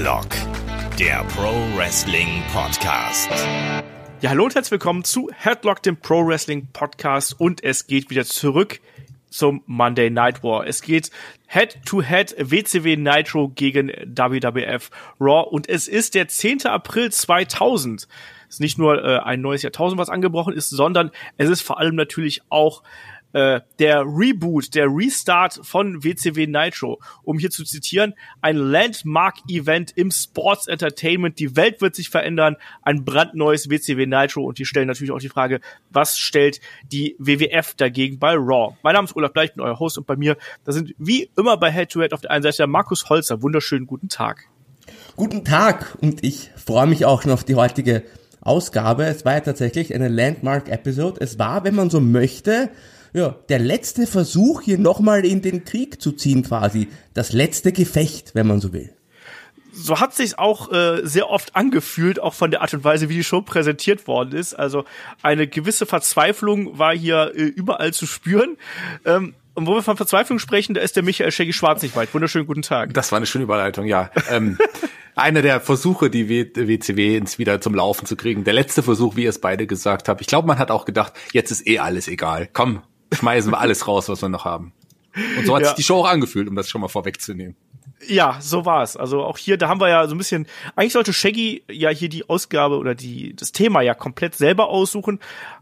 Headlock, der Pro Wrestling Podcast. Ja, hallo und herzlich willkommen zu Headlock, dem Pro Wrestling Podcast und es geht wieder zurück zum Monday Night War. Es geht Head to Head WCW Nitro gegen WWF Raw und es ist der 10. April 2000. Es ist nicht nur äh, ein neues Jahrtausend, was angebrochen ist, sondern es ist vor allem natürlich auch äh, der Reboot, der Restart von WCW Nitro, um hier zu zitieren, ein Landmark-Event im Sports Entertainment. Die Welt wird sich verändern, ein brandneues WCW Nitro und die stellen natürlich auch die Frage, was stellt die WWF dagegen bei Raw? Mein Name ist Olaf Bleich, bin euer Host und bei mir, da sind wie immer bei Head to Head auf der einen Seite der Markus Holzer. Wunderschönen guten Tag. Guten Tag und ich freue mich auch schon auf die heutige Ausgabe. Es war ja tatsächlich eine Landmark-Episode. Es war, wenn man so möchte, ja, der letzte Versuch, hier nochmal in den Krieg zu ziehen quasi. Das letzte Gefecht, wenn man so will. So hat sich auch äh, sehr oft angefühlt, auch von der Art und Weise, wie die Show präsentiert worden ist. Also eine gewisse Verzweiflung war hier äh, überall zu spüren. Ähm, und wo wir von Verzweiflung sprechen, da ist der Michael Shaggy Schwarz nicht weit. Wunderschönen guten Tag. Das war eine schöne Überleitung, ja. ähm, einer der Versuche, die WCW ins wieder zum Laufen zu kriegen. Der letzte Versuch, wie ihr es beide gesagt habt. Ich glaube, man hat auch gedacht, jetzt ist eh alles egal. Komm, schmeißen wir alles raus, was wir noch haben. Und so hat ja. sich die Show auch angefühlt, um das schon mal vorwegzunehmen. Ja, so war's. Also auch hier, da haben wir ja so ein bisschen, eigentlich sollte Shaggy ja hier die Ausgabe oder die, das Thema ja komplett selber aussuchen,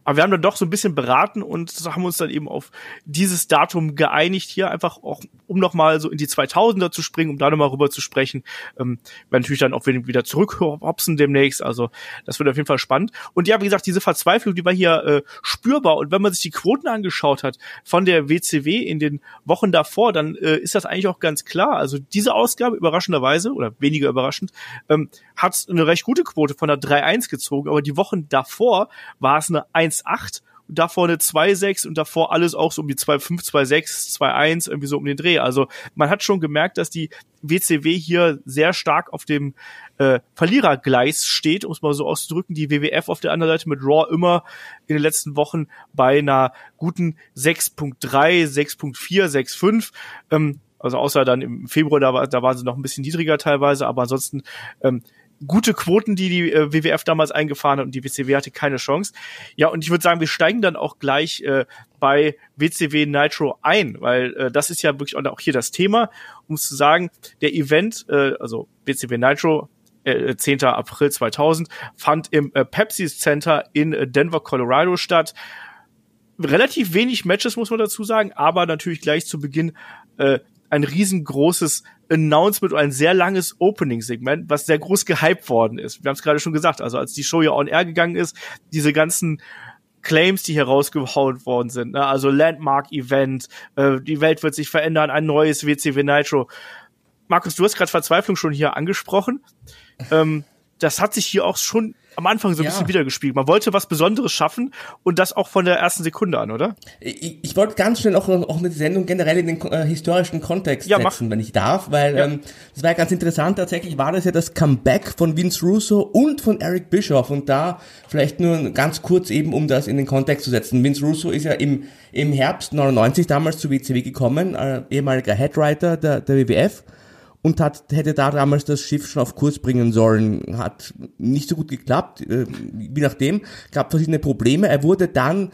aber wir haben dann doch so ein bisschen beraten und haben uns dann eben auf dieses Datum geeinigt, hier einfach auch, um nochmal so in die 2000er zu springen, um da nochmal rüber zu sprechen. Ähm, wir natürlich dann auch wieder zurückhopsen demnächst, also das wird auf jeden Fall spannend. Und ja, wie gesagt, diese Verzweiflung, die war hier äh, spürbar und wenn man sich die Quoten angeschaut hat von der WCW in den Wochen davor, dann äh, ist das eigentlich auch ganz klar. Also diese Ausgabe, überraschenderweise, oder weniger überraschend, ähm, hat eine recht gute Quote von einer 3-1 gezogen, aber die Wochen davor war es eine 1 1,8 und davor eine 2,6 und davor alles auch so um die 2,5, 2,6, 2,1, irgendwie so um den Dreh. Also man hat schon gemerkt, dass die WCW hier sehr stark auf dem äh, Verlierergleis steht, um es mal so auszudrücken. Die WWF auf der anderen Seite mit Raw immer in den letzten Wochen bei einer guten 6.3, 6.4, 6.5. Ähm, also außer dann im Februar, da, war, da waren sie noch ein bisschen niedriger teilweise, aber ansonsten ähm, gute Quoten, die die äh, WWF damals eingefahren hat und die WCW hatte keine Chance. Ja, und ich würde sagen, wir steigen dann auch gleich äh, bei WCW Nitro ein, weil äh, das ist ja wirklich auch hier das Thema, um zu sagen, der Event, äh, also WCW Nitro, äh, 10. April 2000, fand im äh, Pepsi Center in äh, Denver, Colorado statt. Relativ wenig Matches, muss man dazu sagen, aber natürlich gleich zu Beginn äh, ein riesengroßes Announcement oder ein sehr langes Opening-Segment, was sehr groß gehypt worden ist. Wir haben es gerade schon gesagt, also als die Show ja on air gegangen ist, diese ganzen Claims, die hier rausgehauen worden sind, ne? also Landmark-Event, äh, die Welt wird sich verändern, ein neues WCW Nitro. Markus, du hast gerade Verzweiflung schon hier angesprochen. Ähm, das hat sich hier auch schon am Anfang so ein ja. bisschen wiedergespielt. Man wollte was Besonderes schaffen und das auch von der ersten Sekunde an, oder? Ich, ich wollte ganz schnell auch, auch eine Sendung generell in den äh, historischen Kontext ja, setzen, mach. wenn ich darf, weil ja. ähm, das war ja ganz interessant. Tatsächlich war das ja das Comeback von Vince Russo und von Eric Bischoff und da vielleicht nur ganz kurz eben, um das in den Kontext zu setzen. Vince Russo ist ja im, im Herbst 99 damals zu WCW gekommen, äh, ehemaliger Headwriter der, der WWF und hat, hätte da damals das Schiff schon auf Kurs bringen sollen. Hat nicht so gut geklappt, äh, wie nachdem, gab verschiedene Probleme. Er wurde dann,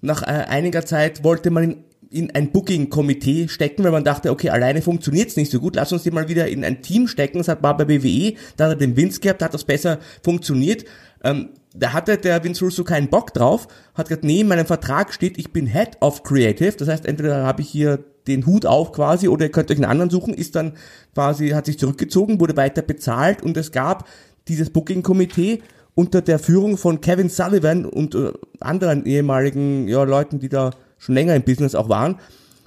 nach äh, einiger Zeit, wollte man ihn in ein Booking-Komitee stecken, weil man dachte, okay, alleine funktioniert's nicht so gut, lass uns den mal wieder in ein Team stecken. Das hat war bei WWE, da hat er den Vince gehabt, da hat das besser funktioniert. Ähm, da hatte der Vince Russo keinen Bock drauf, hat gesagt, nee, in meinem Vertrag steht, ich bin Head of Creative. Das heißt, entweder habe ich hier den Hut auf quasi oder ihr könnt euch einen anderen suchen, ist dann quasi, hat sich zurückgezogen, wurde weiter bezahlt und es gab dieses Booking-Komitee unter der Führung von Kevin Sullivan und äh, anderen ehemaligen ja, Leuten, die da schon länger im Business auch waren,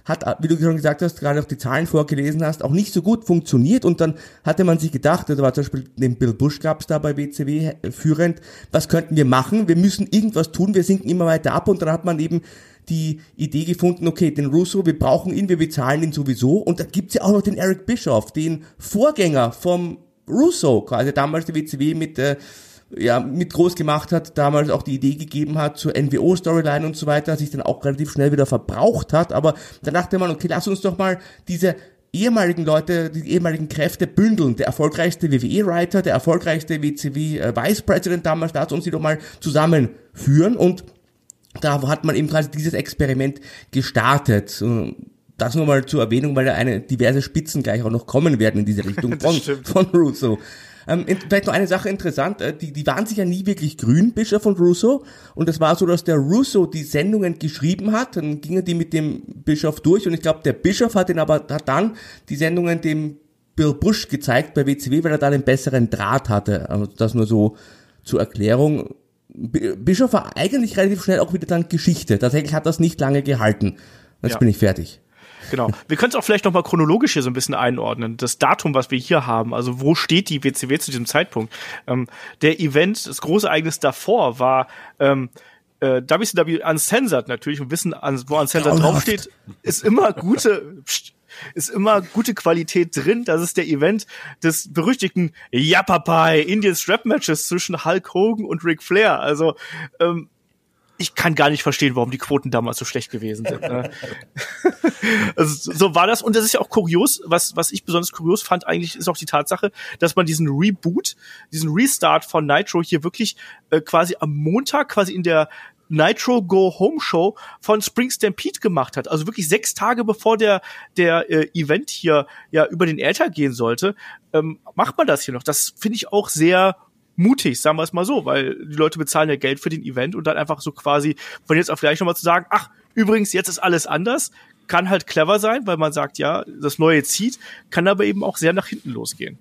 hat, wie du schon gesagt hast, gerade auch die Zahlen vorgelesen hast, auch nicht so gut funktioniert und dann hatte man sich gedacht, da war zum Beispiel den Bill Bush gab's da bei WCW führend, was könnten wir machen? Wir müssen irgendwas tun, wir sinken immer weiter ab und dann hat man eben die Idee gefunden, okay, den Russo, wir brauchen ihn, wir bezahlen ihn sowieso. Und da gibt's ja auch noch den Eric Bischoff, den Vorgänger vom Russo, quasi damals die WCW mit, äh, ja, mit groß gemacht hat, damals auch die Idee gegeben hat zur NWO-Storyline und so weiter, sich dann auch relativ schnell wieder verbraucht hat. Aber da dachte man, okay, lass uns doch mal diese ehemaligen Leute, die ehemaligen Kräfte bündeln. Der erfolgreichste WWE-Writer, der erfolgreichste WCW äh, damals, da uns die doch mal zusammenführen und da hat man eben quasi dieses Experiment gestartet. Das nur mal zur Erwähnung, weil da eine diverse Spitzen gleich auch noch kommen werden in diese Richtung von, von Russo. Ähm, vielleicht noch eine Sache interessant, äh, die, die waren sich ja nie wirklich grün, Bischof und Russo. Und es war so, dass der Russo die Sendungen geschrieben hat, dann gingen die mit dem Bischof durch und ich glaube, der Bischof hat ihn aber hat dann die Sendungen dem Bill Bush gezeigt bei WCW, weil er da den besseren Draht hatte. Also das nur so zur Erklärung. Bischof war eigentlich relativ schnell auch wieder dann Geschichte. Tatsächlich hat das nicht lange gehalten. Jetzt ja. bin ich fertig. Genau. Wir können es auch vielleicht nochmal chronologisch hier so ein bisschen einordnen. Das Datum, was wir hier haben, also wo steht die WCW zu diesem Zeitpunkt? Ähm, der Event, das große Ereignis davor war ähm, äh, WCW Uncensored natürlich und wissen, wo Uncensored draufsteht, ist immer gute, ist immer gute Qualität drin. Das ist der Event des berüchtigten Yapapai Indian Strap Matches zwischen Hulk Hogan und Ric Flair. Also ähm, ich kann gar nicht verstehen, warum die Quoten damals so schlecht gewesen sind. Ne? also, so war das. Und das ist ja auch kurios. Was, was ich besonders kurios fand eigentlich, ist auch die Tatsache, dass man diesen Reboot, diesen Restart von Nitro hier wirklich äh, quasi am Montag, quasi in der Nitro Go Home Show von Spring Stampede gemacht hat. Also wirklich sechs Tage bevor der, der äh, Event hier ja über den Äther gehen sollte, ähm, macht man das hier noch. Das finde ich auch sehr mutig, sagen wir es mal so, weil die Leute bezahlen ja Geld für den Event und dann einfach so quasi von jetzt auf gleich nochmal zu sagen, ach, übrigens, jetzt ist alles anders, kann halt clever sein, weil man sagt, ja, das Neue zieht, kann aber eben auch sehr nach hinten losgehen.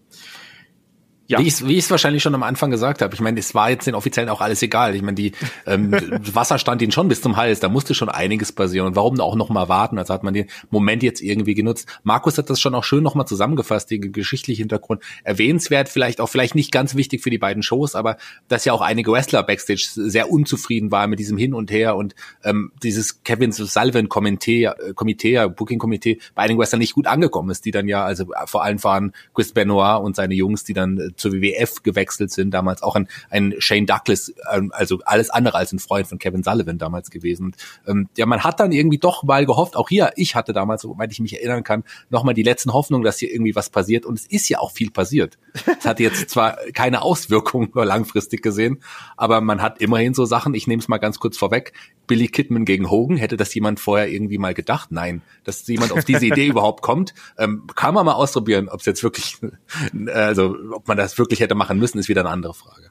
Ja. Wie ich wie es wahrscheinlich schon am Anfang gesagt habe. Ich meine, es war jetzt den Offiziellen auch alles egal. Ich meine, die ähm, Wasser stand ihnen schon bis zum Hals. Da musste schon einiges passieren. Und warum auch noch mal warten? Also hat man den Moment jetzt irgendwie genutzt. Markus hat das schon auch schön noch mal zusammengefasst, den geschichtlichen Hintergrund. Erwähnenswert, vielleicht auch vielleicht nicht ganz wichtig für die beiden Shows, aber dass ja auch einige Wrestler backstage sehr unzufrieden waren mit diesem Hin und Her und ähm, dieses Kevin Sullivan Komitee, äh, Komitee, Booking Komitee bei einigen Wrestlern nicht gut angekommen ist, die dann ja also vor allem waren Chris Benoit und seine Jungs, die dann äh, zur WWF gewechselt sind, damals auch ein, ein Shane Douglas, ähm, also alles andere als ein Freund von Kevin Sullivan damals gewesen. Ähm, ja, man hat dann irgendwie doch mal gehofft, auch hier, ich hatte damals, soweit ich mich erinnern kann, nochmal die letzten Hoffnungen, dass hier irgendwie was passiert. Und es ist ja auch viel passiert. Es hatte jetzt zwar keine Auswirkungen langfristig gesehen, aber man hat immerhin so Sachen, ich nehme es mal ganz kurz vorweg, Billy Kidman gegen Hogan, hätte das jemand vorher irgendwie mal gedacht? Nein, dass jemand auf diese Idee überhaupt kommt, ähm, kann man mal ausprobieren, ob es jetzt wirklich, also ob man das wirklich hätte machen müssen, ist wieder eine andere Frage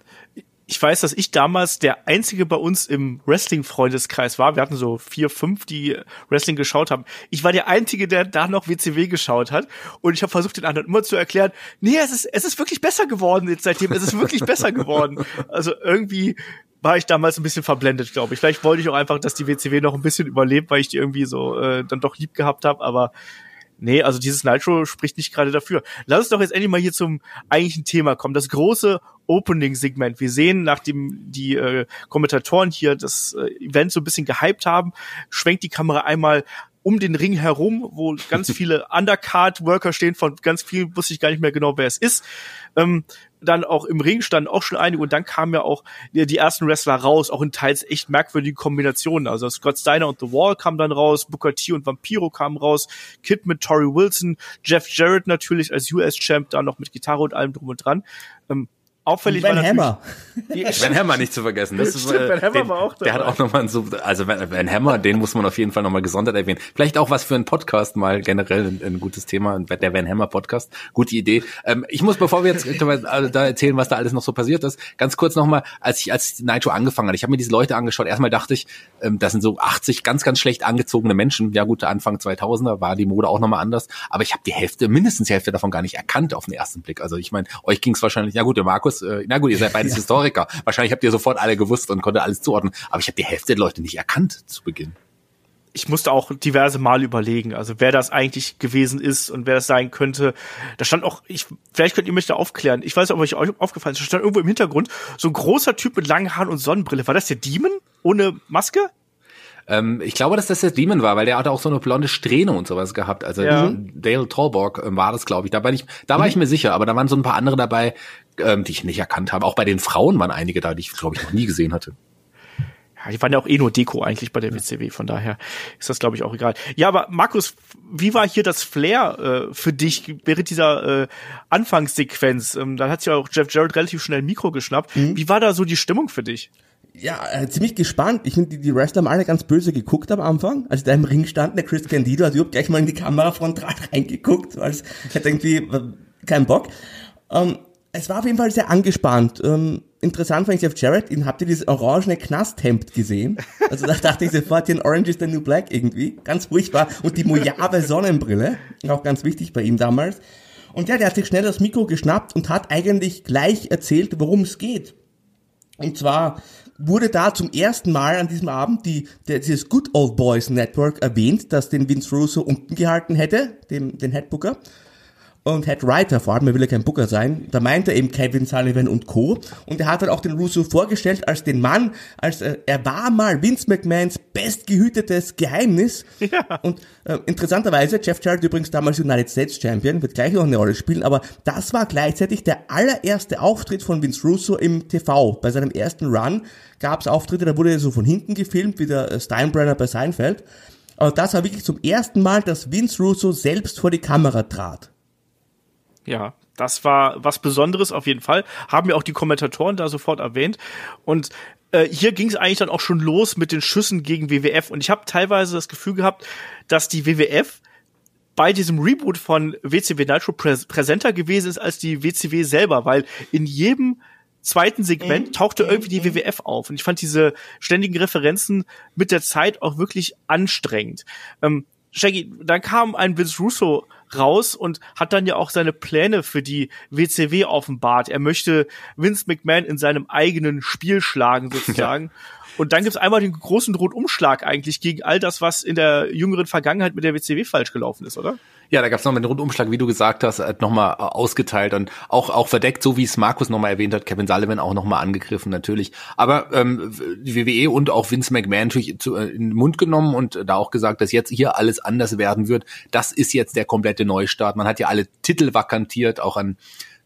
ich weiß, dass ich damals der einzige bei uns im Wrestling-Freundeskreis war. Wir hatten so vier, fünf, die Wrestling geschaut haben. Ich war der Einzige, der da noch WCW geschaut hat. Und ich habe versucht, den anderen immer zu erklären, nee, es ist, es ist wirklich besser geworden jetzt seitdem. Es ist wirklich besser geworden. Also irgendwie war ich damals ein bisschen verblendet, glaube ich. Vielleicht wollte ich auch einfach, dass die WCW noch ein bisschen überlebt, weil ich die irgendwie so äh, dann doch lieb gehabt habe, aber nee, also dieses Nitro spricht nicht gerade dafür. Lass uns doch jetzt endlich mal hier zum eigentlichen Thema kommen. Das große Opening-Segment. Wir sehen, nachdem die äh, Kommentatoren hier das äh, Event so ein bisschen gehypt haben, schwenkt die Kamera einmal um den Ring herum, wo ganz viele Undercard-Worker stehen, von ganz vielen wusste ich gar nicht mehr genau, wer es ist. Ähm, dann auch im Ring standen auch schon einige und dann kamen ja auch die, die ersten Wrestler raus, auch in teils echt merkwürdigen Kombinationen. Also Scott Steiner und The Wall kamen dann raus, Booker T und Vampiro kamen raus, Kid mit Tori Wilson, Jeff Jarrett natürlich als US-Champ, da noch mit Gitarre und allem drum und dran. Ähm, auffällig Van war Hammer. Van Hammer nicht zu vergessen. Das ist, Stimmt, Van Hammer den, war auch da. Der hat auch nochmal so, also Van, Van Hammer, den muss man auf jeden Fall nochmal gesondert erwähnen. Vielleicht auch was für einen Podcast mal generell ein, ein gutes Thema, der Van Hammer Podcast. Gute Idee. Ähm, ich muss, bevor wir jetzt da erzählen, was da alles noch so passiert ist, ganz kurz nochmal, als ich als Nitro angefangen hat, ich habe mir diese Leute angeschaut. Erstmal dachte ich, ähm, das sind so 80 ganz, ganz schlecht angezogene Menschen. Ja gut, Anfang 2000er war die Mode auch nochmal anders. Aber ich habe die Hälfte, mindestens die Hälfte davon gar nicht erkannt auf den ersten Blick. Also ich meine, euch ging es wahrscheinlich, ja gut, der Markus, äh, na gut, ihr seid beides ja. Historiker. Wahrscheinlich habt ihr sofort alle gewusst und konnte alles zuordnen. Aber ich habe die Hälfte der Leute nicht erkannt zu Beginn. Ich musste auch diverse Mal überlegen, also wer das eigentlich gewesen ist und wer das sein könnte. Da stand auch, ich, vielleicht könnt ihr mich da aufklären. Ich weiß nicht, ob euch aufgefallen ist, da stand irgendwo im Hintergrund so ein großer Typ mit langen Haaren und Sonnenbrille. War das der Demon ohne Maske? Ähm, ich glaube, dass das der Demon war, weil der hatte auch so eine blonde Strähne und sowas gehabt. Also ja. Dale Tallborg ähm, war das, glaube ich. Da war ich, da war mhm. ich mir sicher, aber da waren so ein paar andere dabei, ähm, die ich nicht erkannt habe. Auch bei den Frauen waren einige da, die ich, glaube ich, noch nie gesehen hatte. Ja, die waren ja auch eh nur Deko eigentlich bei der WCW, von daher ist das, glaube ich, auch egal. Ja, aber Markus, wie war hier das Flair äh, für dich während dieser äh, Anfangssequenz? Ähm, dann hat sich ja auch Jeff Jarrett relativ schnell ein Mikro geschnappt. Mhm. Wie war da so die Stimmung für dich? Ja, äh, ziemlich gespannt. Ich finde, die, die Wrestler haben alle ganz böse geguckt am Anfang. Als da im Ring stand, der Chris Candido hat überhaupt gleich mal in die Kamera von Draht reingeguckt, weil es hätte irgendwie äh, keinen Bock. Ähm, es war auf jeden Fall sehr angespannt. Ähm, interessant fand ich Jeff Jarrett, ihn habt ihr dieses orangene Knasthemd gesehen? Also da dachte ich sofort, ein Orange is the New Black irgendwie. Ganz furchtbar. Und die Mojave Sonnenbrille, auch ganz wichtig bei ihm damals. Und ja, der hat sich schnell das Mikro geschnappt und hat eigentlich gleich erzählt, worum es geht. Und zwar wurde da zum ersten Mal an diesem Abend die, der, dieses Good Old Boys Network erwähnt, das den Vince Russo unten gehalten hätte, dem, den Headbooker und Head Writer vor allem, er will ja kein Booker sein, da meint er eben Kevin Sullivan und Co. Und er hat dann auch den Russo vorgestellt als den Mann, als äh, er war mal Vince McMahons bestgehütetes Geheimnis. Ja. Und äh, interessanterweise, Jeff Jarrett übrigens damals United States Champion, wird gleich noch eine Rolle spielen, aber das war gleichzeitig der allererste Auftritt von Vince Russo im TV. Bei seinem ersten Run gab es Auftritte, da wurde er so von hinten gefilmt, wie der äh, Steinbrenner bei Seinfeld. Aber das war wirklich zum ersten Mal, dass Vince Russo selbst vor die Kamera trat. Ja, das war was Besonderes auf jeden Fall. Haben ja auch die Kommentatoren da sofort erwähnt. Und äh, hier ging es eigentlich dann auch schon los mit den Schüssen gegen WWF. Und ich habe teilweise das Gefühl gehabt, dass die WWF bei diesem Reboot von WCW Nitro präs präsenter gewesen ist als die WCW selber, weil in jedem zweiten Segment mhm. tauchte mhm. irgendwie die mhm. WWF auf. Und ich fand diese ständigen Referenzen mit der Zeit auch wirklich anstrengend. Ähm, Shaggy, dann kam ein Vince Russo raus und hat dann ja auch seine Pläne für die WCW offenbart. Er möchte Vince McMahon in seinem eigenen Spiel schlagen, sozusagen. Ja. Und dann gibt's einmal den großen Rundumschlag eigentlich gegen all das, was in der jüngeren Vergangenheit mit der WCW falsch gelaufen ist, oder? Ja, da gab es nochmal den Rundumschlag, wie du gesagt hast, nochmal äh, ausgeteilt und auch auch verdeckt, so wie es Markus nochmal erwähnt hat, Kevin Sullivan auch nochmal angegriffen natürlich. Aber ähm, die WWE und auch Vince McMahon natürlich zu, äh, in den Mund genommen und da auch gesagt, dass jetzt hier alles anders werden wird. Das ist jetzt der komplette Neustart. Man hat ja alle Titel vakantiert, auch an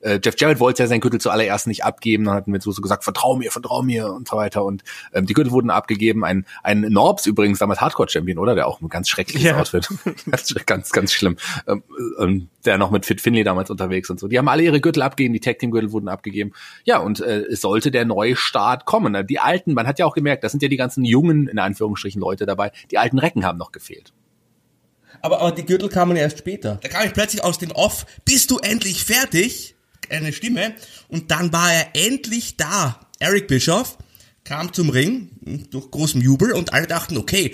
äh, Jeff Jarrett wollte ja seinen Gürtel zuallererst nicht abgeben, dann hatten wir so, so gesagt, vertrau mir, vertrau mir und so weiter. Und ähm, die Gürtel wurden abgegeben. Ein, ein Norbs übrigens, damals Hardcore-Champion, oder? Der auch ein ganz schreckliches ja. Outfit. ganz, ganz, schlimm. Ähm, ähm, der noch mit Fit Finley damals unterwegs und so. Die haben alle ihre Gürtel abgegeben, die Tag-Team-Gürtel wurden abgegeben. Ja, und äh, es sollte der Neustart kommen. Die alten, man hat ja auch gemerkt, das sind ja die ganzen jungen, in Anführungsstrichen, Leute dabei. Die alten Recken haben noch gefehlt. Aber, aber die Gürtel kamen erst später. Da kam ich plötzlich aus dem Off, bist du endlich fertig? Eine Stimme und dann war er endlich da. Eric Bischoff kam zum Ring durch großem Jubel und alle dachten, okay,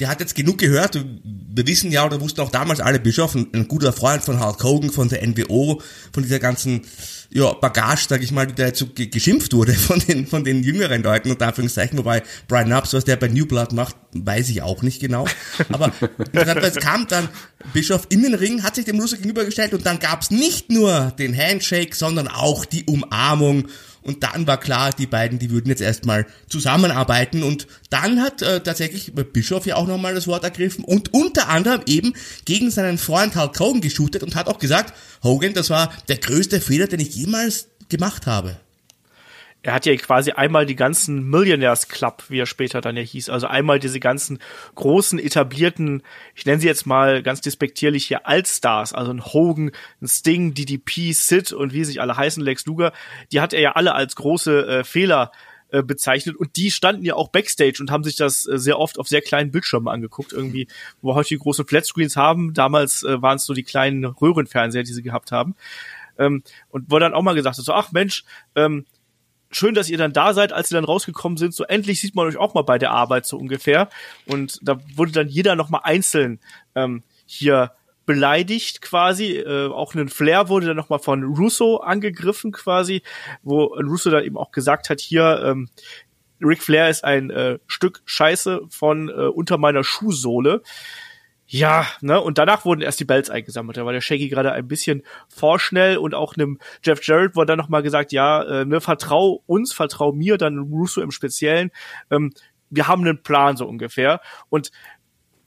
der hat jetzt genug gehört. Wir wissen ja, oder wussten auch damals alle Bischof, ein, ein guter Freund von Hulk Hogan, von der NWO, von dieser ganzen ja, Bagage, sag ich mal, die da jetzt so geschimpft wurde von den, von den jüngeren Leuten, unter Anführungszeichen, wobei Brian Knobs, was der bei New Blood macht, weiß ich auch nicht genau. Aber es kam dann Bischof in den Ring, hat sich dem Loser gegenübergestellt und dann gab's nicht nur den Handshake, sondern auch die Umarmung und dann war klar, die beiden, die würden jetzt erstmal zusammenarbeiten. Und dann hat äh, tatsächlich Bischof ja auch nochmal das Wort ergriffen und unter anderem eben gegen seinen Freund Hulk Hogan geshootet und hat auch gesagt, Hogan, das war der größte Fehler, den ich jemals gemacht habe er hat ja quasi einmal die ganzen Millionaires Club, wie er später dann ja hieß, also einmal diese ganzen großen etablierten, ich nenne sie jetzt mal ganz despektierlich hier Altstars, also ein Hogan, ein Sting, DDP, Sid und wie sich alle heißen, Lex Luger, die hat er ja alle als große äh, Fehler äh, bezeichnet. Und die standen ja auch backstage und haben sich das äh, sehr oft auf sehr kleinen Bildschirmen angeguckt irgendwie, wo wir heute die großen Flatscreens haben, damals äh, waren es so die kleinen Röhrenfernseher, die sie gehabt haben. Ähm, und wo dann auch mal gesagt hat, so ach Mensch, ähm, schön, dass ihr dann da seid, als sie dann rausgekommen sind. So endlich sieht man euch auch mal bei der Arbeit so ungefähr. Und da wurde dann jeder noch mal einzeln ähm, hier beleidigt quasi. Äh, auch ein Flair wurde dann noch mal von Russo angegriffen quasi, wo Russo dann eben auch gesagt hat, hier ähm, Ric Flair ist ein äh, Stück Scheiße von äh, unter meiner Schuhsohle. Ja, ne, und danach wurden erst die Bells eingesammelt. Da war der Shaggy gerade ein bisschen vorschnell und auch einem Jeff Jarrett wurde dann nochmal gesagt, ja, äh, ne, vertrau uns, vertrau mir, dann Russo im Speziellen. Ähm, wir haben einen Plan so ungefähr. Und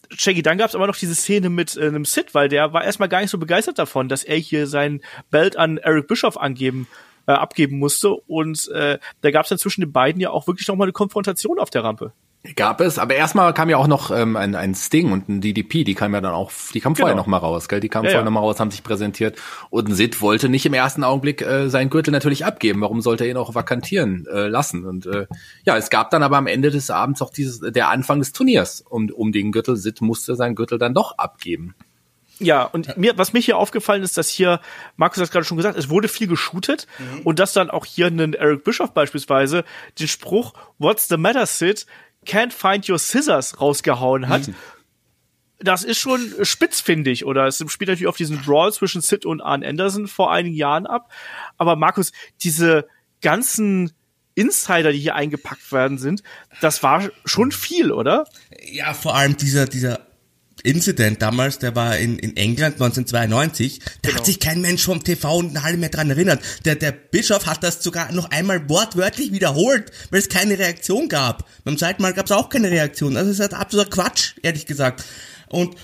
Shaggy, dann gab's aber noch diese Szene mit äh, einem Sid, weil der war erstmal gar nicht so begeistert davon, dass er hier sein Belt an Eric Bischoff angeben äh, abgeben musste. Und äh, da gab's dann zwischen den beiden ja auch wirklich nochmal eine Konfrontation auf der Rampe. Gab es, aber erstmal kam ja auch noch ähm, ein, ein Sting und ein DDP, die kam ja dann auch, die kam vorher genau. noch mal raus, gell? Die kam ja, vorher ja. noch mal raus, haben sich präsentiert und ein Sid wollte nicht im ersten Augenblick äh, seinen Gürtel natürlich abgeben. Warum sollte er ihn auch vakantieren äh, lassen? Und äh, ja, es gab dann aber am Ende des Abends auch dieses der Anfang des Turniers um um den Gürtel. Sid musste seinen Gürtel dann doch abgeben. Ja, und mir, was mir hier aufgefallen ist, dass hier, Markus hat gerade schon gesagt, es wurde viel geshootet mhm. und dass dann auch hier ein Eric Bischoff beispielsweise den Spruch What's the matter, Sid? Can't Find Your Scissors rausgehauen hat. Mhm. Das ist schon spitzfindig, oder? Es spielt natürlich auf diesen Brawl zwischen Sid und Arn Anderson vor einigen Jahren ab. Aber Markus, diese ganzen Insider, die hier eingepackt werden sind, das war schon viel, oder? Ja, vor allem dieser, dieser Incident damals, der war in, in England 1992, da genau. hat sich kein Mensch vom TV und Halle mehr dran erinnert. Der, der Bischof hat das sogar noch einmal wortwörtlich wiederholt, weil es keine Reaktion gab. Beim zweiten Mal gab es auch keine Reaktion. Also es ist halt absoluter Quatsch, ehrlich gesagt. Und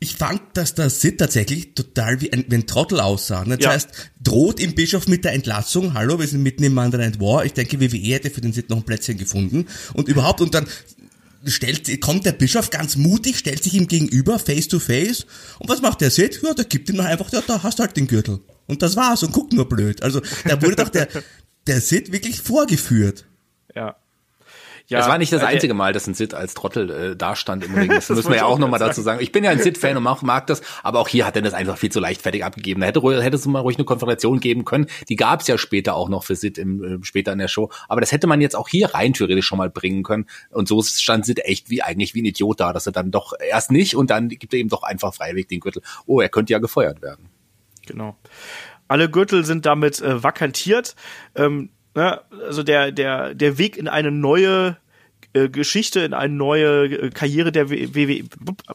ich fand, dass der Sid tatsächlich total wie ein, wie ein Trottel aussah. Das ja. heißt, droht im Bischof mit der Entlassung. Hallo, wir sind mitten im Monday Night War. Ich denke, WWE hätte für den Sid noch ein Plätzchen gefunden. Und überhaupt, und dann stellt, kommt der Bischof ganz mutig, stellt sich ihm gegenüber, face to face. Und was macht der Sid? Ja, der gibt ihm einfach, ja, da hast du halt den Gürtel. Und das war's und guckt nur blöd. Also, da wurde doch der, der Sid wirklich vorgeführt. Ja. Es war nicht das einzige Mal, dass ein Sid als Trottel äh, dastand im Ring. Das, das müssen wir ja auch nochmal dazu sagen. Ich bin ja ein Sid-Fan und mag, mag das, aber auch hier hat er das einfach viel zu leichtfertig abgegeben. Da hätte, hätte es mal ruhig eine Konfrontation geben können. Die gab es ja später auch noch für Sid im, äh, später in der Show. Aber das hätte man jetzt auch hier rein theoretisch schon mal bringen können. Und so stand Sid echt wie eigentlich wie ein Idiot da, dass er dann doch erst nicht und dann gibt er ihm doch einfach freiwillig den Gürtel. Oh, er könnte ja gefeuert werden. Genau. Alle Gürtel sind damit äh, vakantiert. Ähm, ne? Also der, der, der Weg in eine neue äh, Geschichte, in eine neue äh, Karriere der WWE,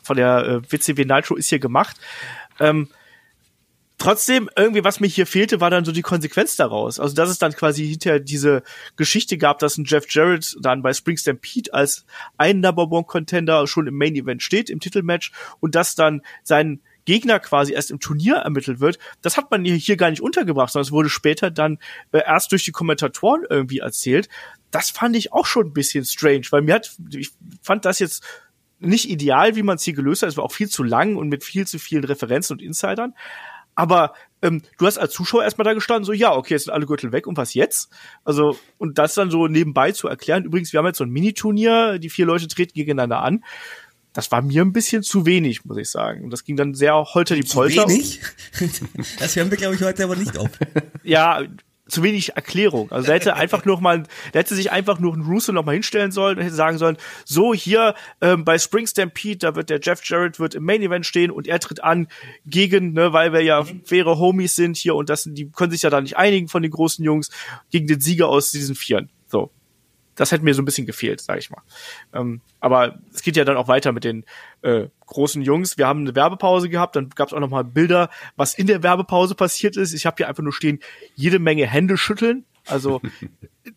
von der äh, WCW Nitro ist hier gemacht. Ähm, trotzdem, irgendwie, was mir hier fehlte, war dann so die Konsequenz daraus. Also, dass es dann quasi hinterher diese Geschichte gab, dass ein Jeff Jarrett dann bei Spring Stampede als ein Number One Contender schon im Main Event steht, im Titelmatch, und dass dann sein Gegner quasi erst im Turnier ermittelt wird, das hat man hier gar nicht untergebracht, sondern es wurde später dann äh, erst durch die Kommentatoren irgendwie erzählt das fand ich auch schon ein bisschen strange, weil mir hat, ich fand das jetzt nicht ideal, wie man es hier gelöst hat. Es war auch viel zu lang und mit viel zu vielen Referenzen und Insidern. Aber ähm, du hast als Zuschauer erstmal da gestanden, so, ja, okay, jetzt sind alle Gürtel weg und was jetzt? Also, und das dann so nebenbei zu erklären. Übrigens, wir haben jetzt so ein Mini-Turnier, die vier Leute treten gegeneinander an. Das war mir ein bisschen zu wenig, muss ich sagen. Und das ging dann sehr holter die Polter. Zu wenig? Das hören wir, glaube ich, heute aber nicht auf. ja, zu wenig Erklärung. Also er hätte einfach nur mal, der hätte sich einfach nur einen Russo noch mal hinstellen sollen und hätte sagen sollen, so hier ähm, bei Spring Stampede, da wird der Jeff Jarrett wird im Main Event stehen und er tritt an gegen, ne, weil wir ja faire Homies sind hier und das, die können sich ja da nicht einigen von den großen Jungs gegen den Sieger aus diesen Vieren. So, das hätte mir so ein bisschen gefehlt, sag ich mal. Ähm, aber es geht ja dann auch weiter mit den äh, großen Jungs. Wir haben eine Werbepause gehabt, dann gab es auch noch mal Bilder, was in der Werbepause passiert ist. Ich habe hier einfach nur stehen, jede Menge Hände schütteln. Also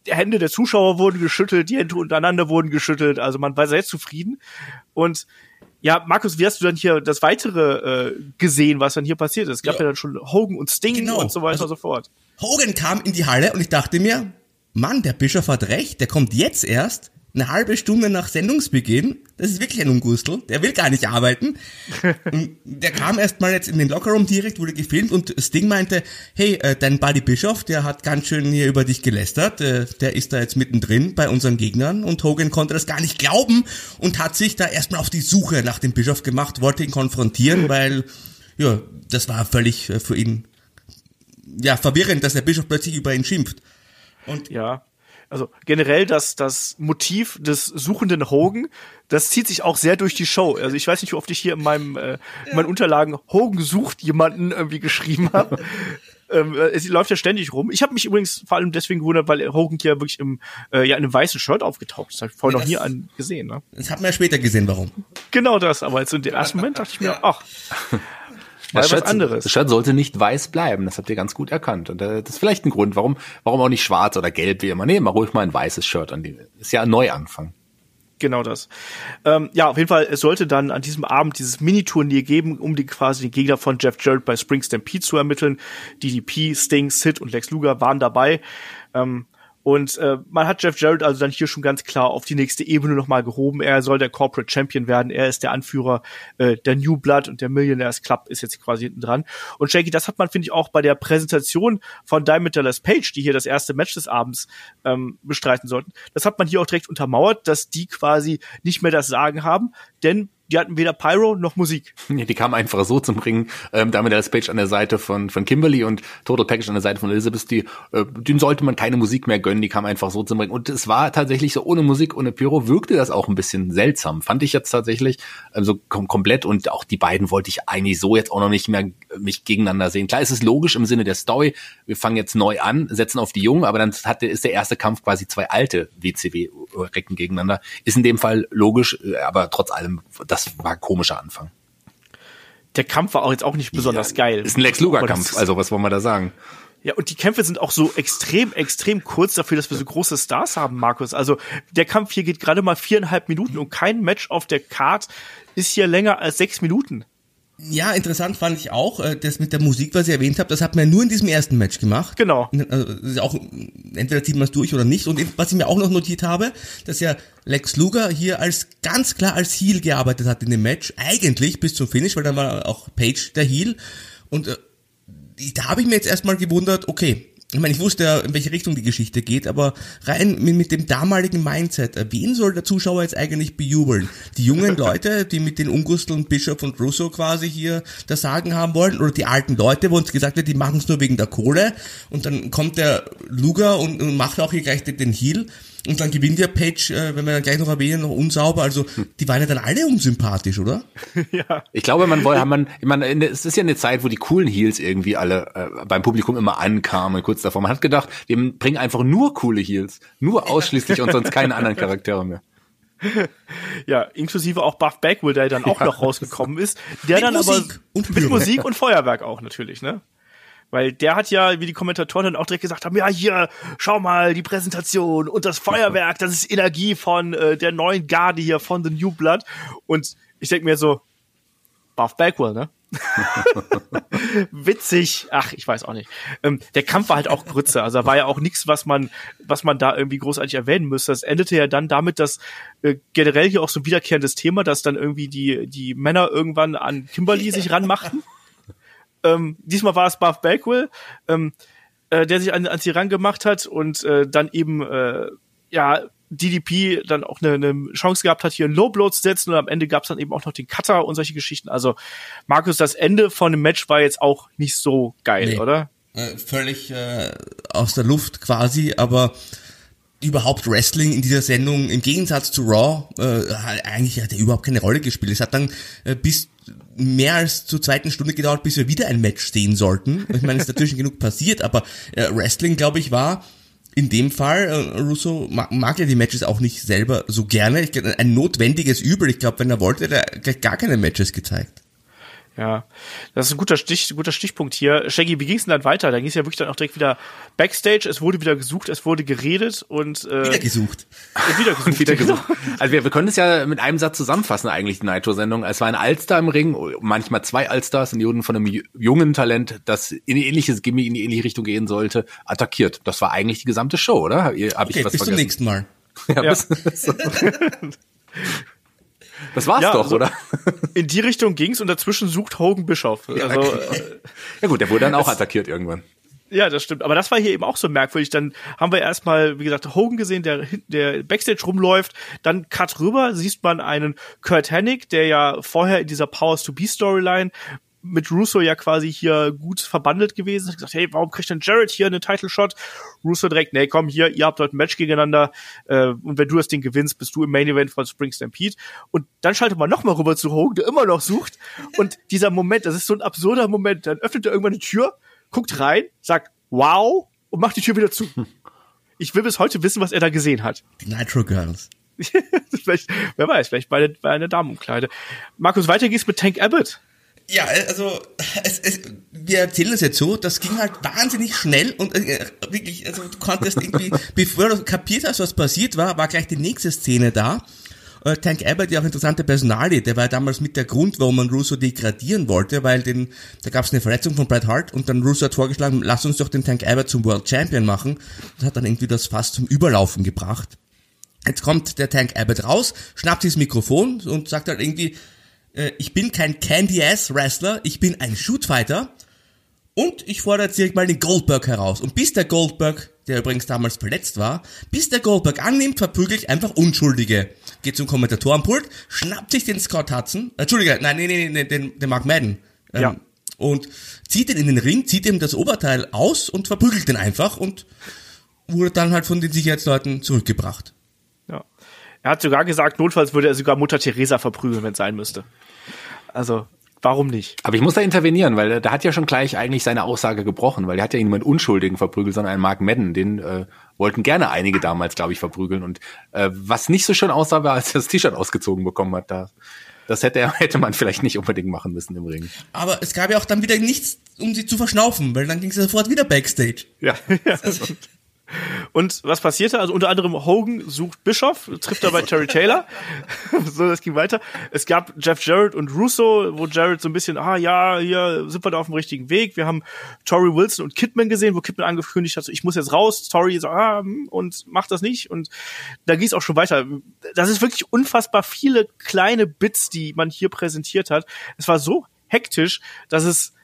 die Hände der Zuschauer wurden geschüttelt, die Hände untereinander wurden geschüttelt. Also man war sehr zufrieden. Und ja, Markus, wie hast du dann hier das weitere äh, gesehen, was dann hier passiert ist? Es gab ja, ja dann schon Hogan und Sting genau. und so weiter also, und so fort. Hogan kam in die Halle und ich dachte mir, Mann, der Bischof hat recht, der kommt jetzt erst, eine halbe Stunde nach Sendungsbeginn. Das ist wirklich ein Ungustel, der will gar nicht arbeiten. der kam erst mal jetzt in den Lockerroom direkt, wurde gefilmt und Sting meinte, hey, äh, dein Buddy Bischof, der hat ganz schön hier über dich gelästert, äh, der ist da jetzt mittendrin bei unseren Gegnern und Hogan konnte das gar nicht glauben und hat sich da erstmal auf die Suche nach dem Bischof gemacht, wollte ihn konfrontieren, weil, ja, das war völlig äh, für ihn, ja, verwirrend, dass der Bischof plötzlich über ihn schimpft. Und ja, also generell das, das Motiv des suchenden Hogan, das zieht sich auch sehr durch die Show. Also ich weiß nicht, wie oft ich hier in meinem äh, in meinen Unterlagen Hogan sucht jemanden irgendwie geschrieben habe. ähm, es läuft ja ständig rum. Ich habe mich übrigens vor allem deswegen gewundert, weil Hogan hier wirklich im äh, ja in einem weißen Shirt aufgetaucht ist. Habe ich vorher noch nie an gesehen. Ne? Das hat man ja später gesehen, warum. Genau das. Aber jetzt in dem ersten Moment dachte ich mir, ach. Das Shirt, was anderes. Das Shirt sollte nicht weiß bleiben, das habt ihr ganz gut erkannt. Und äh, das ist vielleicht ein Grund, warum, warum auch nicht schwarz oder gelb wie immer. Nee, mal ruhig mal ein weißes Shirt an die. Ist ja ein Neuanfang. Genau das. Ähm, ja, auf jeden Fall, es sollte dann an diesem Abend dieses Mini-Turnier geben, um die quasi den Gegner von Jeff Jarrett bei Spring Stampede zu ermitteln. DDP, Sting, Sid und Lex Luger waren dabei. Ähm, Und äh, man hat Jeff Jarrett also dann hier schon ganz klar auf die nächste Ebene nochmal gehoben. Er soll der Corporate Champion werden. Er ist der Anführer äh, der New Blood und der Millionaires Club ist jetzt quasi hinten dran. Und Shaggy, das hat man, finde ich, auch bei der Präsentation von Diamond Dallas Page, die hier das erste Match des Abends ähm, bestreiten sollten. Das hat man hier auch direkt untermauert, dass die quasi nicht mehr das Sagen haben, denn die hatten weder Pyro noch Musik. Ja, die kamen einfach so zum Ring. Ähm, damit der Page an der Seite von, von Kimberly und Total Package an der Seite von Elizabeth, die, äh, denen sollte man keine Musik mehr gönnen, die kamen einfach so zum Ring. Und es war tatsächlich so, ohne Musik, ohne Pyro, wirkte das auch ein bisschen seltsam. Fand ich jetzt tatsächlich ähm, so kom komplett und auch die beiden wollte ich eigentlich so jetzt auch noch nicht mehr äh, mich gegeneinander sehen. Klar, es ist logisch im Sinne der Story. Wir fangen jetzt neu an, setzen auf die Jungen, aber dann hat, ist der erste Kampf quasi zwei alte WCW-Recken gegeneinander. Ist in dem Fall logisch, äh, aber trotz allem, das das war ein komischer Anfang. Der Kampf war auch jetzt auch nicht besonders ja, geil. Ist ein Lex Luger Kampf, also was wollen wir da sagen? Ja, und die Kämpfe sind auch so extrem, extrem kurz dafür, dass wir so große Stars haben, Markus. Also der Kampf hier geht gerade mal viereinhalb Minuten und kein Match auf der Card ist hier länger als sechs Minuten. Ja, interessant fand ich auch, äh, das mit der Musik, was ich erwähnt habe, das hat man nur in diesem ersten Match gemacht. Genau. Also auch entweder zieht man es durch oder nicht. Und was ich mir auch noch notiert habe, dass ja Lex Luger hier als ganz klar als Heel gearbeitet hat in dem Match, eigentlich bis zum Finish, weil dann war auch Page der Heel. Und äh, da habe ich mir jetzt erstmal gewundert, okay, ich meine, ich wusste ja, in welche Richtung die Geschichte geht, aber rein mit, mit dem damaligen Mindset, äh, wen soll der Zuschauer jetzt eigentlich bejubeln? Die jungen Leute, die mit den Ungusteln Bishop und Russo quasi hier das Sagen haben wollen, oder die alten Leute, wo uns gesagt wird, die machen es nur wegen der Kohle, und dann kommt der Luger und, und macht auch hier gleich den, den Heal. Und dann gewinnt ja Page, äh, wenn wir dann gleich noch erwähnen, noch unsauber. Also die waren ja dann alle unsympathisch, oder? ja. Ich glaube, man wollte, man, ich meine, es ist ja eine Zeit, wo die coolen Heels irgendwie alle äh, beim Publikum immer ankamen, kurz davor. Man hat gedacht, wir bringen einfach nur coole Heels, nur ausschließlich und sonst keine anderen Charaktere mehr. Ja, inklusive auch Buff Bagwell, der dann auch ja. noch rausgekommen ist, der mit dann Musik aber und mit Musik und Feuerwerk auch natürlich, ne? Weil der hat ja, wie die Kommentatoren dann auch direkt gesagt haben, ja, hier, schau mal, die Präsentation und das Feuerwerk, das ist Energie von äh, der neuen Garde hier, von The New Blood. Und ich denke mir so, Buff Backwell, ne? Witzig. Ach, ich weiß auch nicht. Ähm, der Kampf war halt auch Grütze. Also war ja auch nichts, was man, was man da irgendwie großartig erwähnen müsste. Es endete ja dann damit, dass äh, generell hier auch so ein wiederkehrendes Thema, dass dann irgendwie die, die Männer irgendwann an Kimberly sich ranmachten. Ähm, diesmal war es Buff Bagwell, ähm, äh, der sich an, an sie rangemacht hat und äh, dann eben äh, ja DDP dann auch eine, eine Chance gehabt hat, hier einen Low Blow zu setzen und am Ende gab es dann eben auch noch den Cutter und solche Geschichten. Also Markus, das Ende von dem Match war jetzt auch nicht so geil, nee. oder? Äh, völlig äh, aus der Luft quasi, aber überhaupt Wrestling in dieser Sendung im Gegensatz zu Raw äh, eigentlich hat er überhaupt keine Rolle gespielt. Es hat dann äh, bis mehr als zur zweiten Stunde gedauert, bis wir wieder ein Match sehen sollten. Ich meine, es ist natürlich genug passiert, aber äh, Wrestling, glaube ich, war in dem Fall, äh, Russo mag, mag ja die Matches auch nicht selber so gerne. Ich, ein notwendiges Übel. Ich glaube, wenn er wollte, hätte er gleich gar keine Matches gezeigt. Ja, das ist ein guter, Stich, guter Stichpunkt hier. Shaggy, wie ging es denn dann weiter? Da ging es ja wirklich dann auch direkt wieder Backstage. Es wurde wieder gesucht, es wurde geredet und äh, wieder gesucht. Äh, wieder gesucht. wieder gesucht. Also wir, wir können es ja mit einem Satz zusammenfassen eigentlich die Nitro-Sendung. Es war ein Allstar im Ring, manchmal zwei Allstars und die wurden von einem jungen Talent, das in ein ähnliches Gimmick in die ähnliche Richtung gehen sollte, attackiert. Das war eigentlich die gesamte Show, oder? Hab ich okay, was bis vergessen? zum nächsten Mal. Ja, ja. Bis, Das war's ja, doch, also oder? In die Richtung ging's und dazwischen sucht Hogan Bischof. Also, ja, okay. ja gut, der wurde dann auch attackiert irgendwann. Ja, das stimmt. Aber das war hier eben auch so merkwürdig. Dann haben wir erstmal, wie gesagt, Hogan gesehen, der, der Backstage rumläuft. Dann Cut rüber, siehst man einen Kurt Hennig, der ja vorher in dieser Powers to Be Storyline mit Russo ja quasi hier gut verbandelt gewesen. Hat gesagt, hey, warum kriegt denn Jared hier einen Title Shot? Russo direkt, nee, komm hier, ihr habt dort ein Match gegeneinander äh, und wenn du das Ding gewinnst, bist du im Main Event von Spring Stampede. Und dann schaltet man nochmal rüber zu Hogan, der immer noch sucht. Und dieser Moment, das ist so ein absurder Moment. Dann öffnet er irgendwann die Tür, guckt rein, sagt wow und macht die Tür wieder zu. Ich will bis heute wissen, was er da gesehen hat. Die Nitro Girls. vielleicht, wer weiß, vielleicht bei, der, bei einer Damenumkleide. Markus, weiter geht's mit Tank Abbott. Ja, also es, es, wir erzählen es jetzt so, das ging halt wahnsinnig schnell und äh, wirklich, also du konntest irgendwie, bevor du kapiert hast, was passiert war, war gleich die nächste Szene da Äh, Tank Abbott, ja auch interessante Personalie, der war ja damals mit der Grund, warum man Russo degradieren wollte, weil den, da gab es eine Verletzung von Bret Hart und dann Russo hat vorgeschlagen, lass uns doch den Tank Abbott zum World Champion machen. Das hat dann irgendwie das fast zum Überlaufen gebracht. Jetzt kommt der Tank Abbott raus, schnappt sich das Mikrofon und sagt halt irgendwie, äh, ich bin kein Candy-Ass-Wrestler, ich bin ein Shootfighter und ich fordere jetzt direkt mal den Goldberg heraus. Und bis der Goldberg, der übrigens damals verletzt war, bis der Goldberg annimmt, verprügelt ich einfach Unschuldige. Geht zum Kommentatorenpult, schnappt sich den Scott Hudson, äh, Entschuldige, nein, nein, nein, nein den, den Mark Madden. Ähm, ja. Und zieht ihn in den Ring, zieht ihm das Oberteil aus und verprügelt ihn einfach und wurde dann halt von den Sicherheitsleuten zurückgebracht. Er hat sogar gesagt, notfalls würde er sogar Mutter Teresa verprügeln, wenn es sein müsste. Also, warum nicht? Aber ich muss da intervenieren, weil äh, da hat ja schon gleich eigentlich seine Aussage gebrochen, weil er hat ja niemanden Unschuldigen verprügelt, sondern einen Mark Madden, den äh, wollten gerne einige damals, glaube ich, verprügeln. Und äh, was nicht so schön aussah, war, als er das T-Shirt ausgezogen bekommen hat. Da, das hätte, hätte man vielleicht nicht unbedingt machen müssen im Ring. Aber es gab ja auch dann wieder nichts, um sie zu verschnaufen, weil dann ging es sofort wieder Backstage. Ja. ja. Und was passierte? Also unter anderem Hogan sucht Bischof, trifft dabei Terry Taylor. so, das ging weiter. Es gab Jeff Jarrett und Russo, wo Jarrett so ein bisschen, ah ja, hier sind wir da auf dem richtigen Weg. Wir haben Tori Wilson und Kidman gesehen, wo Kidman angekündigt hat, so, ich muss jetzt raus. Tori so, ah, hm, und macht das nicht. Und da ging es auch schon weiter. Das ist wirklich unfassbar viele kleine Bits, die man hier präsentiert hat. Es war so hektisch, dass es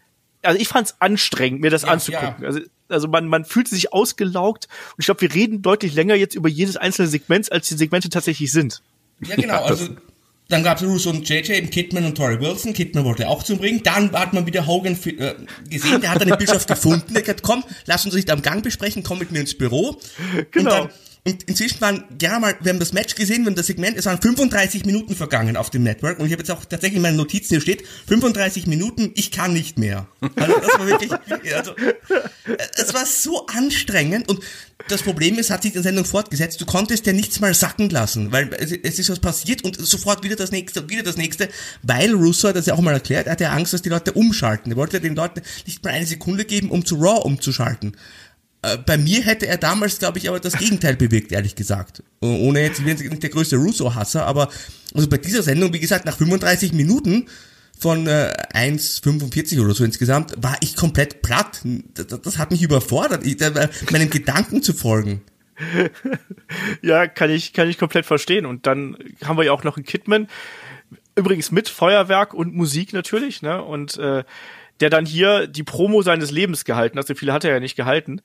also ich fand es anstrengend, mir das ja, anzugucken. Ja. Also, also man, man fühlt sich ausgelaugt und ich glaube, wir reden deutlich länger jetzt über jedes einzelne Segment, als die Segmente tatsächlich sind. Ja, genau. Also dann gab es Russo und JJ, eben Kidman und Tori Wilson. Kidman wollte auch zum Ring. Dann hat man wieder Hogan äh, gesehen, der hat eine Bischof gefunden. Der hat gesagt, komm, lass uns nicht am Gang besprechen, komm mit mir ins Büro. Genau. Und dann und inzwischen waren gerne mal, wir haben das Match gesehen, wir haben das Segment, es waren 35 Minuten vergangen auf dem Network und ich habe jetzt auch tatsächlich in meinen Notizen hier steht, 35 Minuten, ich kann nicht mehr. Also das war wirklich, also, es war so anstrengend und das Problem ist, hat sich die Sendung fortgesetzt, du konntest ja nichts mal sacken lassen, weil es, es ist was passiert und sofort wieder das nächste und wieder das nächste, weil Russo hat das ja auch mal erklärt, er hatte Angst, dass die Leute umschalten. Er wollte den Leuten nicht mal eine Sekunde geben, um zu Raw umzuschalten. Äh, bei mir hätte er damals, glaube ich, aber das Gegenteil bewirkt, ehrlich gesagt. Ohne jetzt, ich bin nicht der größte Russo-Hasser, aber also bei dieser Sendung, wie gesagt, nach 35 Minuten von äh, 1,45 oder so insgesamt, war ich komplett platt. Das, das hat mich überfordert, ich, äh, meinen Gedanken zu folgen. ja, kann ich, kann ich komplett verstehen. Und dann haben wir ja auch noch einen Kidman, übrigens mit Feuerwerk und Musik natürlich, ne? Und äh, der dann hier die Promo seines Lebens gehalten hat. So viele hat er ja nicht gehalten.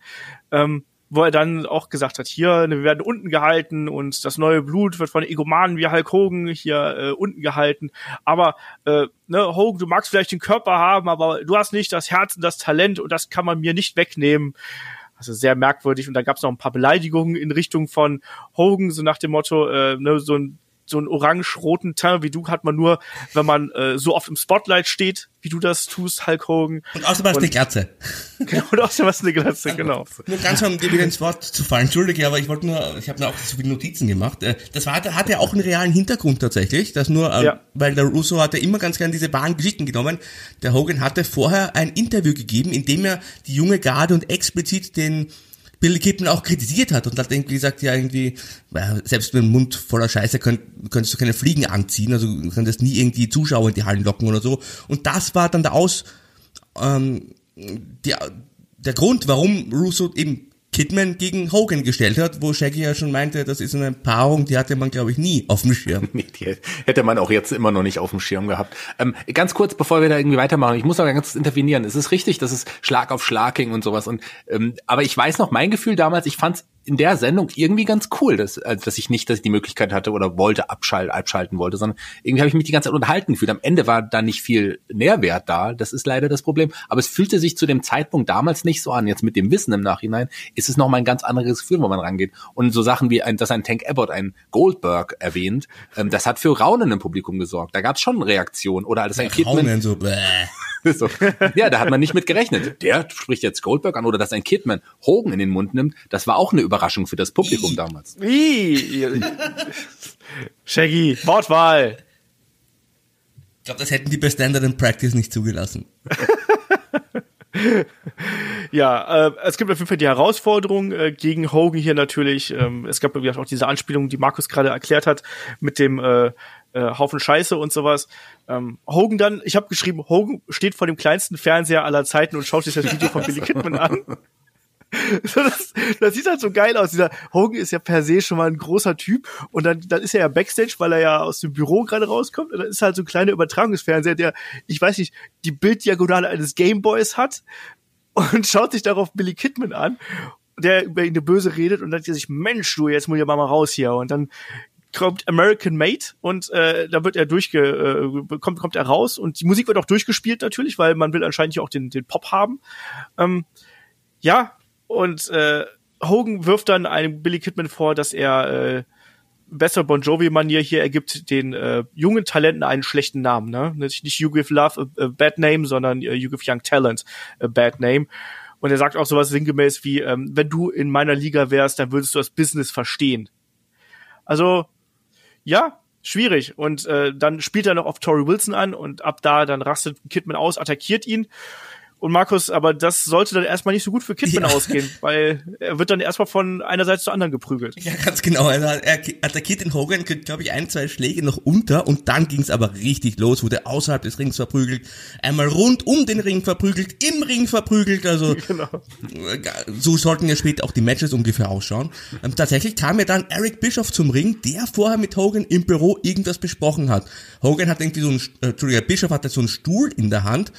Ähm, wo er dann auch gesagt hat, hier, ne, wir werden unten gehalten und das neue Blut wird von Egomanen wie Hulk Hogan hier äh, unten gehalten. Aber äh, ne, Hogan, du magst vielleicht den Körper haben, aber du hast nicht das Herz und das Talent und das kann man mir nicht wegnehmen. Also sehr merkwürdig. Und dann gab es noch ein paar Beleidigungen in Richtung von Hogan, so nach dem Motto, äh, ne, so ein so einen orange-roten Teint wie du hat man nur, wenn man äh, so oft im Spotlight steht, wie du das tust, Hulk Hogan. Und außerdem hast du eine Glatze. Genau, und außerdem hast du eine Glatze, genau. Nur ganz um dir wieder ins Wort zu fallen, entschuldige, aber ich wollte nur, ich habe mir auch so viele Notizen gemacht. Äh, das war, hat ja auch einen realen Hintergrund tatsächlich, das nur, äh, ja. weil der Russo hatte immer ganz gern diese wahren Geschichten genommen. Der Hogan hatte vorher ein Interview gegeben, in dem er die junge Garde und explizit den Billy Kidman auch kritisiert hat und hat irgendwie gesagt, ja irgendwie, selbst mit dem Mund voller Scheiße könnt, könntest du keine Fliegen anziehen, also du könntest nie irgendwie Zuschauer in die Hallen locken oder so. Und das war dann der Aus, ähm, der, der Grund, warum Russo eben Kidman gegen Hogan gestellt hat, wo Shaggy ja schon meinte, das ist eine Paarung, die hatte man, glaube ich, nie auf dem Schirm. Nee, die hätte man auch jetzt immer noch nicht auf dem Schirm gehabt. Ähm, ganz kurz, bevor wir da irgendwie weitermachen, ich muss aber ganz intervenieren. Es ist richtig, dass es Schlag auf Schlag ging und sowas. Und ähm, aber ich weiß noch, mein Gefühl damals, ich fand's in der Sendung irgendwie ganz cool, dass, also, dass ich nicht, dass ich die Möglichkeit hatte oder wollte abschalten, abschalten wollte, sondern irgendwie habe ich mich die ganze Zeit unterhalten gefühlt. Am Ende war da nicht viel Nährwert da. Das ist leider das Problem. Aber es fühlte sich zu dem Zeitpunkt damals nicht so an. Jetzt mit dem Wissen im Nachhinein ist es nochmal ein ganz anderes Gefühl, wo man rangeht. Und so Sachen wie, ein, dass ein Tank Abbott ein Goldberg erwähnt, ähm, das hat für Raunen im Publikum gesorgt. Da gab es schon Reaktionen. Oder als ein Kidman... So, so. Ja, da hat man nicht mit gerechnet. Der spricht jetzt Goldberg an oder dass ein Kidman Hogan in den Mund nimmt. Das war auch eine Überraschung für das Publikum damals. Shaggy, Wortwahl. Ich glaube, das hätten die bei Standard and Practice nicht zugelassen. ja, äh, es gibt auf jeden Fall die Herausforderung äh, gegen Hogan hier natürlich. Ähm, es gab auch diese Anspielung, die Markus gerade erklärt hat, mit dem äh, äh, Haufen Scheiße und sowas. Ähm, Hogan dann, ich habe geschrieben, Hogan steht vor dem kleinsten Fernseher aller Zeiten und schaut sich das Video von Billy Kidman an. das, das sieht halt so geil aus. Dieser Hogan ist ja per se schon mal ein großer Typ und dann, dann ist er ja Backstage, weil er ja aus dem Büro gerade rauskommt und dann ist halt so ein kleiner Übertragungsfernseher, der, ich weiß nicht, die Bilddiagonale eines Gameboys hat und schaut sich darauf Billy Kidman an, der über ihn eine Böse redet und dann sagt er sich, Mensch, du, jetzt muss ich mal mal raus hier und dann kommt American Made und äh, da wird er durchge äh, kommt kommt er raus und die Musik wird auch durchgespielt natürlich, weil man will anscheinend hier auch den den Pop haben. Ähm, ja, und äh, Hogan wirft dann einem Billy Kidman vor, dass er äh, besser Bon Jovi-Manier hier ergibt den äh, jungen Talenten einen schlechten Namen. Ne? Nicht You Give Love a, a Bad Name, sondern uh, You Give Young Talent a Bad Name. Und er sagt auch sowas sinngemäß wie, ähm, wenn du in meiner Liga wärst, dann würdest du das Business verstehen. Also, ja, schwierig. Und äh, dann spielt er noch auf Tori Wilson an und ab da dann rastet Kidman aus, attackiert ihn. Und Markus, aber das sollte dann erstmal nicht so gut für Kidman ja. ausgehen, weil er wird dann erstmal von einer Seite zur anderen geprügelt. Ja, ganz genau. Also er attackiert den Hogan, kriegt, glaube ich, ein, zwei Schläge noch unter und dann ging es aber richtig los, wurde außerhalb des Rings verprügelt, einmal rund um den Ring verprügelt, im Ring verprügelt. Also genau. so sollten ja später auch die Matches ungefähr ausschauen. Ähm, tatsächlich kam ja dann Eric Bischoff zum Ring, der vorher mit Hogan im Büro irgendwas besprochen hat. Hogan hat irgendwie so ein, äh, Entschuldigung, Bischoff hatte so einen Stuhl in der Hand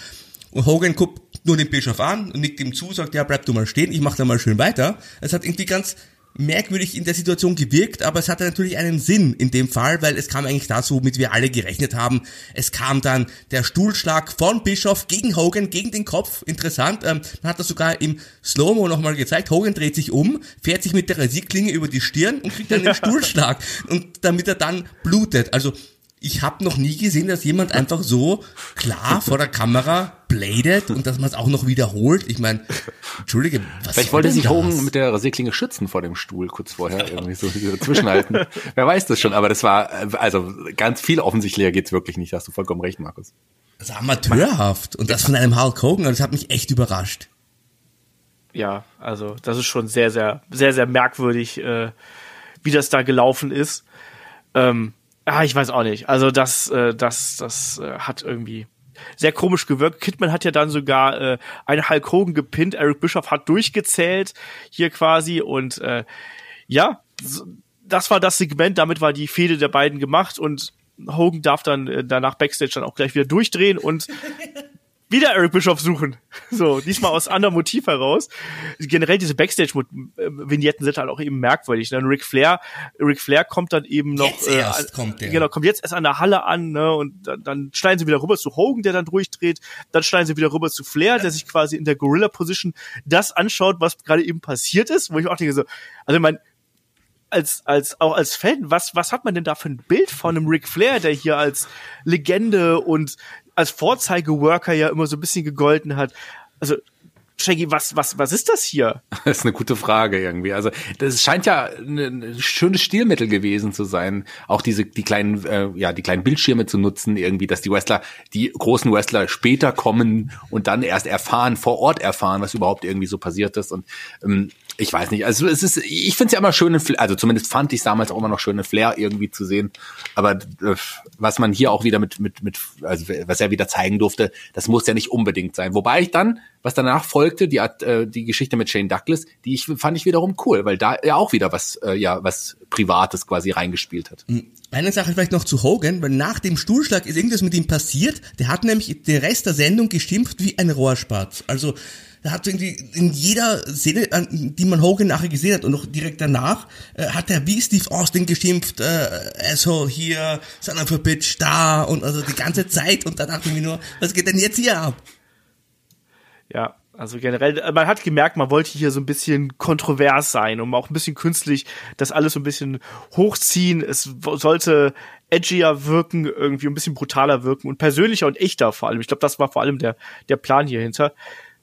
und Hogan guckt nur den Bischof an und nickt ihm zu, sagt, ja, bleib du mal stehen, ich mach da mal schön weiter. Es hat irgendwie ganz merkwürdig in der Situation gewirkt, aber es hatte natürlich einen Sinn in dem Fall, weil es kam eigentlich dazu, womit wir alle gerechnet haben. Es kam dann der Stuhlschlag von Bischof gegen Hogan, gegen den Kopf. Interessant, ähm, man hat das sogar im Slow-Mo nochmal gezeigt. Hogan dreht sich um, fährt sich mit der Rasierklinge über die Stirn und kriegt dann den Stuhlschlag. Und damit er dann blutet. Also ich habe noch nie gesehen, dass jemand einfach so klar vor der Kamera bladet und dass man es auch noch wiederholt. Ich meine, entschuldige, was Vielleicht wollte sich Hogan mit der Rasierklinge schützen vor dem Stuhl kurz vorher, irgendwie so zwischenhalten. Wer weiß das schon, aber das war, also ganz viel offensichtlicher geht's wirklich nicht, hast du vollkommen recht, Markus. Das ist amateurhaft und das von einem Hulk Hogan, das hat mich echt überrascht. Ja, also das ist schon sehr, sehr, sehr, sehr merkwürdig, äh, wie das da gelaufen ist. Ähm, Ah, ich weiß auch nicht. Also das, äh, das, das äh, hat irgendwie sehr komisch gewirkt. Kidman hat ja dann sogar äh, einen Hulk Hogan gepinnt. Eric Bischoff hat durchgezählt hier quasi und äh, ja, das war das Segment. Damit war die Fehde der beiden gemacht und Hogan darf dann äh, danach Backstage dann auch gleich wieder durchdrehen und wieder Eric Bischoff suchen. So, diesmal aus anderem Motiv heraus. Generell diese Backstage-Vignetten sind halt auch eben merkwürdig. Dann Ric Flair, Ric Flair kommt dann eben noch, jetzt erst äh, kommt der. genau, kommt jetzt erst an der Halle an, ne, und dann, dann schneiden sie wieder rüber zu Hogan, der dann durchdreht, dann schneiden sie wieder rüber zu Flair, der sich quasi in der Gorilla-Position das anschaut, was gerade eben passiert ist, wo ich auch denke so, also ich meine, als, als, auch als Fan, was, was hat man denn da für ein Bild von einem Ric Flair, der hier als Legende und als Vorzeigeworker ja immer so ein bisschen gegolten hat. Also Shaggy, was, was, was ist das hier? Das ist eine gute Frage irgendwie. Also, das scheint ja ein schönes Stilmittel gewesen zu sein, auch diese, die kleinen, äh, ja, die kleinen Bildschirme zu nutzen, irgendwie, dass die Wrestler, die großen Wrestler später kommen und dann erst erfahren, vor Ort erfahren, was überhaupt irgendwie so passiert ist. Und ähm, ich weiß nicht, also es ist, ich finde es ja immer schön, also zumindest fand ich damals auch immer noch schöne Flair irgendwie zu sehen. Aber äh, was man hier auch wieder mit, mit, mit, also was er wieder zeigen durfte, das muss ja nicht unbedingt sein. Wobei ich dann, was danach folgte, die, äh, die Geschichte mit Shane Douglas, die ich fand ich wiederum cool, weil da ja auch wieder was, äh, ja, was Privates quasi reingespielt hat. Hm. Eine Sache vielleicht noch zu Hogan, weil nach dem Stuhlschlag ist irgendwas mit ihm passiert. Der hat nämlich den Rest der Sendung geschimpft wie ein Rohrspatz. Also da hat irgendwie in jeder Szene, die man Hogan nachher gesehen hat und noch direkt danach, äh, hat er wie Steve Austin geschimpft, äh, Asshole hier, Son of a Bitch da und also die ganze Zeit und da dachte ich mir nur, was geht denn jetzt hier ab? Ja, also generell, äh, man hat gemerkt, man wollte hier so ein bisschen kontrovers sein und auch ein bisschen künstlich das alles so ein bisschen hochziehen. Es sollte edgier wirken, irgendwie ein bisschen brutaler wirken und persönlicher und echter vor allem. Ich glaube, das war vor allem der, der Plan hier hinter.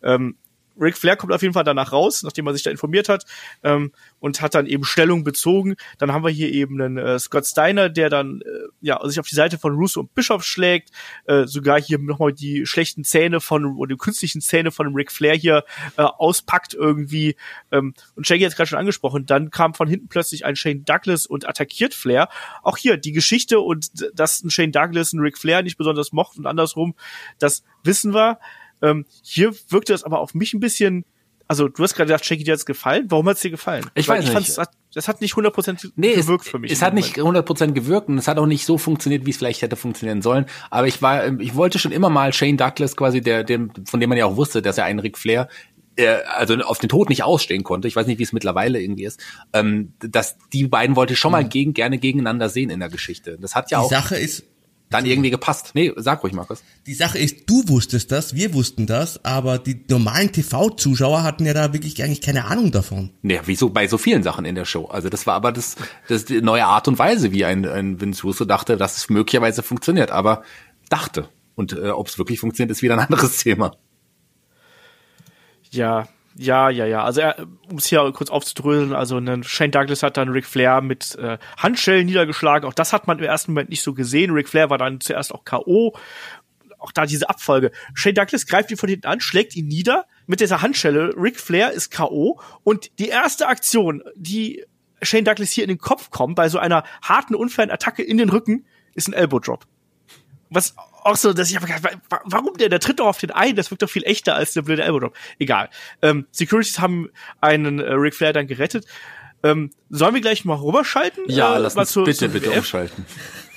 Ähm, Ric Flair kommt auf jeden Fall danach raus, nachdem er sich da informiert hat ähm, und hat dann eben Stellung bezogen. Dann haben wir hier eben einen äh, Scott Steiner, der dann äh, ja sich auf die Seite von Russo und Bischof schlägt, äh, sogar hier nochmal die schlechten Zähne von oder die künstlichen Zähne von Ric Flair hier äh, auspackt irgendwie. Ähm, und Shaggy hat es gerade schon angesprochen. Dann kam von hinten plötzlich ein Shane Douglas und attackiert Flair. Auch hier die Geschichte und dass ein Shane Douglas ein Ric Flair nicht besonders mocht und andersrum, das wissen wir. Ähm, hier wirkte es aber auf mich ein bisschen also du hast gerade gesagt, Shaggy dir hat's gefallen. Warum hat's dir gefallen? Ich Weil weiß ich nicht. Hat, das hat nicht 100% nee, gewirkt es, für mich. Es hat nicht 100% gewirkt und es hat auch nicht so funktioniert, wie es vielleicht hätte funktionieren sollen. Aber ich war, ich wollte schon immer mal Shane Douglas quasi, der, dem, von dem man ja auch wusste, dass er einen Ric Flair äh, also auf den Tod nicht ausstehen konnte, ich weiß nicht, wie es mittlerweile irgendwie ist, ähm, dass die beiden wollte ich schon mal mhm. gegen, gerne gegeneinander sehen in der Geschichte. Das hat ja die auch. Die Sache ist, dann irgendwie gepasst. Nee, sag ruhig, Markus. Die Sache ist, du wusstest das, wir wussten das, aber die normalen TV-Zuschauer hatten ja da wirklich eigentlich keine Ahnung davon. Nee, wieso bei so vielen Sachen in der Show. Also das war aber das, das die neue Art und Weise, wie ein, ein Vince Russo dachte, dass es möglicherweise funktioniert, aber dachte. Und äh, ob es wirklich funktioniert, ist wieder ein anderes Thema. Ja, ja, ja, ja. Also um es hier kurz aufzudröseln, also ein Shane Douglas hat dann Ric Flair mit äh, Handschellen niedergeschlagen. Auch das hat man im ersten Moment nicht so gesehen. Ric Flair war dann zuerst auch K.O. Auch da diese Abfolge. Shane Douglas greift ihn von hinten an, schlägt ihn nieder mit dieser Handschelle. Ric Flair ist K.O. Und die erste Aktion, die Shane Douglas hier in den Kopf kommt, bei so einer harten, unfairen Attacke in den Rücken, ist ein Elbow Drop. Was auch so, dass ich einfach, warum der, der tritt doch auf den ein, das wirkt doch viel echter als der blöde Elbow Drop. Egal. Ähm, Securities haben einen äh, Ric Flair dann gerettet. Ähm, sollen wir gleich mal rüberschalten? Ja, äh, lass uns zu, bitte, zu bitte umschalten.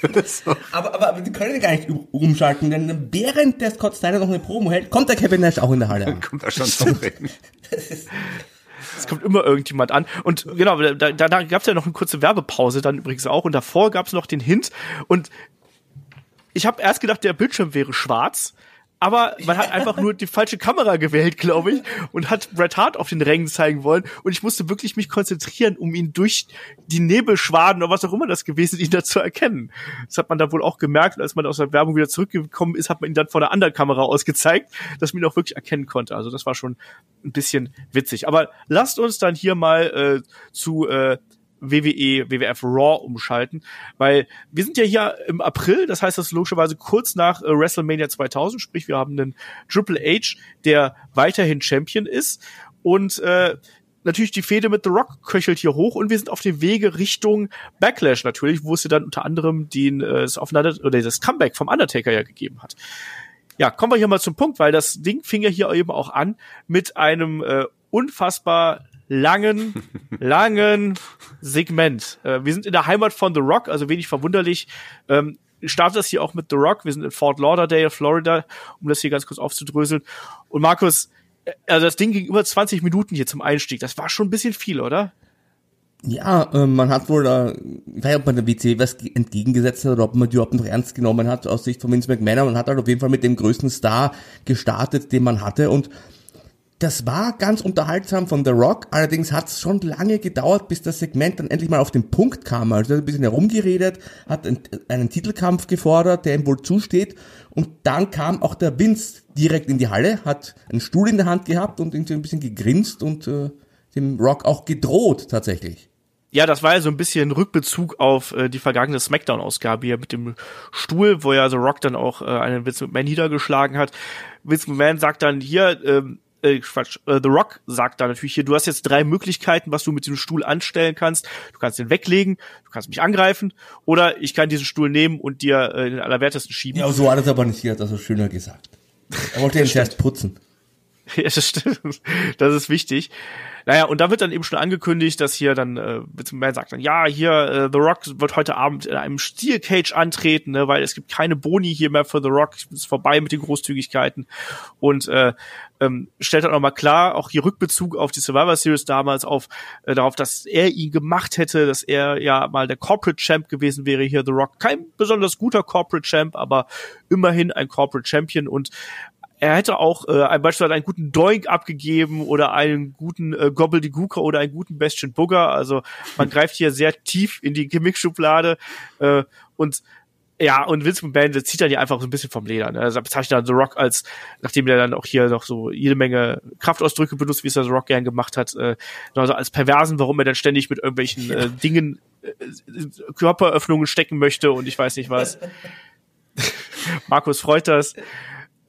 so. aber, aber wir können gar nicht umschalten, denn während der Scott Steiner noch eine Promo hält, kommt der Kevin Nash auch in der Halle an. kommt er schon zum Reden. Es kommt immer irgendjemand an. Und genau, da, da, da gab es ja noch eine kurze Werbepause dann übrigens auch. Und davor gab es noch den Hint. Und ich habe erst gedacht, der Bildschirm wäre schwarz, aber man hat einfach nur die falsche Kamera gewählt, glaube ich, und hat Bret Hart auf den Rängen zeigen wollen. Und ich musste wirklich mich konzentrieren, um ihn durch die Nebelschwaden oder was auch immer das gewesen ist, ihn da zu erkennen. Das hat man dann wohl auch gemerkt. Und als man aus der Werbung wieder zurückgekommen ist, hat man ihn dann vor der anderen Kamera ausgezeigt, dass man ihn auch wirklich erkennen konnte. Also das war schon ein bisschen witzig. Aber lasst uns dann hier mal äh, zu äh, WWE, WWF Raw umschalten, weil wir sind ja hier im April, das heißt, das ist logischerweise kurz nach äh, WrestleMania 2000, sprich, wir haben einen Triple H, der weiterhin Champion ist und äh, natürlich die Fehde mit The Rock köchelt hier hoch und wir sind auf dem Wege Richtung Backlash natürlich, wo es ja dann unter anderem den äh, das Aufeinander oder das Comeback vom Undertaker ja gegeben hat. Ja, kommen wir hier mal zum Punkt, weil das Ding fing ja hier eben auch an mit einem äh, unfassbar langen, langen Segment. Äh, wir sind in der Heimat von The Rock, also wenig verwunderlich. Ähm, startet das hier auch mit The Rock. Wir sind in Fort Lauderdale, Florida, um das hier ganz kurz aufzudröseln. Und Markus, äh, also das Ding ging über 20 Minuten hier zum Einstieg. Das war schon ein bisschen viel, oder? Ja, äh, man hat wohl, äh, ich weiß nicht, ob man der WC was entgegengesetzt hat oder ob man die überhaupt noch ernst genommen hat aus Sicht von Vince McMahon. Man hat halt auf jeden Fall mit dem größten Star gestartet, den man hatte und das war ganz unterhaltsam von The Rock, allerdings hat es schon lange gedauert, bis das Segment dann endlich mal auf den Punkt kam. Also er hat ein bisschen herumgeredet, hat einen, einen Titelkampf gefordert, der ihm wohl zusteht. Und dann kam auch der Vince direkt in die Halle, hat einen Stuhl in der Hand gehabt und irgendwie ein bisschen gegrinst und äh, dem Rock auch gedroht tatsächlich. Ja, das war ja so ein bisschen Rückbezug auf äh, die vergangene Smackdown-Ausgabe hier mit dem Stuhl, wo ja The Rock dann auch äh, einen Vince McMahon niedergeschlagen hat. Vince McMahon sagt dann hier, ähm, äh, Quatsch, äh, The Rock sagt da natürlich hier, du hast jetzt drei Möglichkeiten, was du mit diesem Stuhl anstellen kannst. Du kannst den weglegen, du kannst mich angreifen oder ich kann diesen Stuhl nehmen und dir äh, den Allerwertesten schieben. Ja, so hat es aber nicht, hier hat er so schöner gesagt. Er wollte ihn erst putzen. Ja, das stimmt. Das ist wichtig. Naja, und da wird dann eben schon angekündigt, dass hier dann, äh, Man sagt dann, ja, hier, äh, The Rock wird heute Abend in einem Steel Cage antreten, ne, weil es gibt keine Boni hier mehr für The Rock, ist vorbei mit den Großzügigkeiten. Und äh, ähm, stellt dann nochmal klar, auch hier Rückbezug auf die Survivor Series damals, auf äh, darauf, dass er ihn gemacht hätte, dass er ja mal der Corporate Champ gewesen wäre hier, The Rock. Kein besonders guter Corporate Champ, aber immerhin ein Corporate Champion und er hätte auch äh, beispielsweise einen guten Doink abgegeben oder einen guten äh, Gobbledygooker oder einen guten Bastion Booger. Also man greift hier sehr tief in die Gimmick-Schublade äh, und ja, und Vince McMahon, zieht dann ja einfach so ein bisschen vom Leder. Ne? Also bezeichnet dann The Rock als, nachdem der dann auch hier noch so jede Menge Kraftausdrücke benutzt, wie es der The Rock gern gemacht hat, äh, also als Perversen, warum er dann ständig mit irgendwelchen äh, Dingen, äh, Körperöffnungen stecken möchte und ich weiß nicht was. Markus freut das.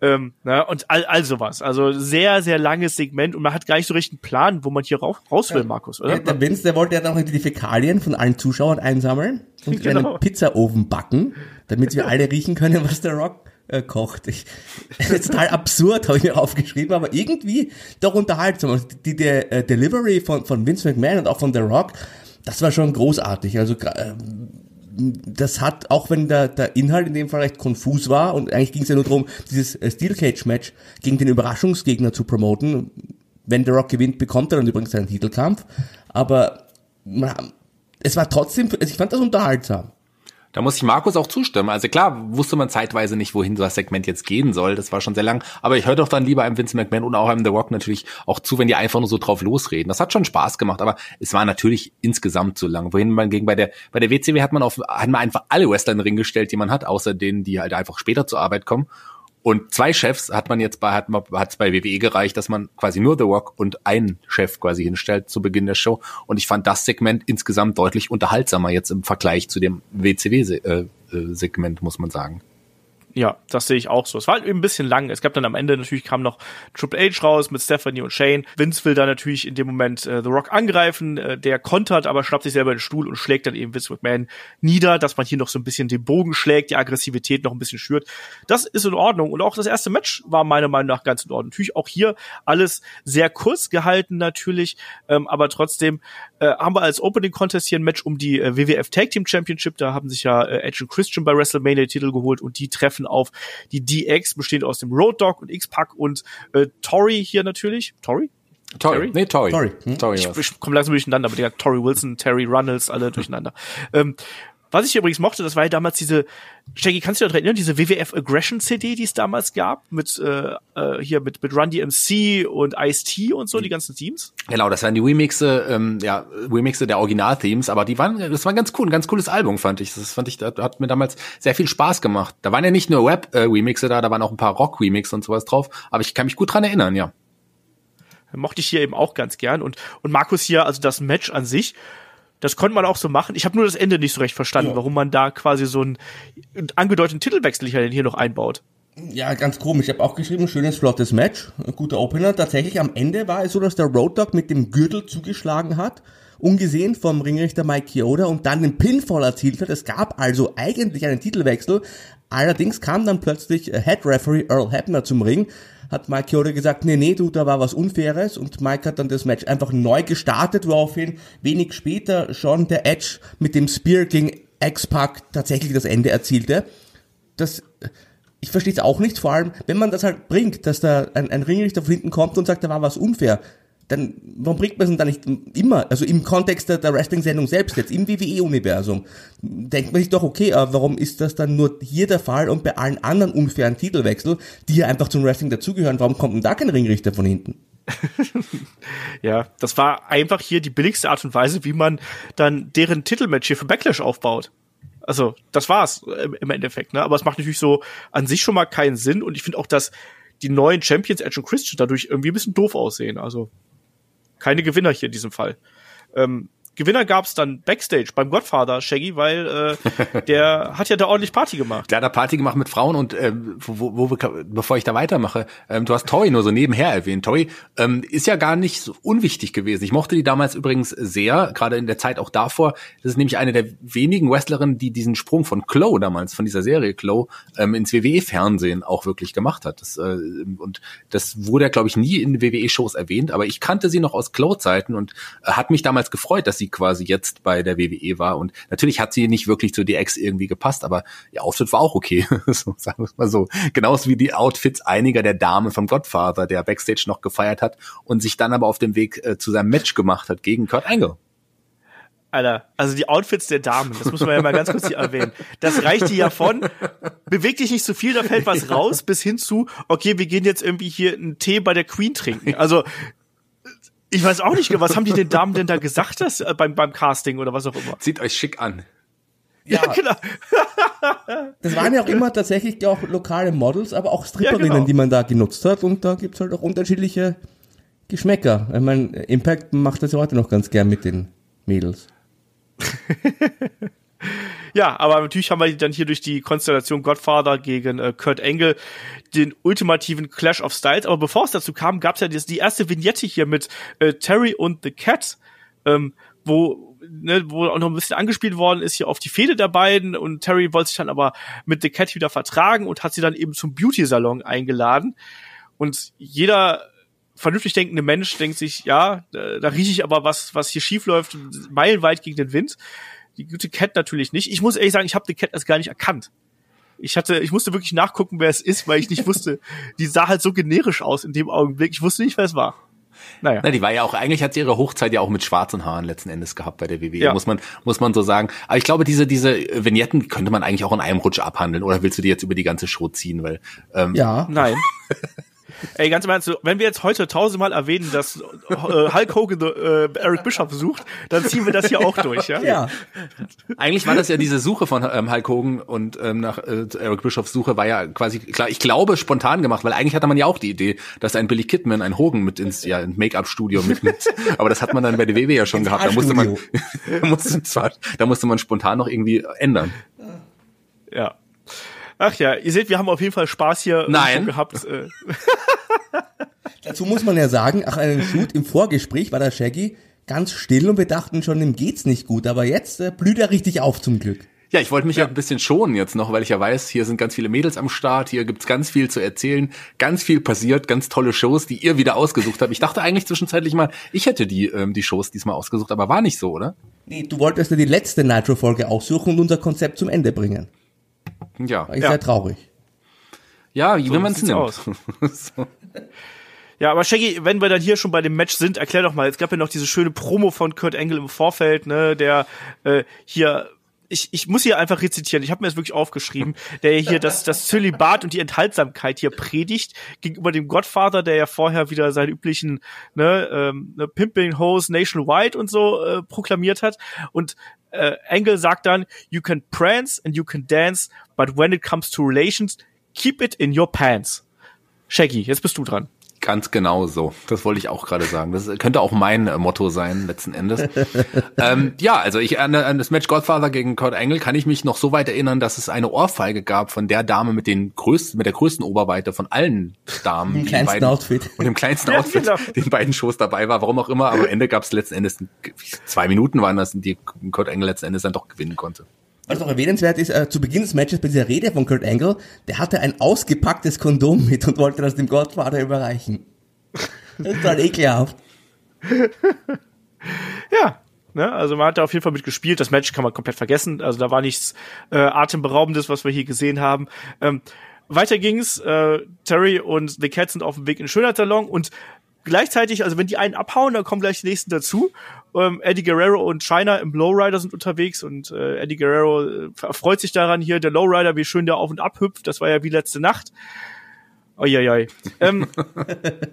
Ähm, ne, und all, all sowas. Also sehr, sehr langes Segment und man hat gar nicht so richtig einen Plan, wo man hier raus, raus will, ja. Markus, oder? Ja, der Vince, der wollte ja dann auch die Fäkalien von allen Zuschauern einsammeln und genau. einen Pizzaofen backen, damit wir alle riechen können, was der Rock äh, kocht. Ich, total absurd, habe ich mir aufgeschrieben, aber irgendwie doch unterhaltsam. Also die, die äh, Delivery von, von Vince McMahon und auch von The Rock, das war schon großartig. Also äh, das hat, auch wenn der, der Inhalt in dem Fall recht konfus war und eigentlich ging es ja nur darum, dieses äh, Steel Cage Match gegen den Überraschungsgegner zu promoten. Wenn The Rock gewinnt, bekommt er dann übrigens seinen Titelkampf. Aber es war trotzdem, also ich fand das unterhaltsam. Da muss ich Markus auch zustimmen. Also klar, wusste man zeitweise nicht, wohin das Segment jetzt gehen soll. Das war schon sehr lang. Aber ich höre doch dann lieber einem Vince McMahon und auch einem The Rock natürlich auch zu, wenn die einfach nur so drauf losreden. Das hat schon Spaß gemacht, aber es war natürlich insgesamt zu lang. Wohin man gegen bei der, bei der WCW hat man auf, hat man einfach alle Wrestler in den Ring gestellt, die man hat, außer denen, die halt einfach später zur Arbeit kommen. Und zwei Chefs hat man jetzt bei, hat man, hat's bei WWE gereicht, dass man quasi nur The Rock und einen Chef quasi hinstellt zu Beginn der Show. Und ich fand das Segment insgesamt deutlich unterhaltsamer jetzt im Vergleich zu dem WCW-Segment, äh, muss man sagen. Ja, das sehe ich auch so. Es war halt eben ein bisschen lang. Es gab dann am Ende natürlich kam noch Triple H raus mit Stephanie und Shane. Vince will da natürlich in dem Moment äh, The Rock angreifen. Äh, der kontert, aber schnappt sich selber den Stuhl und schlägt dann eben Vince McMahon nieder, dass man hier noch so ein bisschen den Bogen schlägt, die Aggressivität noch ein bisschen schürt. Das ist in Ordnung. Und auch das erste Match war meiner Meinung nach ganz in Ordnung. Natürlich auch hier alles sehr kurz gehalten natürlich, ähm, aber trotzdem äh, haben wir als Opening Contest hier ein Match um die äh, WWF Tag Team Championship. Da haben sich ja äh, Edge und Christian bei WrestleMania Titel geholt und die treffen auf die DX, bestehend aus dem Road Dog und X-Pac und äh, Tori hier natürlich. Tori? Tori? Nee, Tori. Tori. Hm? Tori ich, ich komme langsam durcheinander, aber der Tori Wilson, Terry Runnels, alle durcheinander. ähm, was ich übrigens mochte, das war ja damals diese, Shaggy, kannst du dich erinnern, diese WWF Aggression CD, die es damals gab, mit äh, äh, hier mit mit Run DMC und Ice-T und so, die ganzen Teams? Genau, das waren die Remixe, ähm, ja, Remixe der Original-Themes, aber die waren, das war ganz cool, ein ganz cooles Album, fand ich. Das fand ich, das hat mir damals sehr viel Spaß gemacht. Da waren ja nicht nur Rap-Remixe da, da waren auch ein paar Rock-Remixe und sowas drauf, aber ich kann mich gut dran erinnern, ja. Mochte ich hier eben auch ganz gern und und Markus hier, also das Match an sich, das konnte man auch so machen. Ich habe nur das Ende nicht so recht verstanden, ja. warum man da quasi so einen angedeuteten Titelwechsel hier noch einbaut. Ja, ganz komisch. Ich habe auch geschrieben, schönes, flottes Match, ein guter Opener. Tatsächlich am Ende war es so, dass der Road Dog mit dem Gürtel zugeschlagen hat, ungesehen vom Ringrichter Mike Chioda und dann den Pinfall erzielt hat. Es gab also eigentlich einen Titelwechsel. Allerdings kam dann plötzlich Head Referee Earl Hebner zum Ring hat Mike Chioda gesagt, nee, nee, du, da war was Unfaires und Mike hat dann das Match einfach neu gestartet, woraufhin wenig später schon der Edge mit dem Spear gegen X-Pac tatsächlich das Ende erzielte. Das, ich verstehe es auch nicht, vor allem, wenn man das halt bringt, dass da ein, ein Ringrichter von hinten kommt und sagt, da war was unfair dann warum bringt man es denn da nicht immer, also im Kontext der, der Wrestling-Sendung selbst jetzt, im WWE-Universum, denkt man sich doch, okay, aber warum ist das dann nur hier der Fall und bei allen anderen unfairen Titelwechsel, die ja einfach zum Wrestling dazugehören, warum kommt denn da kein Ringrichter von hinten? ja, das war einfach hier die billigste Art und Weise, wie man dann deren Titelmatch hier für Backlash aufbaut. Also, das war's im Endeffekt, ne? Aber es macht natürlich so an sich schon mal keinen Sinn und ich finde auch, dass die neuen Champions Edge und Christian dadurch irgendwie ein bisschen doof aussehen. Also, keine Gewinner hier in diesem Fall. Ähm, Gewinner gab's dann Backstage beim Godfather Shaggy, weil äh, der hat ja da ordentlich Party gemacht. Der hat da Party gemacht mit Frauen und äh, wo, wo, wo, bevor ich da weitermache, ähm, du hast Tori nur so nebenher erwähnt. Tori ähm, ist ja gar nicht so unwichtig gewesen. Ich mochte die damals übrigens sehr, gerade in der Zeit auch davor. Das ist nämlich eine der wenigen Wrestlerinnen, die diesen Sprung von Chloe damals, von dieser Serie Chloe, ähm, ins WWE-Fernsehen auch wirklich gemacht hat. Das, äh, und das wurde ja, glaube ich, nie in WWE-Shows erwähnt, aber ich kannte sie noch aus Chloe-Zeiten und äh, hat mich damals gefreut, dass sie quasi jetzt bei der WWE war. Und natürlich hat sie nicht wirklich zu DX irgendwie gepasst, aber ihr Outfit war auch okay. so, sagen wir mal so. Genauso wie die Outfits einiger der Damen vom Godfather, der Backstage noch gefeiert hat und sich dann aber auf dem Weg äh, zu seinem Match gemacht hat gegen Kurt Angle. Alter, also die Outfits der Damen, das muss man ja mal ganz kurz hier erwähnen. Das reicht ja von, beweg dich nicht zu so viel, da fällt was raus, bis hin zu, okay, wir gehen jetzt irgendwie hier einen Tee bei der Queen trinken. Also ich weiß auch nicht, was haben die den Damen denn da gesagt, das, äh, beim, beim Casting oder was auch immer? Zieht euch schick an. Ja, ja genau. das waren ja auch immer tatsächlich auch lokale Models, aber auch Stripperinnen, ja, genau. die man da genutzt hat. Und da gibt's halt auch unterschiedliche Geschmäcker. Ich meine, Impact macht das ja heute noch ganz gern mit den Mädels. ja, aber natürlich haben wir dann hier durch die Konstellation Godfather gegen äh, Kurt Engel den ultimativen Clash of Styles. Aber bevor es dazu kam, gab es ja die, die erste Vignette hier mit äh, Terry und The Cat, ähm, wo ne, wo auch noch ein bisschen angespielt worden ist hier auf die Fehde der beiden und Terry wollte sich dann aber mit The Cat wieder vertragen und hat sie dann eben zum Beauty-Salon eingeladen. Und jeder vernünftig denkende Mensch denkt sich, ja, da, da rieche ich aber was, was hier schief läuft, meilenweit gegen den Wind. Die gute Cat natürlich nicht. Ich muss ehrlich sagen, ich habe The Cat erst gar nicht erkannt. Ich hatte, ich musste wirklich nachgucken, wer es ist, weil ich nicht wusste. Die sah halt so generisch aus in dem Augenblick. Ich wusste nicht, wer es war. Naja. Na, die war ja auch, eigentlich hat sie ihre Hochzeit ja auch mit schwarzen Haaren letzten Endes gehabt bei der WWE, ja. muss man, muss man so sagen. Aber ich glaube, diese, diese Vignetten könnte man eigentlich auch in einem Rutsch abhandeln. Oder willst du die jetzt über die ganze Show ziehen? Weil, ähm, ja. Nein. Ey, ganz im Ernst, wenn wir jetzt heute tausendmal erwähnen, dass äh, Hulk Hogan äh, Eric Bischoff sucht, dann ziehen wir das hier auch durch, ja? Ja. Eigentlich war das ja diese Suche von ähm, Hulk Hogan und ähm, nach äh, Eric Bischoffs Suche war ja quasi klar, ich glaube spontan gemacht, weil eigentlich hatte man ja auch die Idee, dass ein Billy Kidman ein Hogan mit ins ja in Make-up-Studio mitnimmt. Aber das hat man dann bei der WW ja schon gehabt. Da musste man, musste, zwar, da musste man spontan noch irgendwie ändern. Ja. Ach ja, ihr seht, wir haben auf jeden Fall Spaß hier Nein. gehabt. Äh. Dazu muss man ja sagen, nach einem Shoot im Vorgespräch war der Shaggy ganz still und wir dachten schon, ihm geht's nicht gut, aber jetzt äh, blüht er richtig auf zum Glück. Ja, ich wollte mich ja. ein bisschen schonen jetzt noch, weil ich ja weiß, hier sind ganz viele Mädels am Start, hier gibt's ganz viel zu erzählen, ganz viel passiert, ganz tolle Shows, die ihr wieder ausgesucht habt. Ich dachte eigentlich zwischenzeitlich mal, ich hätte die, ähm, die Shows diesmal ausgesucht, aber war nicht so, oder? Nee, du wolltest ja die letzte Nitro-Folge aussuchen und unser Konzept zum Ende bringen. Ja. War ich ja. sehr traurig. Ja, wie so man es nimmt. so. Ja, aber Shaggy, wenn wir dann hier schon bei dem Match sind, erklär doch mal, es gab ja noch diese schöne Promo von Kurt Angle im Vorfeld, ne, der äh, hier ich, ich muss hier einfach rezitieren, ich habe mir das wirklich aufgeschrieben, der hier das, das Zölibat und die Enthaltsamkeit hier predigt gegenüber dem Godfather, der ja vorher wieder seine üblichen ne, ähm, ne, Pimping Hose Nationwide und so äh, proklamiert hat. Und äh, Angle sagt dann, you can prance and you can dance, but when it comes to relations, keep it in your pants. Shaggy, jetzt bist du dran. Ganz genau so. Das wollte ich auch gerade sagen. Das könnte auch mein äh, Motto sein, letzten Endes. ähm, ja, also ich an, an, das Match Godfather gegen Kurt Angle kann ich mich noch so weit erinnern, dass es eine Ohrfeige gab von der Dame mit den größten, mit der größten Oberweite von allen Damen. Dem kleinsten beiden, Outfit. Und dem kleinsten Outfit, ja, genau. den beiden Shows dabei war, warum auch immer. Aber am Ende gab es letzten Endes zwei Minuten waren das, die Kurt Angle letzten Endes dann doch gewinnen konnte. Was noch erwähnenswert ist, äh, zu Beginn des Matches bei dieser Rede von Kurt Angle, der hatte ein ausgepacktes Kondom mit und wollte das dem Godfather überreichen. Halt ekelhaft. ja, ne, also man hat da auf jeden Fall mit gespielt. Das Match kann man komplett vergessen. Also da war nichts äh, atemberaubendes, was wir hier gesehen haben. Ähm, weiter ging's. Äh, Terry und The Cat sind auf dem Weg in Schönheitssalon und gleichzeitig, also wenn die einen abhauen, dann kommen gleich die nächsten dazu. Ähm, Eddie Guerrero und China im Lowrider sind unterwegs und äh, Eddie Guerrero äh, freut sich daran hier, der Lowrider, wie schön der auf und ab hüpft. Das war ja wie letzte Nacht. Uiuiui. Ähm,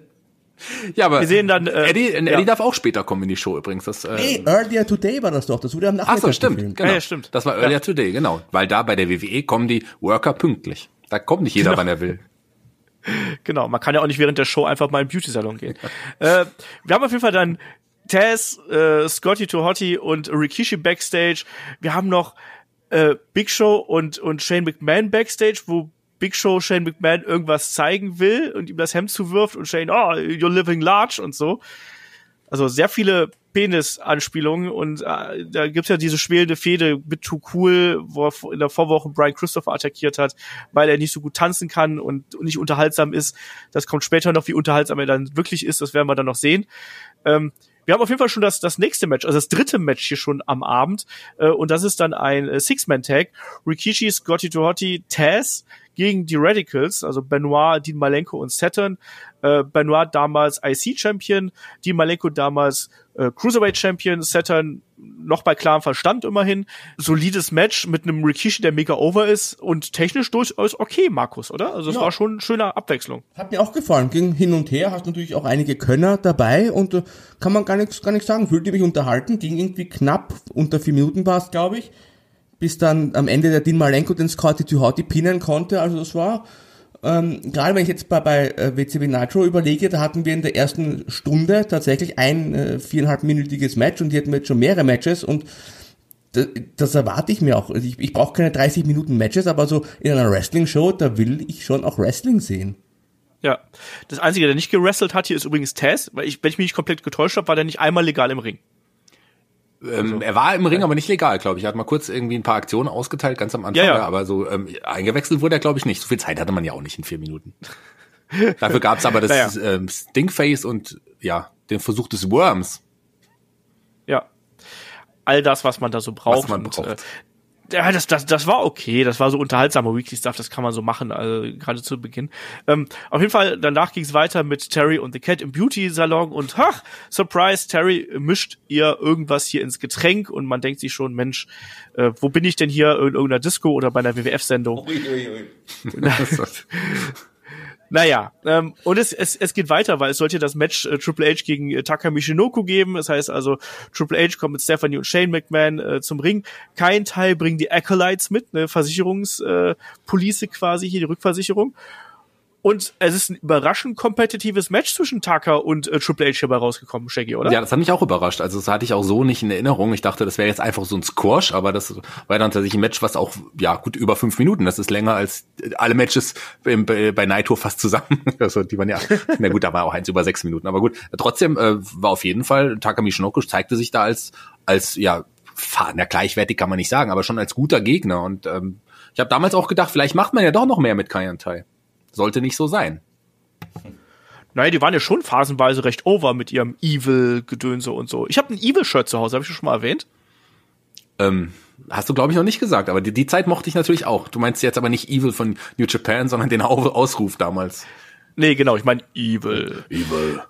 ja, aber wir sehen dann, äh, Eddie, Eddie ja. darf auch später kommen in die Show übrigens. Das, äh, nee, Earlier Today war das doch. Das wurde am Nachmittag Ach so, stimmt. Genau. Ja, stimmt. Das war Earlier ja. Today, genau. Weil da bei der WWE kommen die Worker pünktlich. Da kommt nicht jeder, genau. wann er will. Genau, man kann ja auch nicht während der Show einfach mal in den Beauty-Salon gehen. äh, wir haben auf jeden Fall dann Taz, äh, Scotty Tohotti und Rikishi backstage. Wir haben noch äh, Big Show und, und Shane McMahon backstage, wo Big Show Shane McMahon irgendwas zeigen will und ihm das Hemd zuwirft und Shane, oh, you're living large und so. Also sehr viele Penis-Anspielungen und äh, da gibt's ja diese schwelende Fehde mit Too Cool, wo er in der Vorwoche Brian Christopher attackiert hat, weil er nicht so gut tanzen kann und nicht unterhaltsam ist. Das kommt später noch, wie unterhaltsam er dann wirklich ist, das werden wir dann noch sehen. Ähm, wir haben auf jeden Fall schon das, das nächste Match, also das dritte Match hier schon am Abend. Äh, und das ist dann ein äh, Six-Man-Tag. Rikishi, Scotty Tohotti, Taz gegen die Radicals, also Benoit, Dean Malenko und Saturn. Äh, Benoit damals IC-Champion, Dean Malenko damals äh, Cruiserweight-Champion, Saturn noch bei klarem Verstand immerhin. Solides Match mit einem Rikishi, der mega over ist und technisch durchaus okay, Markus, oder? Also es ja. war schon eine schöne Abwechslung. Hat mir auch gefallen, ging hin und her, hast natürlich auch einige Könner dabei und äh, kann man gar nichts gar nichts sagen, fühlte mich unterhalten, ging irgendwie knapp, unter vier Minuten war es, glaube ich bis dann am Ende der Dean Malenko den Scotty Tuhati pinnen konnte. Also das war, ähm, gerade wenn ich jetzt bei, bei äh, WCW Nitro überlege, da hatten wir in der ersten Stunde tatsächlich ein äh, viereinhalbminütiges Match und die hatten wir jetzt schon mehrere Matches und das, das erwarte ich mir auch. Also ich, ich brauche keine 30 Minuten Matches, aber so in einer Wrestling-Show, da will ich schon auch Wrestling sehen. Ja. Das Einzige, der nicht gewrestelt hat hier, ist übrigens Taz, weil ich, wenn ich mich nicht komplett getäuscht habe, war der nicht einmal legal im Ring. Ähm, also, er war im Ring, aber nicht legal, glaube ich. Er hat mal kurz irgendwie ein paar Aktionen ausgeteilt, ganz am Anfang, ja, ja. aber so ähm, eingewechselt wurde er, glaube ich, nicht. So viel Zeit hatte man ja auch nicht in vier Minuten. Dafür gab's aber das naja. ähm, Stinkface und ja, den Versuch des Worms. Ja. All das, was man da so braucht. Was man braucht. Und, äh, ja, das, das, das war okay. Das war so unterhaltsamer Weekly Stuff. Das kann man so machen, also, gerade zu Beginn. Ähm, auf jeden Fall, danach ging es weiter mit Terry und The Cat im Beauty-Salon und ach, Surprise, Terry mischt ihr irgendwas hier ins Getränk und man denkt sich schon, Mensch, äh, wo bin ich denn hier in irgendeiner Disco oder bei einer WWF-Sendung? Naja, ähm, und es, es, es geht weiter, weil es sollte das Match äh, Triple H gegen äh, Taka Michinoku geben. Das heißt also, Triple H kommt mit Stephanie und Shane McMahon äh, zum Ring. Kein Teil bringen die Acolytes mit, eine Versicherungspolice äh, quasi, hier die Rückversicherung. Und es ist ein überraschend kompetitives Match zwischen Tucker und äh, Triple H hierbei rausgekommen, Shaggy, oder? Ja, das hat mich auch überrascht. Also das hatte ich auch so nicht in Erinnerung. Ich dachte, das wäre jetzt einfach so ein Squash, aber das war dann tatsächlich ein Match, was auch, ja, gut über fünf Minuten. Das ist länger als alle Matches bei, bei Naito fast zusammen. Also die waren ja, na gut, da war auch eins über sechs Minuten. Aber gut, trotzdem äh, war auf jeden Fall, Taka Michinoku zeigte sich da als, als, ja, na gleichwertig kann man nicht sagen, aber schon als guter Gegner. Und ähm, ich habe damals auch gedacht, vielleicht macht man ja doch noch mehr mit Kayantai. Sollte nicht so sein. Naja, die waren ja schon phasenweise recht over mit ihrem Evil-Gedönse und so. Ich habe ein Evil-Shirt zu Hause, habe ich schon mal erwähnt? Ähm, hast du, glaube ich, noch nicht gesagt, aber die, die, Zeit mochte ich natürlich auch. Du meinst jetzt aber nicht Evil von New Japan, sondern den Ausruf damals. Nee, genau, ich meine Evil. Evil.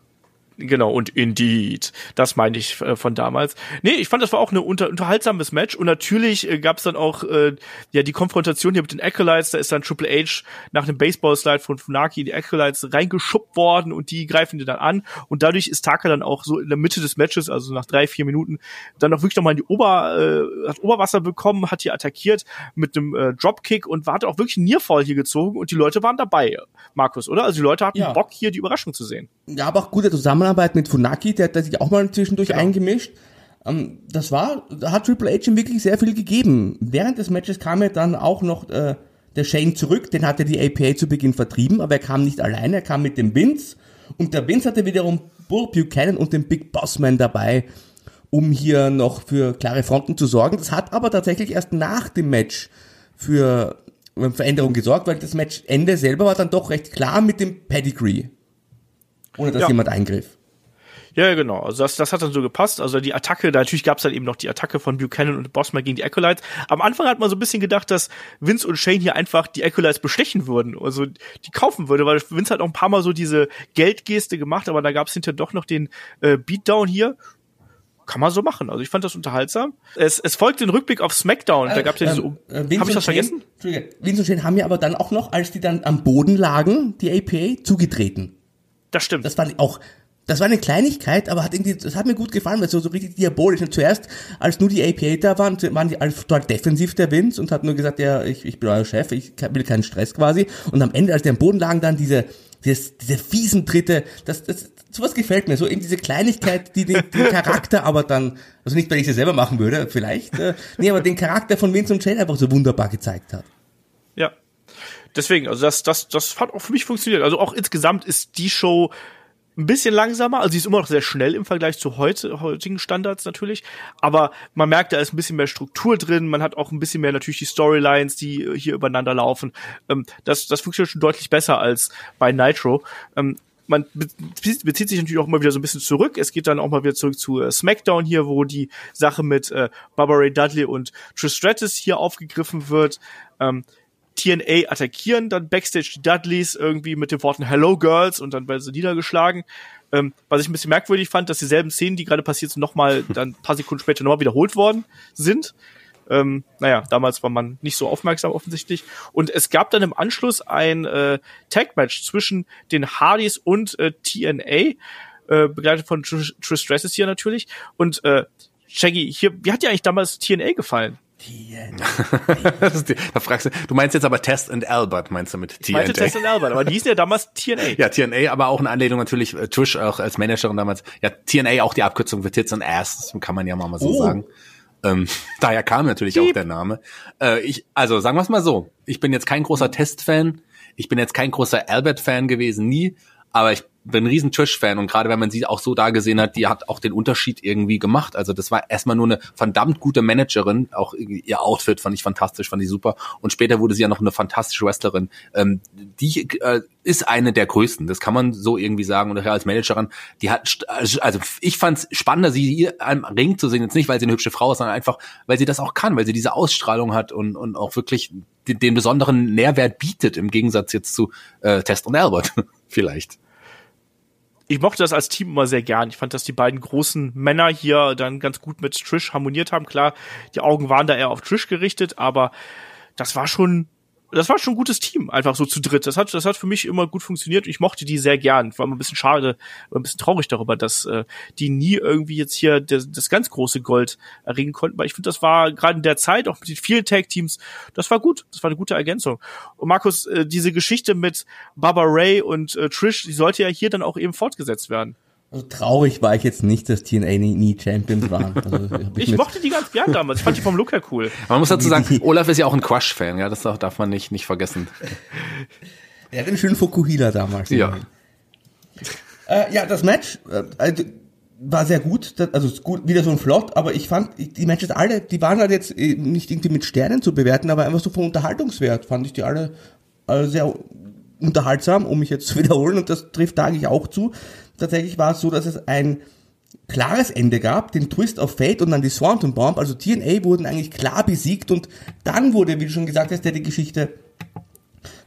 Genau, und Indeed. Das meinte ich äh, von damals. Nee, ich fand, das war auch ein unter unterhaltsames Match. Und natürlich äh, gab es dann auch äh, ja die Konfrontation hier mit den Acolytes. Da ist dann Triple H nach einem Baseball-Slide von Funaki in die Acolytes reingeschubbt worden und die greifen die dann an. Und dadurch ist Taka dann auch so in der Mitte des Matches, also nach drei, vier Minuten, dann auch wirklich nochmal in die Ober, äh, hat Oberwasser bekommen, hat hier attackiert mit einem äh, Dropkick und war auch wirklich einen Nearfall hier gezogen und die Leute waren dabei, Markus, oder? Also die Leute hatten ja. Bock, hier die Überraschung zu sehen. Ja, aber auch gute Zusammenarbeit mit Funaki, der hat sich auch mal zwischendurch genau. eingemischt. Ähm, das war, da hat Triple H ihm wirklich sehr viel gegeben. Während des Matches kam er dann auch noch äh, der Shane zurück, den hatte die APA zu Beginn vertrieben, aber er kam nicht alleine, er kam mit dem Vince und der Vince hatte wiederum Bull Buchanan und den Big Bossman dabei, um hier noch für klare Fronten zu sorgen. Das hat aber tatsächlich erst nach dem Match für Veränderung gesorgt, weil das Matchende selber war dann doch recht klar mit dem Pedigree ohne dass ja. jemand eingriff. Ja, genau. Also das, das hat dann so gepasst. Also die Attacke, da natürlich gab es dann eben noch die Attacke von Buchanan und Bossman gegen die Acolytes. Am Anfang hat man so ein bisschen gedacht, dass Vince und Shane hier einfach die Acolytes bestechen würden, also die kaufen würde, weil Vince hat auch ein paar Mal so diese Geldgeste gemacht, aber da gab es hinterher doch noch den äh, Beatdown hier. Kann man so machen. Also ich fand das unterhaltsam. Es, es folgt den Rückblick auf SmackDown. Da gab es ja diese. Äh, äh, Habe ich das vergessen? Vince und Shane haben ja aber dann auch noch, als die dann am Boden lagen, die APA, zugetreten. Das stimmt. Das war auch, das war eine Kleinigkeit, aber hat irgendwie, das hat mir gut gefallen, weil es so, so richtig diabolisch. Und zuerst, als nur die APA da waren, waren die alles total defensiv der Vince und hat nur gesagt, ja, ich, ich bin euer Chef, ich will keinen Stress quasi. Und am Ende, als die am Boden lagen, dann diese, diese, diese fiesen Tritte, das, das, sowas gefällt mir, so eben diese Kleinigkeit, die den, den Charakter aber dann, also nicht, weil ich sie selber machen würde, vielleicht, äh, nee, aber den Charakter von Vince und Shane einfach so wunderbar gezeigt hat. Ja, deswegen, also das, das, das hat auch für mich funktioniert. Also auch insgesamt ist die Show ein bisschen langsamer, also sie ist immer noch sehr schnell im Vergleich zu heute, heutigen Standards natürlich, aber man merkt, da ist ein bisschen mehr Struktur drin, man hat auch ein bisschen mehr natürlich die Storylines, die hier übereinander laufen. Ähm, das, das funktioniert schon deutlich besser als bei Nitro. Ähm, man bezieht sich natürlich auch immer wieder so ein bisschen zurück. Es geht dann auch mal wieder zurück zu äh, SmackDown hier, wo die Sache mit äh, Barbara Dudley und Trish Stratus hier aufgegriffen wird. Ähm, TNA attackieren dann Backstage die Dudleys irgendwie mit den Worten Hello Girls und dann werden sie niedergeschlagen. Ähm, was ich ein bisschen merkwürdig fand, dass dieselben Szenen, die gerade passiert sind, nochmal dann ein paar Sekunden später nochmal wiederholt worden sind. Ähm, naja, damals war man nicht so aufmerksam offensichtlich. Und es gab dann im Anschluss ein äh, Tag-Match zwischen den Hardys und äh, TNA, äh, begleitet von Trish Stratus hier natürlich. Und äh, Shaggy, hier, wie hat dir eigentlich damals TNA gefallen? TNA. da fragst du, du meinst jetzt aber Test and Albert, meinst du mit TNA? Ich meinte Test and Albert, aber die hießen ja damals TNA. Ja, TNA, aber auch eine Anlehnung natürlich, äh, Trish auch als Managerin damals. Ja, TNA auch die Abkürzung für Tits and Ass, kann man ja mal so oh. sagen. Ähm, daher kam natürlich Piep. auch der Name. Äh, ich, also sagen wir es mal so, ich bin jetzt kein großer Test-Fan, ich bin jetzt kein großer Albert-Fan gewesen, nie, aber ich bin ein riesen Trish-Fan und gerade wenn man sie auch so da gesehen hat, die hat auch den Unterschied irgendwie gemacht. Also das war erstmal nur eine verdammt gute Managerin, auch ihr Outfit fand ich fantastisch, fand ich super. Und später wurde sie ja noch eine fantastische Wrestlerin. Ähm, die äh, ist eine der größten, das kann man so irgendwie sagen. Und als Managerin, die hat, also ich fand es spannender, sie hier am Ring zu sehen, jetzt nicht, weil sie eine hübsche Frau ist, sondern einfach, weil sie das auch kann, weil sie diese Ausstrahlung hat und, und auch wirklich den, den besonderen Nährwert bietet, im Gegensatz jetzt zu äh, Test und Albert vielleicht ich mochte das als Team immer sehr gern. Ich fand, dass die beiden großen Männer hier dann ganz gut mit Trish harmoniert haben. Klar, die Augen waren da eher auf Trish gerichtet, aber das war schon das war schon ein gutes Team, einfach so zu dritt. Das hat, das hat für mich immer gut funktioniert. Ich mochte die sehr gern. War immer ein bisschen schade, ein bisschen traurig darüber, dass äh, die nie irgendwie jetzt hier das, das ganz große Gold erringen konnten. Weil ich finde, das war gerade in der Zeit, auch mit den vielen Tag-Teams, das war gut. Das war eine gute Ergänzung. Und Markus, äh, diese Geschichte mit Baba Ray und äh, Trish, die sollte ja hier dann auch eben fortgesetzt werden. Also traurig war ich jetzt nicht, dass TNA nie, nie Champions waren. Also, ich, ich mochte die ganz gern damals. Ich fand die vom Look her cool. Man muss dazu sagen, Olaf ist ja auch ein Crush-Fan. Ja, das darf man nicht, nicht vergessen. Er hat einen schönen Fokuhila damals. Ja. Äh, ja, das Match äh, also, war sehr gut. Also gut, wieder so ein Flott. Aber ich fand, die Matches alle, die waren halt jetzt äh, nicht irgendwie mit Sternen zu bewerten, aber einfach so vom Unterhaltungswert fand ich die alle äh, sehr unterhaltsam, um mich jetzt zu wiederholen. Und das trifft da eigentlich auch zu tatsächlich war es so, dass es ein klares Ende gab, den Twist of Fate und dann die Swanton Bomb. Also TNA wurden eigentlich klar besiegt und dann wurde, wie du schon gesagt hast, die Geschichte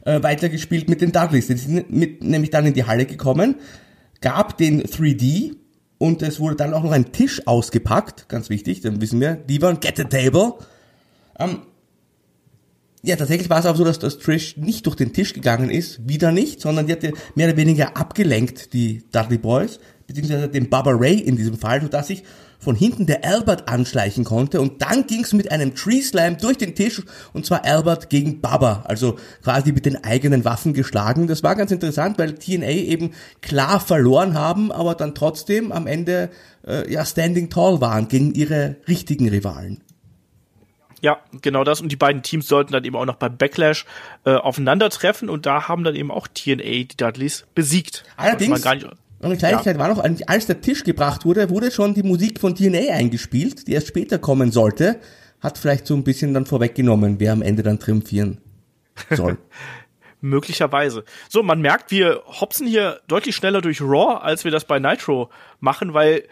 äh, weitergespielt mit den Dudleys. Die sind mit, nämlich dann in die Halle gekommen, gab den 3D und es wurde dann auch noch ein Tisch ausgepackt, ganz wichtig, dann wissen wir, die waren Get a Table. Ähm, ja, tatsächlich war es auch so, dass das Trish nicht durch den Tisch gegangen ist, wieder nicht, sondern die hatte mehr oder weniger abgelenkt, die Dudley Boys, beziehungsweise den Baba Ray in diesem Fall, sodass sich von hinten der Albert anschleichen konnte und dann ging's mit einem Tree Slam durch den Tisch und zwar Albert gegen Baba, also quasi mit den eigenen Waffen geschlagen. Das war ganz interessant, weil TNA eben klar verloren haben, aber dann trotzdem am Ende äh, ja standing tall waren gegen ihre richtigen Rivalen. Ja, genau das. Und die beiden Teams sollten dann eben auch noch beim Backlash äh, aufeinandertreffen und da haben dann eben auch TNA die Dudleys besiegt. Allerdings, nicht, eine Kleinigkeit ja. war noch, als der Tisch gebracht wurde, wurde schon die Musik von TNA eingespielt, die erst später kommen sollte. Hat vielleicht so ein bisschen dann vorweggenommen, wer am Ende dann triumphieren soll. Möglicherweise. So, man merkt, wir hopsen hier deutlich schneller durch Raw, als wir das bei Nitro machen, weil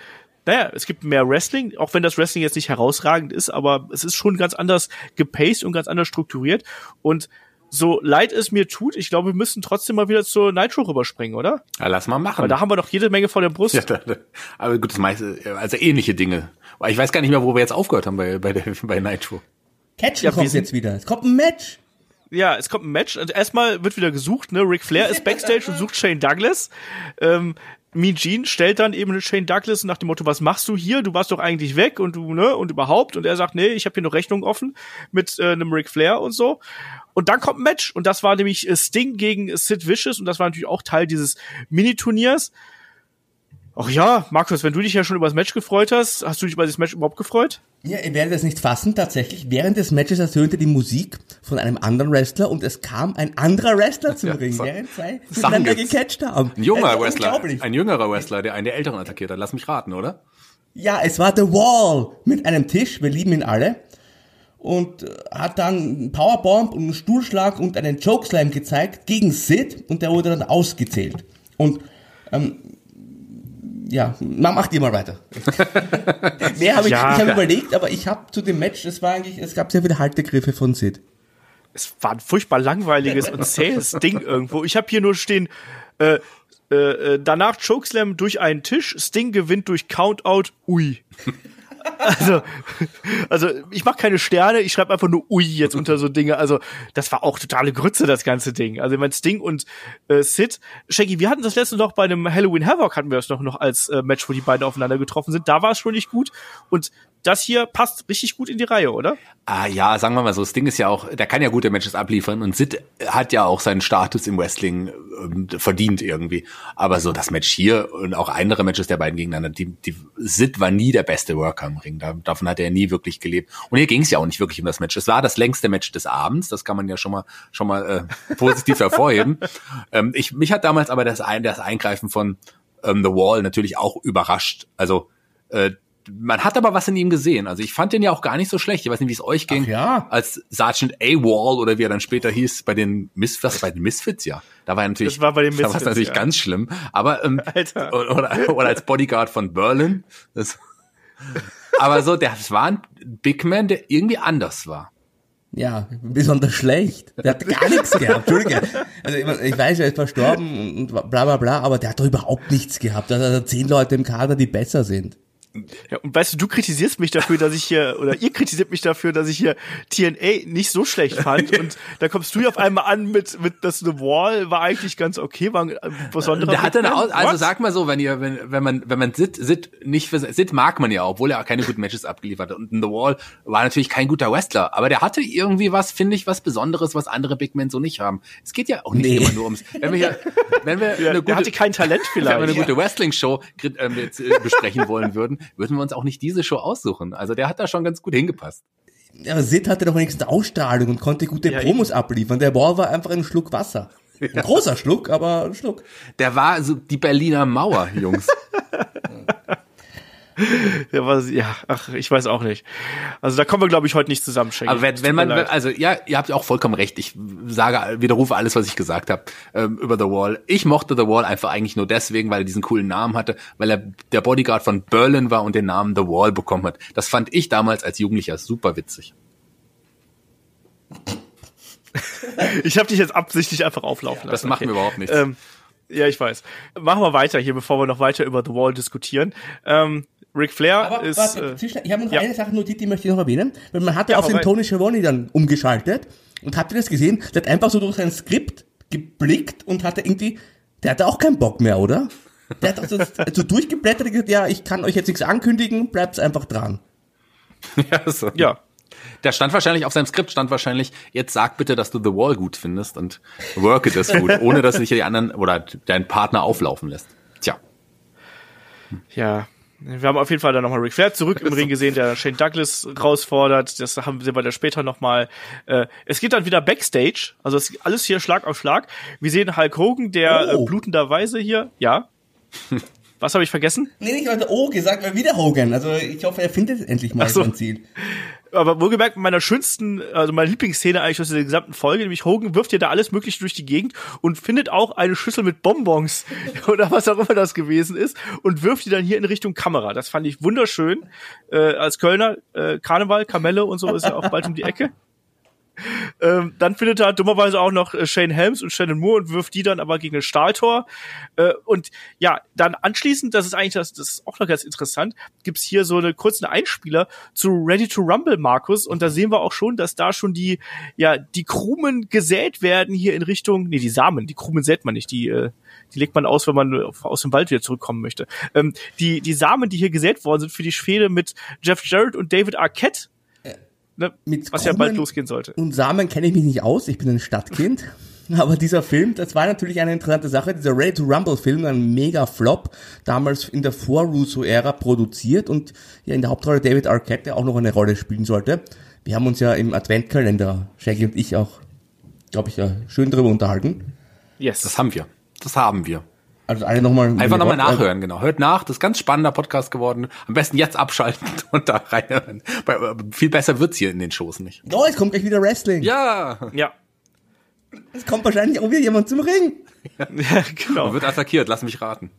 naja, es gibt mehr Wrestling, auch wenn das Wrestling jetzt nicht herausragend ist, aber es ist schon ganz anders gepaced und ganz anders strukturiert. Und so leid es mir tut, ich glaube, wir müssen trotzdem mal wieder zur Nitro rüberspringen, oder? Ja, lass mal machen. Weil da haben wir doch jede Menge vor der Brust. Ja, da, da, aber gut, das meiste, also ähnliche Dinge. Ich weiß gar nicht mehr, wo wir jetzt aufgehört haben bei, bei, der, bei Nitro. Catch ja, kommt jetzt wieder. Es kommt ein Match. Ja, es kommt ein Match. Also erstmal wird wieder gesucht, ne? Ric Flair ist Backstage und sucht Shane Douglas. Ähm, Mean Gene stellt dann eben Shane Douglas nach dem Motto, was machst du hier? Du warst doch eigentlich weg und du, ne, und überhaupt. Und er sagt, nee, ich habe hier noch Rechnung offen mit äh, einem Ric Flair und so. Und dann kommt ein Match und das war nämlich äh, Sting gegen Sid Vicious und das war natürlich auch Teil dieses Mini-Turniers. Ach ja, Markus, wenn du dich ja schon über das Match gefreut hast, hast du dich über das Match überhaupt gefreut? Ja, ich werde das nicht fassen, tatsächlich. Während des Matches ertönte die Musik von einem anderen Wrestler und es kam ein anderer Wrestler zum ja, Ring, so während zwei miteinander gecatcht haben. Ein junger Wrestler, ein jüngerer Wrestler, der einen der Älteren attackiert hat. Lass mich raten, oder? Ja, es war The Wall mit einem Tisch, wir lieben ihn alle. Und äh, hat dann einen Powerbomb und einen Stuhlschlag und einen Chokeslam gezeigt gegen Sid und der wurde dann ausgezählt. Und ähm, ja, mach dir mal weiter. Mehr habe ich, ja, ich habe überlegt, aber ich habe zu dem Match, es war eigentlich, es gab sehr viele Haltegriffe von Sid. Es war ein furchtbar langweiliges und zähes Ding irgendwo. Ich habe hier nur stehen, äh, äh, äh, danach Chokeslam durch einen Tisch, Sting gewinnt durch Countout, ui. Also, also ich mache keine Sterne, ich schreibe einfach nur Ui jetzt unter so Dinge. Also das war auch totale Grütze, das ganze Ding. Also ich mein Sting und äh, Sid. Shaggy, wir hatten das letzte noch bei einem Halloween Havoc, hatten wir das noch, noch als äh, Match, wo die beiden aufeinander getroffen sind. Da war es schon nicht gut. Und das hier passt richtig gut in die Reihe, oder? Ah ja, sagen wir mal so, das Ding ist ja auch, der kann ja gute Matches abliefern und Sid hat ja auch seinen Status im Wrestling äh, verdient irgendwie. Aber so das Match hier und auch andere Matches der beiden gegeneinander, die, die Sid war nie der beste Worker im Ring. Da, davon hat er nie wirklich gelebt. Und hier ging es ja auch nicht wirklich um das Match. Es war das längste Match des Abends, das kann man ja schon mal schon mal äh, positiv hervorheben. Ähm, ich, mich hat damals aber das, ein, das Eingreifen von ähm, The Wall natürlich auch überrascht. Also äh, man hat aber was in ihm gesehen. Also ich fand den ja auch gar nicht so schlecht. Ich weiß nicht, wie es euch ging. Ach ja. Als Sergeant A-Wall oder wie er dann später hieß, bei den Misfits, bei den Misfits, ja. Da war er natürlich, das war bei den Misfits, da war natürlich ja. ganz schlimm. Aber, ähm, Alter. Oder, oder als Bodyguard von Berlin. Das, aber so, das war ein Big Man, der irgendwie anders war. Ja, besonders schlecht. Der hat gar nichts gehabt, Entschuldige. Also ich, weiß, er ist verstorben und bla bla bla, aber der hat doch überhaupt nichts gehabt. Da hat zehn Leute im Kader, die besser sind. Ja, und weißt du, du kritisierst mich dafür, dass ich hier, oder ihr kritisiert mich dafür, dass ich hier TNA nicht so schlecht fand. Und da kommst du hier auf einmal an mit, mit das The Wall war eigentlich ganz okay, war ein besonderer. Der hatte eine Aus also sag mal so, wenn ihr, wenn, wenn man, wenn man Sid, Sid nicht für, Sid mag man ja, obwohl er auch keine guten Matches abgeliefert hat. Und The Wall war natürlich kein guter Wrestler, aber der hatte irgendwie was, finde ich, was Besonderes, was andere Big Men so nicht haben. Es geht ja auch nicht nee. immer nur ums, wenn wir hier, wenn wir ja, eine gute, hatte kein Talent vielleicht. Wenn wir eine gute Wrestling-Show ähm, besprechen wollen würden, würden wir uns auch nicht diese Show aussuchen. Also der hat da schon ganz gut hingepasst. Ja, Sid hatte doch wenigstens Ausstrahlung und konnte gute ja, Promos eben. abliefern. Der Ball war einfach ein Schluck Wasser. Ein ja. großer Schluck, aber ein Schluck. Der war so die Berliner Mauer, Jungs. ja, was, ja, ach, ich weiß auch nicht. Also da kommen wir, glaube ich, heute nicht zusammen, Shaggy. Aber wenn, wenn man, also ja, ihr habt auch vollkommen recht. Ich sage, widerrufe alles, was ich gesagt habe ähm, über The Wall. Ich mochte The Wall einfach eigentlich nur deswegen, weil er diesen coolen Namen hatte, weil er der Bodyguard von Berlin war und den Namen The Wall bekommen hat. Das fand ich damals als Jugendlicher super witzig. ich habe dich jetzt absichtlich einfach auflaufen lassen. Das machen okay. wir überhaupt nicht. Ähm, ja, ich weiß. Machen wir weiter hier, bevor wir noch weiter über The Wall diskutieren. Ähm, Ric Flair Aber, ist. Warte, äh, ich habe noch ja. eine Sache notiert, die möchte ich noch erwähnen. Weil man hat ja, auf den Tony Schiavone dann umgeschaltet. Und habt ihr das gesehen? Der hat einfach so durch sein Skript geblickt und hatte irgendwie, der hatte auch keinen Bock mehr, oder? Der hat also so durchgeblättert und gesagt, ja, ich kann euch jetzt nichts ankündigen, bleibt's einfach dran. Ja, so. ja. Da stand wahrscheinlich, auf seinem Skript stand wahrscheinlich, jetzt sag bitte, dass du The Wall gut findest und worke das gut, ohne dass sich die anderen oder dein Partner auflaufen lässt. Tja. Ja, wir haben auf jeden Fall dann nochmal Ric Flair zurück im Ring gesehen, der Shane Douglas herausfordert. Das haben wir da später nochmal. Äh, es geht dann wieder Backstage. Also alles hier Schlag auf Schlag. Wir sehen Hulk Hogan, der oh. äh, blutenderweise hier, ja. Was habe ich vergessen? Nee, nicht heute O gesagt, weil wieder Hogan. Also ich hoffe, er findet endlich mal so. sein Ziel aber wohlgemerkt, meiner schönsten, also meine Lieblingsszene eigentlich aus der gesamten Folge, nämlich Hogan wirft ja da alles mögliche durch die Gegend und findet auch eine Schüssel mit Bonbons oder was auch immer das gewesen ist und wirft die dann hier in Richtung Kamera. Das fand ich wunderschön. Äh, als Kölner, äh, Karneval, Kamelle und so ist ja auch bald um die Ecke. Ähm, dann findet er dummerweise auch noch äh, Shane Helms und Shannon Moore und wirft die dann aber gegen ein Stahltor. Äh, und ja, dann anschließend, das ist eigentlich das, das ist auch noch ganz interessant, gibt's hier so eine kurzen Einspieler zu Ready to Rumble, Markus. Und da sehen wir auch schon, dass da schon die, ja, die Krumen gesät werden hier in Richtung, nee, die Samen, die Krumen sät man nicht, die, äh, die legt man aus, wenn man aus dem Wald wieder zurückkommen möchte. Ähm, die, die Samen, die hier gesät worden sind für die Schwede mit Jeff Jarrett und David Arquette, ne, mit was Krumen ja bald losgehen sollte. Und Samen kenne ich mich nicht aus, ich bin ein Stadtkind. Aber dieser Film, das war natürlich eine interessante Sache. Dieser Ready to Rumble Film, ein mega Flop, damals in der Vor-Russo-Ära produziert und ja in der Hauptrolle David Arquette, der auch noch eine Rolle spielen sollte. Wir haben uns ja im Adventkalender, Shaggy und ich auch, glaube ich, ja, schön drüber unterhalten. Yes. Das haben wir. Das haben wir. Also alle nochmal. Einfach nochmal nachhören, genau. Hört nach, das ist ganz spannender Podcast geworden. Am besten jetzt abschalten und da rein. Viel besser wird's hier in den Shows nicht. Oh, es kommt gleich wieder Wrestling. Ja. Ja. Es kommt wahrscheinlich auch wieder jemand zum Ring. Ja, genau. Man wird attackiert, lass mich raten.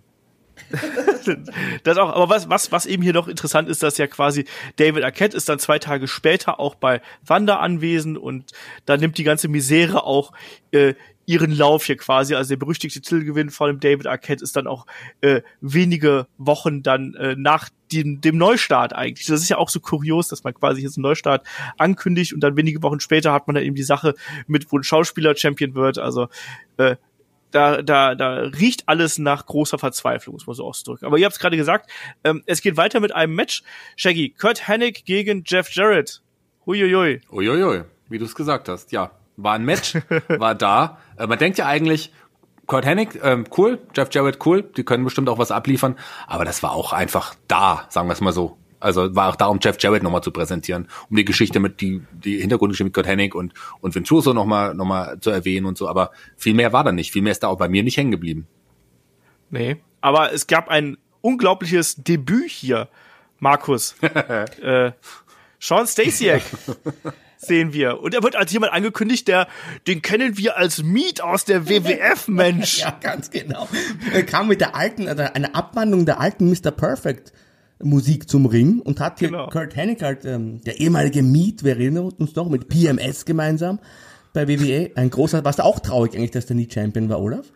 das auch, aber was, was, was eben hier noch interessant ist, dass ja quasi David Arquette ist dann zwei Tage später auch bei Thunder anwesend und da nimmt die ganze Misere auch äh, ihren Lauf hier quasi. Also der berüchtigte Titelgewinn von dem David Arquette ist dann auch äh, wenige Wochen dann äh, nach dem, dem Neustart eigentlich. Das ist ja auch so kurios, dass man quasi jetzt einen Neustart ankündigt und dann wenige Wochen später hat man dann eben die Sache mit, wo ein Schauspieler Champion wird. Also äh, da, da, da riecht alles nach großer Verzweiflung, muss man so ausdrücken. Aber ihr habt es gerade gesagt, ähm, es geht weiter mit einem Match. Shaggy, Kurt Hennig gegen Jeff Jarrett. Huiuiui. Uiuiui, wie du es gesagt hast, ja. War ein Match, war da. Äh, man denkt ja eigentlich, Kurt Hennig, ähm, cool, Jeff Jarrett, cool, die können bestimmt auch was abliefern, aber das war auch einfach da, sagen wir es mal so. Also war auch da, um Jeff Jarrett nochmal zu präsentieren, um die Geschichte mit, die, die Hintergrundgeschichte mit Kurt Hennig und, und Ventuso nochmal, noch mal zu erwähnen und so, aber viel mehr war da nicht, viel mehr ist da auch bei mir nicht hängen geblieben. Nee, aber es gab ein unglaubliches Debüt hier, Markus. äh, Sean Stasiak sehen wir. Und er wird als jemand angekündigt, der, den kennen wir als Meat aus der WWF, Mensch. ja, ganz genau. Er kam mit der alten, also einer Abwandlung der alten Mr. Perfect Musik zum Ring und hat hier genau. Kurt Hennig halt, ähm, der ehemalige Meat, wir erinnern uns noch, mit PMS gemeinsam bei WWE. Ein großer, warst du auch traurig eigentlich, dass der nie Champion war, Olaf?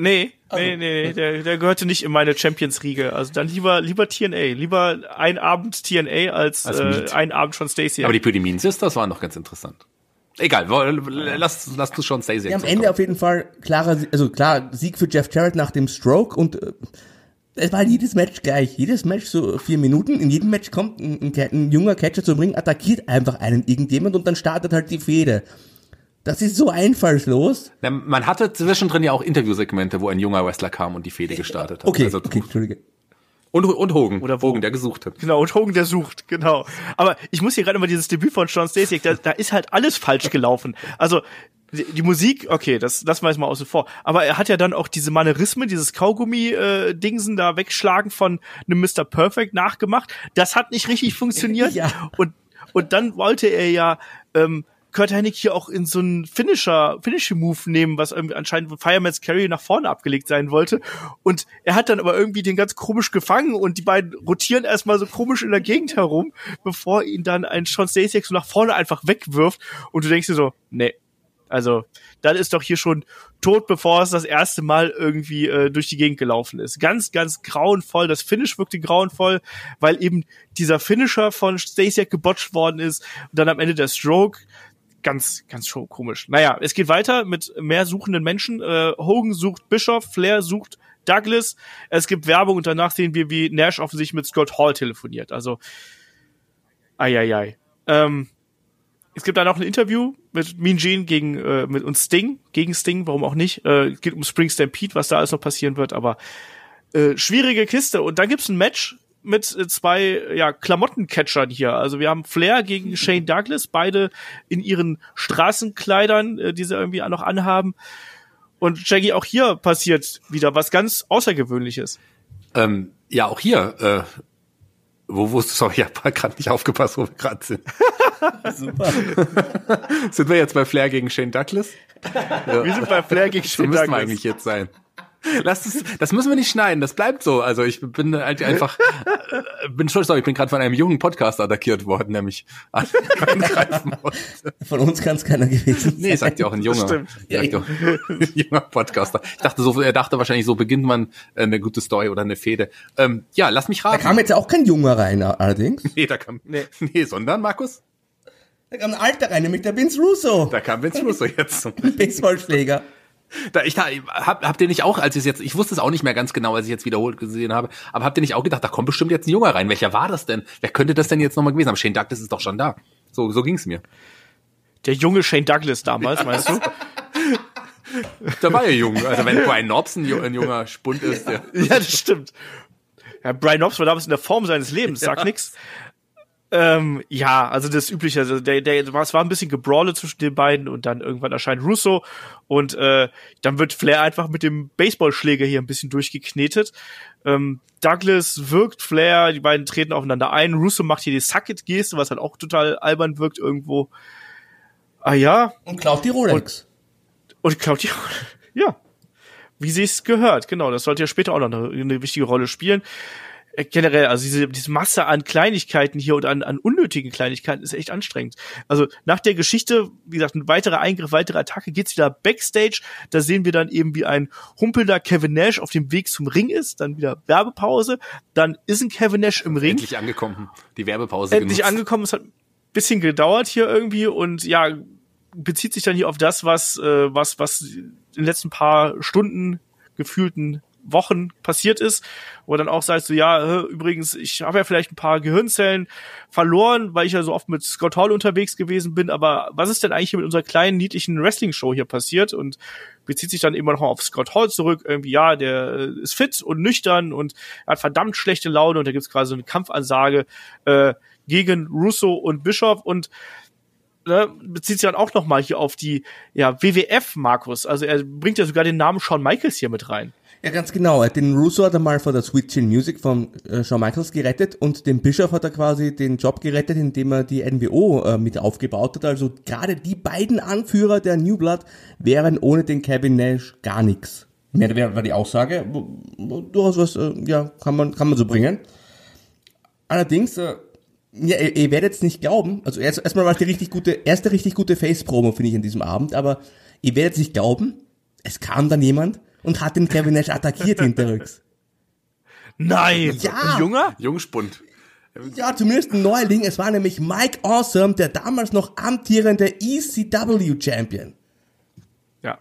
Nee, also, nee, nee, der, der gehörte nicht in meine Champions-Riege. Also dann lieber, lieber TNA. Lieber ein Abend TNA als, als äh, ein Abend schon Stacey. Aber die Pretty Mean Sisters waren noch ganz interessant. Egal, lass, lass du schon Stacey. Ja, am Ende auf jeden Fall klarer, also klar, Sieg für Jeff Jarrett nach dem Stroke und äh, es war jedes Match gleich. Jedes Match so vier Minuten. In jedem Match kommt ein, ein, ein junger Catcher zum Ring, attackiert einfach einen irgendjemand und dann startet halt die Fehde. Das ist so einfallslos. Ja, man hatte zwischendrin ja auch Interviewsegmente, wo ein junger Wrestler kam und die Fehde gestartet hat. Okay, also, okay, Entschuldige. Und, und Hogan. Oder Hogan, der gesucht hat. Genau, und Hogan, der sucht, genau. Aber ich muss hier gerade mal dieses Debüt von Sean Stacey, da, da ist halt alles falsch gelaufen. Also, die, die Musik, okay, das lassen wir jetzt mal außen vor. Aber er hat ja dann auch diese Manierismen, dieses Kaugummi-Dingsen äh, da wegschlagen von einem Mr. Perfect nachgemacht. Das hat nicht richtig funktioniert. ja. Und, und dann wollte er ja ähm, Kurt Hennig hier auch in so einen Finisher, Finishing Move nehmen, was irgendwie anscheinend Fireman's Carry nach vorne abgelegt sein wollte. Und er hat dann aber irgendwie den ganz komisch gefangen und die beiden rotieren erstmal so komisch in der Gegend herum, bevor ihn dann ein Sean Stasiak so nach vorne einfach wegwirft. Und du denkst dir so, nee, also, dann ist doch hier schon tot, bevor es das erste Mal irgendwie äh, durch die Gegend gelaufen ist. Ganz, ganz grauenvoll. Das Finish wirkte grauenvoll, weil eben dieser Finisher von Stasiak gebotcht worden ist und dann am Ende der Stroke ganz, ganz komisch. Naja, es geht weiter mit mehr suchenden Menschen. Äh, Hogan sucht Bischof, Flair sucht Douglas. Es gibt Werbung und danach sehen wir, wie Nash offensichtlich mit Scott Hall telefoniert. Also, ai. Ähm, es gibt da noch ein Interview mit Mean Gene gegen äh, mit und Sting gegen Sting, warum auch nicht? Äh, geht um Spring Stampede, was da alles noch passieren wird, aber äh, schwierige Kiste. Und dann gibt's ein Match mit äh, zwei ja, Klamottencatchern hier. Also wir haben Flair gegen Shane Douglas, beide in ihren Straßenkleidern, äh, die sie irgendwie noch anhaben. Und Jackie, auch hier passiert wieder was ganz Außergewöhnliches. Ähm, ja, auch hier. Äh, wo wusstest du, sorry, ich habe gerade nicht aufgepasst, wo wir gerade sind. Super. sind wir jetzt bei Flair gegen Shane Douglas? Ja. Wir sind bei Flair gegen Shane so Douglas. müssen wir eigentlich jetzt sein. Lass es, das müssen wir nicht schneiden, das bleibt so. Also ich bin halt einfach, äh, bin schon sorry, ich bin gerade von einem jungen Podcast attackiert worden, nämlich angreifen Von uns kann es keiner gewesen sein. Nee, sagt ja auch ein junger, ja, auch, ein junger Podcaster. Ich dachte so, er dachte wahrscheinlich, so beginnt man äh, eine gute Story oder eine Fehde. Ähm, ja, lass mich raten. Da kam jetzt auch kein Junger rein, allerdings. Nee, da kam, nee, nee sondern Markus? Da kam ein Alter rein, nämlich der Vince Russo. Da kam Vince Russo jetzt. Baseballschläger. Da, ich da, hab, habt ihr nicht auch, als ich es jetzt, ich wusste es auch nicht mehr ganz genau, als ich jetzt wiederholt gesehen habe, aber habt ihr nicht auch gedacht, da kommt bestimmt jetzt ein Junge rein? Welcher war das denn? Wer könnte das denn jetzt nochmal gewesen haben? Shane Douglas ist doch schon da. So, so ging's mir. Der junge Shane Douglas damals, meinst du? da war ja jung. Also wenn Brian Knobs ein, junger Spund ist, der. Ja, das stimmt. Ja, Brian Knobs war damals in der Form seines Lebens, sag ja. nix. Ähm, ja, also das Übliche, also der, der, es war ein bisschen Gebrawle zwischen den beiden und dann irgendwann erscheint Russo und äh, dann wird Flair einfach mit dem Baseballschläger hier ein bisschen durchgeknetet. Ähm, Douglas wirkt Flair, die beiden treten aufeinander ein. Russo macht hier die Sucket-Geste, was halt auch total albern wirkt irgendwo. Ah ja. Und klaut die Rolex. Und, und klaut die Rolex. Ja. Wie sie es gehört, genau. Das sollte ja später auch noch eine, eine wichtige Rolle spielen. Äh, generell, also diese, diese Masse an Kleinigkeiten hier und an, an unnötigen Kleinigkeiten ist echt anstrengend. Also nach der Geschichte, wie gesagt, ein weiterer Eingriff, weitere Attacke, geht's wieder Backstage. Da sehen wir dann eben, wie ein humpelnder Kevin Nash auf dem Weg zum Ring ist. Dann wieder Werbepause. Dann ist ein Kevin Nash im Ring. Endlich angekommen. Die Werbepause Endlich genutzt. angekommen. Es hat ein bisschen gedauert hier irgendwie und ja, bezieht sich dann hier auf das, was, äh, was, was in den letzten paar Stunden gefühlten Wochen passiert ist, wo dann auch sagst du, ja, übrigens, ich habe ja vielleicht ein paar Gehirnzellen verloren, weil ich ja so oft mit Scott Hall unterwegs gewesen bin, aber was ist denn eigentlich hier mit unserer kleinen, niedlichen Wrestling-Show hier passiert? Und bezieht sich dann immer noch auf Scott Hall zurück, irgendwie, ja, der äh, ist fit und nüchtern und hat verdammt schlechte Laune und da gibt's quasi so eine Kampfansage äh, gegen Russo und Bischof und ne, bezieht sich dann auch noch mal hier auf die ja, WWF Markus. Also er bringt ja sogar den Namen Shawn Michaels hier mit rein. Ja, ganz genau. Den Russo hat er mal vor der Sweet Chin Music von äh, Shawn Michaels gerettet und den Bischof hat er quasi den Job gerettet, indem er die NWO äh, mit aufgebaut hat. Also gerade die beiden Anführer der New Blood wären ohne den Kevin Nash gar nichts. Mehr war die Aussage. Durchaus was, äh, ja, kann man, kann man so bringen. Allerdings, äh, ja, ihr, ihr werdet es nicht glauben. Also erst, erstmal war es die richtig gute, erste richtig gute Face-Promo, finde ich, in diesem Abend, aber ihr werdet es nicht glauben. Es kam dann jemand und hat den Kevin Nash attackiert hinterrücks. Nein! Ja! Ein Junger? Jungspund. Ja, zumindest ein Neuling. Es war nämlich Mike Awesome, der damals noch amtierende ECW Champion. Ja.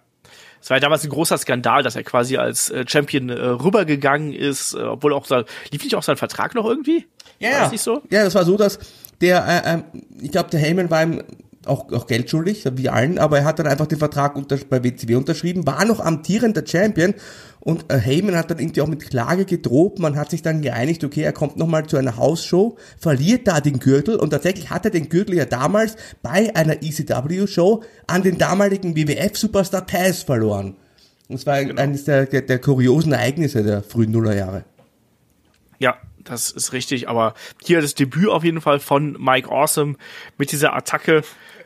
Es war ja damals ein großer Skandal, dass er quasi als äh, Champion äh, rübergegangen ist, äh, obwohl auch da, lief nicht auch sein Vertrag noch irgendwie? Ja, war das nicht so? Ja, das war so, dass der, äh, ich glaube, der Heyman war ihm auch, auch Geld schuldig, wie allen, aber er hat dann einfach den Vertrag unter, bei WCW unterschrieben, war noch amtierender Champion und äh, Heyman hat dann irgendwie auch mit Klage gedroht, man hat sich dann geeinigt, okay, er kommt nochmal zu einer Hausshow, verliert da den Gürtel und tatsächlich hat er den Gürtel ja damals bei einer ECW-Show an den damaligen WWF-Superstar Taz verloren. Das war genau. eines der, der, der kuriosen Ereignisse der frühen Nullerjahre. Ja, das ist richtig, aber hier das Debüt auf jeden Fall von Mike Awesome mit dieser Attacke.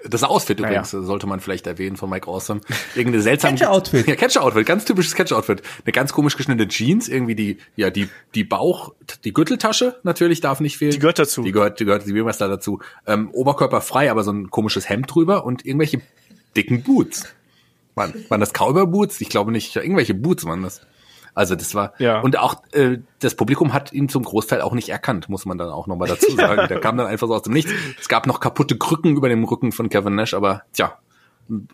Das Outfit naja. übrigens sollte man vielleicht erwähnen von Mike Awesome. Irgendeine seltsame Catcher-Outfit. Ja, Catcher-Outfit, ganz typisches Catcher-Outfit. Eine ganz komisch geschnittene Jeans, irgendwie die, ja, die, die Bauch, die Gürteltasche natürlich darf nicht fehlen. Die gehört dazu. Die gehört, die gehört, die Wheelmaster dazu. Ähm, Oberkörper frei, aber so ein komisches Hemd drüber und irgendwelche dicken Boots. Waren, waren das Cowboy-Boots? Ich glaube nicht. Irgendwelche Boots waren das. Also das war ja. und auch äh, das Publikum hat ihn zum Großteil auch nicht erkannt, muss man dann auch nochmal dazu sagen. Der kam dann einfach so aus dem Nichts. Es gab noch kaputte Krücken über dem Rücken von Kevin Nash, aber tja,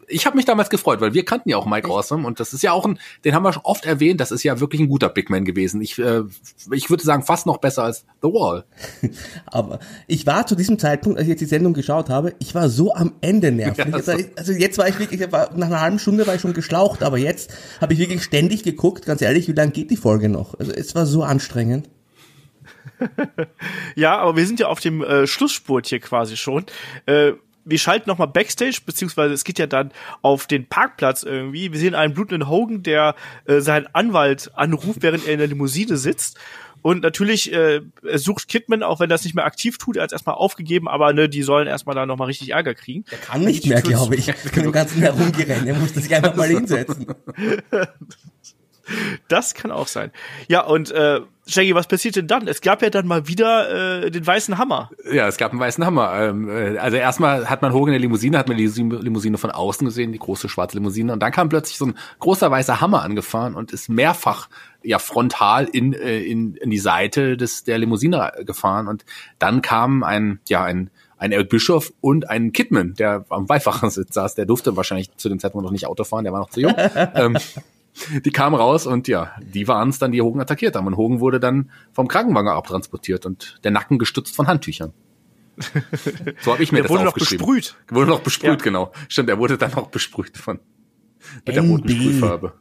ich habe mich damals gefreut, weil wir kannten ja auch Mike Awesome und das ist ja auch ein, den haben wir schon oft erwähnt, das ist ja wirklich ein guter Big Man gewesen. Ich, äh, ich würde sagen, fast noch besser als The Wall. Aber ich war zu diesem Zeitpunkt, als ich jetzt die Sendung geschaut habe, ich war so am Ende nervig. Ja, also, also jetzt war ich wirklich, war, nach einer halben Stunde war ich schon geschlaucht, aber jetzt habe ich wirklich ständig geguckt, ganz ehrlich, wie lange geht die Folge noch? Also es war so anstrengend. ja, aber wir sind ja auf dem äh, Schlussspurt hier quasi schon. Äh, wir schalten nochmal Backstage, beziehungsweise es geht ja dann auf den Parkplatz irgendwie. Wir sehen einen blutenden Hogan, der äh, seinen Anwalt anruft, während er in der Limousine sitzt. Und natürlich äh, er sucht Kidman, auch wenn er das nicht mehr aktiv tut, er hat erstmal aufgegeben, aber ne, die sollen erstmal da nochmal richtig Ärger kriegen. Er kann nicht mehr, glaube ich. Er kann den ganzen herumgerennen, er muss sich einfach mal hinsetzen. Das kann auch sein. Ja, und äh, Shaggy, was passiert denn dann? Es gab ja dann mal wieder äh, den weißen Hammer. Ja, es gab einen weißen Hammer. Ähm, äh, also erstmal hat man Hogan in der Limousine, hat man die Limousine von außen gesehen, die große schwarze Limousine. Und dann kam plötzlich so ein großer weißer Hammer angefahren und ist mehrfach ja frontal in, äh, in, in die Seite des der Limousine gefahren. Und dann kam ein, ja, ein ein Eric Bischoff und ein Kidman, der am Beifahrersitz saß. Der durfte wahrscheinlich zu dem Zeitpunkt noch nicht Auto fahren, der war noch zu jung. ähm, die kamen raus und ja, die waren es dann, die Hogan attackiert haben. Und Hogan wurde dann vom Krankenwagen abtransportiert und der Nacken gestützt von Handtüchern. So habe ich mir der das wurde aufgeschrieben. Noch besprüht. Wurde noch besprüht, ja. genau. Stimmt, er wurde dann noch besprüht von mit der roten Sprühfarbe.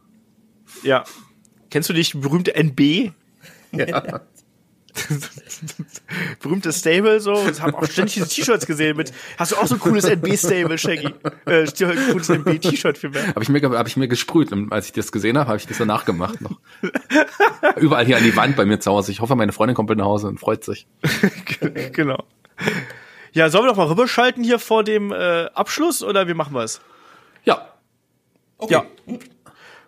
Ja. Kennst du dich berühmte NB? Ja. berühmtes Stable so. Ich habe auch ständig diese T-Shirts gesehen mit. Hast du auch so ein cooles NB-Stable, Shaggy? Äh, cooles NB-T-Shirt für mich. Habe ich mir hab ich mir gesprüht und als ich das gesehen habe, habe ich das danach gemacht noch. Überall hier an die Wand bei mir zu Hause. Ich hoffe, meine Freundin kommt bald nach Hause und freut sich. genau. Ja, sollen wir doch mal rüberschalten hier vor dem äh, Abschluss oder wie machen wir es? Ja. Okay. Ja.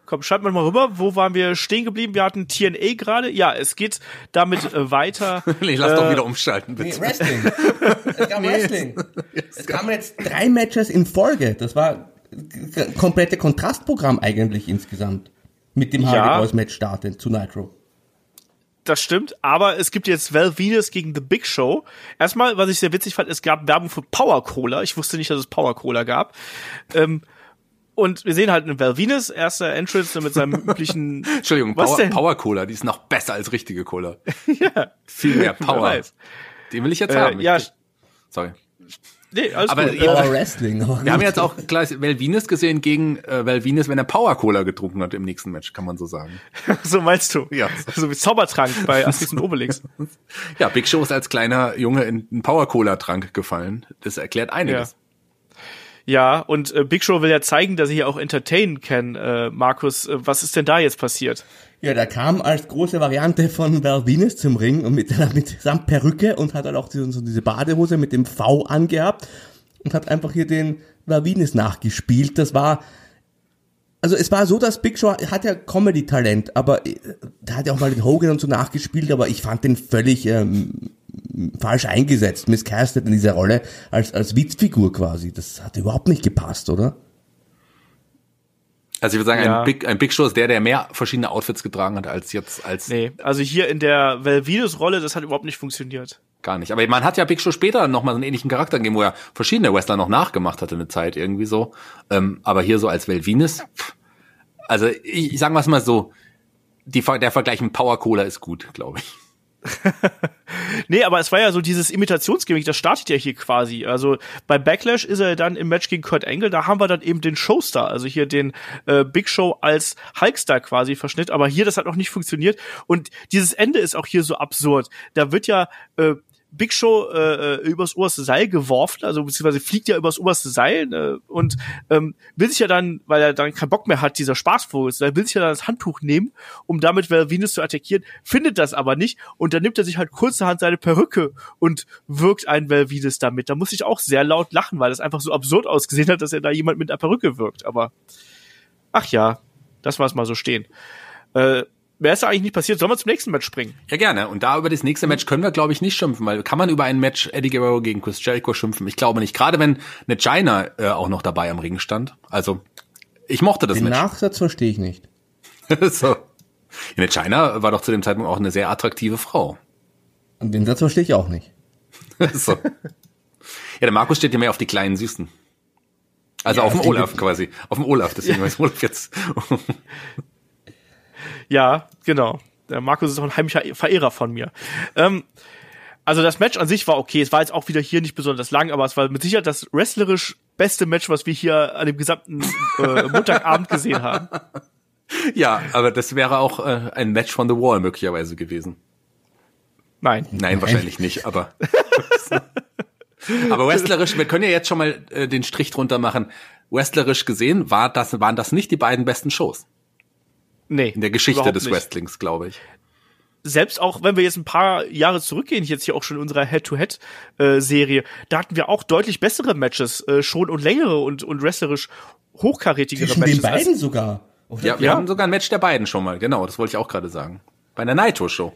Komm, schreibt mal rüber, wo waren wir stehen geblieben? Wir hatten TNA gerade. Ja, es geht damit äh, weiter. nee, lass äh, doch wieder umschalten, bitte. Nee, Wrestling. es kam Wrestling. es kamen jetzt drei Matches in Folge. Das war komplette Kontrastprogramm eigentlich insgesamt. Mit dem ja. Hardy Boys Match starten zu Nitro. Das stimmt, aber es gibt jetzt Val Venus gegen The Big Show. Erstmal, was ich sehr witzig fand, es gab Werbung für Power Cola. Ich wusste nicht, dass es Power Cola gab. Ähm, Und wir sehen halt einen Val Venus, erster Entrance mit seinem üblichen. Entschuldigung, was Power, denn? Power Cola, die ist noch besser als richtige Cola. ja. Viel mehr Power. Den will ich jetzt äh, haben. Ja. Sorry. Nee, alles aber gut. Power Wrestling. Wir haben jetzt auch gleich Val Venus gesehen gegen äh, Val Venus, wenn er Power Cola getrunken hat im nächsten Match, kann man so sagen. so meinst du? Ja. So wie Zaubertrank bei Asterix und Obelix. ja, Big Show ist als kleiner Junge in einen Power Cola Trank gefallen. Das erklärt einiges. Ja. Ja, und äh, Big Show will ja zeigen, dass er hier auch entertainen kann. Äh, Markus, äh, was ist denn da jetzt passiert? Ja, der kam als große Variante von Val Venus zum Ring und mit, mit samt Perücke und hat dann auch diese, so diese Badehose mit dem V angehabt und hat einfach hier den Val Venus nachgespielt. Das war, also es war so, dass Big Show hat ja Comedy-Talent, aber äh, der hat ja auch mal den Hogan und so nachgespielt, aber ich fand den völlig ähm, falsch eingesetzt, miscastet in dieser Rolle als, als Witzfigur quasi. Das hat überhaupt nicht gepasst, oder? Also ich würde sagen, ja. ein, Big, ein Big Show ist der, der mehr verschiedene Outfits getragen hat als jetzt als. Nee, also hier in der Velvidus-Rolle, das hat überhaupt nicht funktioniert. Gar nicht. Aber man hat ja Big Show später nochmal so einen ähnlichen Charakter gegeben, wo er verschiedene Wrestler noch nachgemacht hatte eine Zeit irgendwie so. Ähm, aber hier so als Velvinus, also ich, ich sagen wir es mal so, die, der Vergleich mit Power Cola ist gut, glaube ich. nee, aber es war ja so dieses Imitationsgimmick, das startet ja hier quasi. Also bei Backlash ist er dann im Match gegen Kurt Angle, da haben wir dann eben den Showstar, also hier den äh, Big Show als Hulkstar quasi verschnitt, aber hier das hat noch nicht funktioniert und dieses Ende ist auch hier so absurd. Da wird ja äh, Big Show äh, äh, übers oberste Seil geworfen, also beziehungsweise fliegt ja übers oberste Seil äh, und ähm, will sich ja dann, weil er dann keinen Bock mehr hat, dieser Spaßvogel, er will sich ja dann das Handtuch nehmen, um damit Venus zu attackieren, findet das aber nicht und dann nimmt er sich halt kurzerhand seine Perücke und wirkt ein Val Venus damit. Da muss ich auch sehr laut lachen, weil das einfach so absurd ausgesehen hat, dass er da jemand mit einer Perücke wirkt, aber ach ja, das war es mal so stehen. Äh, Wer ist da eigentlich nicht passiert? Sollen wir zum nächsten Match springen? Ja, gerne. Und da über das nächste Match können wir, glaube ich, nicht schimpfen, weil kann man über ein Match Eddie Guerrero gegen Chris Jericho schimpfen? Ich glaube nicht. Gerade wenn eine China äh, auch noch dabei am Ring stand. Also, ich mochte das Den Match. Den Nachsatz verstehe ich nicht. so. Eine China war doch zu dem Zeitpunkt auch eine sehr attraktive Frau. Und den Satz verstehe ich auch nicht. so. Ja, der Markus steht ja mehr auf die kleinen Süßen. Also ja, auf dem Olaf quasi. Auf dem Olaf, deswegen ja. weiß Olaf jetzt. Ja, genau. Der Markus ist auch ein heimlicher Verehrer von mir. Ähm, also das Match an sich war okay. Es war jetzt auch wieder hier nicht besonders lang, aber es war mit Sicherheit das wrestlerisch beste Match, was wir hier an dem gesamten äh, Montagabend gesehen haben. Ja, aber das wäre auch äh, ein Match von The Wall möglicherweise gewesen. Nein. Nein, wahrscheinlich nicht, aber. aber wrestlerisch, wir können ja jetzt schon mal äh, den Strich drunter machen. Wrestlerisch gesehen war das, waren das nicht die beiden besten Shows. Nee. In der Geschichte des nicht. Wrestlings, glaube ich. Selbst auch, wenn wir jetzt ein paar Jahre zurückgehen, jetzt hier auch schon in unserer Head-to-Head-Serie, da hatten wir auch deutlich bessere Matches, äh, schon und längere und, und wrestlerisch hochkarätigere Zwischen Matches. den beiden sogar. Oder? Ja, wir ja. haben sogar ein Match der beiden schon mal, genau, das wollte ich auch gerade sagen. Bei einer Naito-Show.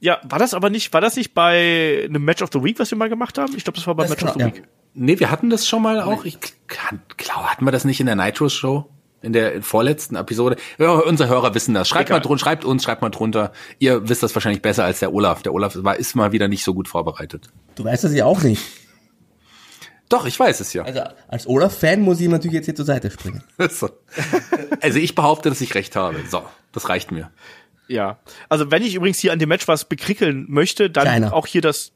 Ja, war das aber nicht, war das nicht bei einem Match of the Week, was wir mal gemacht haben? Ich glaube, das war bei das Match of the ja. Week. Nee, wir hatten das schon mal auch. Ich glaube, hatten wir das nicht in der Nitro-Show? In der vorletzten Episode. Ja, unsere Hörer wissen das. Schreibt Egal. mal drunter, schreibt uns, schreibt mal drunter. Ihr wisst das wahrscheinlich besser als der Olaf. Der Olaf war, ist mal wieder nicht so gut vorbereitet. Du weißt das ja auch nicht. Doch, ich weiß es ja. Also als Olaf-Fan muss ich natürlich jetzt hier zur Seite springen. so. Also ich behaupte, dass ich recht habe. So, das reicht mir. Ja, also wenn ich übrigens hier an dem Match was bekrickeln möchte, dann Kleiner. auch hier das,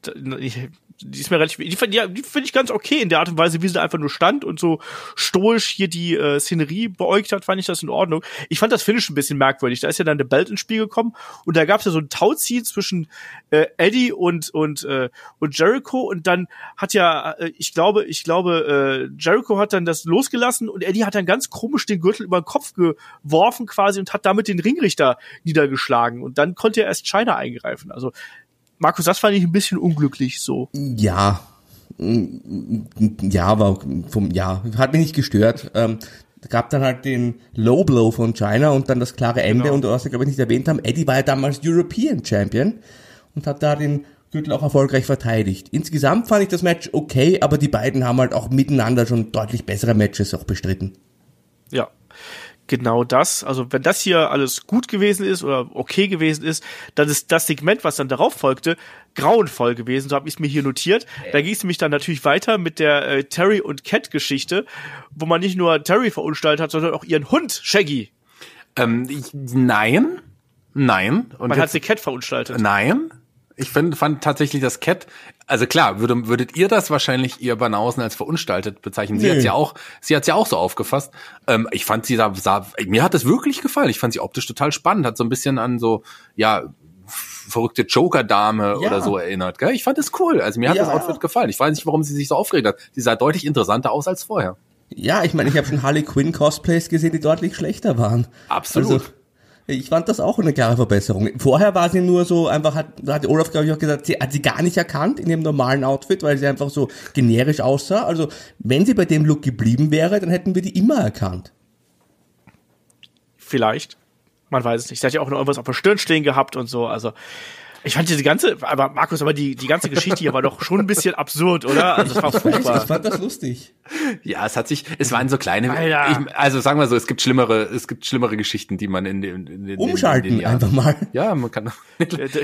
die ist mir relativ, die, die, finde ich ganz okay in der Art und Weise, wie sie da einfach nur stand und so stoisch hier die äh, Szenerie beäugt hat, fand ich das in Ordnung. Ich fand das Finish ein bisschen merkwürdig. Da ist ja dann der Belt ins Spiel gekommen und da gab es ja so ein Tauziehen zwischen äh, Eddie und und äh, und Jericho und dann hat ja, äh, ich glaube, ich glaube, äh, Jericho hat dann das losgelassen und Eddie hat dann ganz komisch den Gürtel über den Kopf geworfen quasi und hat damit den Ringrichter niedergeschlagen und dann konnte er erst China eingreifen. Also Markus, das fand ich ein bisschen unglücklich so. Ja. Ja, aber vom, ja, hat mich nicht gestört. Ähm, gab dann halt den Low Blow von China und dann das klare Ende. Genau. Und was wir, glaube ich, nicht erwähnt haben, Eddie war ja damals European Champion und hat da den Gürtel auch erfolgreich verteidigt. Insgesamt fand ich das Match okay, aber die beiden haben halt auch miteinander schon deutlich bessere Matches auch bestritten. Ja, genau das. Also wenn das hier alles gut gewesen ist oder okay gewesen ist, dann ist das Segment, was dann darauf folgte, grauenvoll gewesen. So habe ich es mir hier notiert. Da ging es nämlich dann natürlich weiter mit der äh, Terry und Cat Geschichte, wo man nicht nur Terry verunstaltet hat, sondern auch ihren Hund Shaggy. Ähm, ich, nein, nein. Und man jetzt, hat sie Cat verunstaltet. Nein. Ich find, fand tatsächlich das Cat, also klar, würde, würdet ihr das wahrscheinlich ihr Banausen als verunstaltet bezeichnen. Sie nee. hat's ja auch, sie hat's ja auch so aufgefasst. Ähm, ich fand sie da, sah, mir hat das wirklich gefallen. Ich fand sie optisch total spannend, hat so ein bisschen an so, ja, verrückte Joker-Dame ja. oder so erinnert. Gell? Ich fand es cool. Also mir hat ja. das Outfit gefallen. Ich weiß nicht, warum sie sich so aufgeregt hat. Sie sah deutlich interessanter aus als vorher. Ja, ich meine, ich habe schon Harley Quinn Cosplays gesehen, die deutlich schlechter waren. Absolut. Also, ich fand das auch eine klare Verbesserung. Vorher war sie nur so einfach, hat, hat Olaf, glaube ich, auch gesagt, sie hat sie gar nicht erkannt in ihrem normalen Outfit, weil sie einfach so generisch aussah. Also, wenn sie bei dem Look geblieben wäre, dann hätten wir die immer erkannt. Vielleicht. Man weiß es nicht. Sie hat ja auch noch irgendwas auf der Stirn stehen gehabt und so. Also, ich fand diese ganze, aber Markus, aber die, die ganze Geschichte hier war doch schon ein bisschen absurd, oder? Also es war furchtbar. Ich fand das lustig. Ja, es hat sich, es waren so kleine, ich, also sagen wir so, es gibt schlimmere, es gibt schlimmere Geschichten, die man in den, in den Umschalten in den einfach mal. Ja, man kann.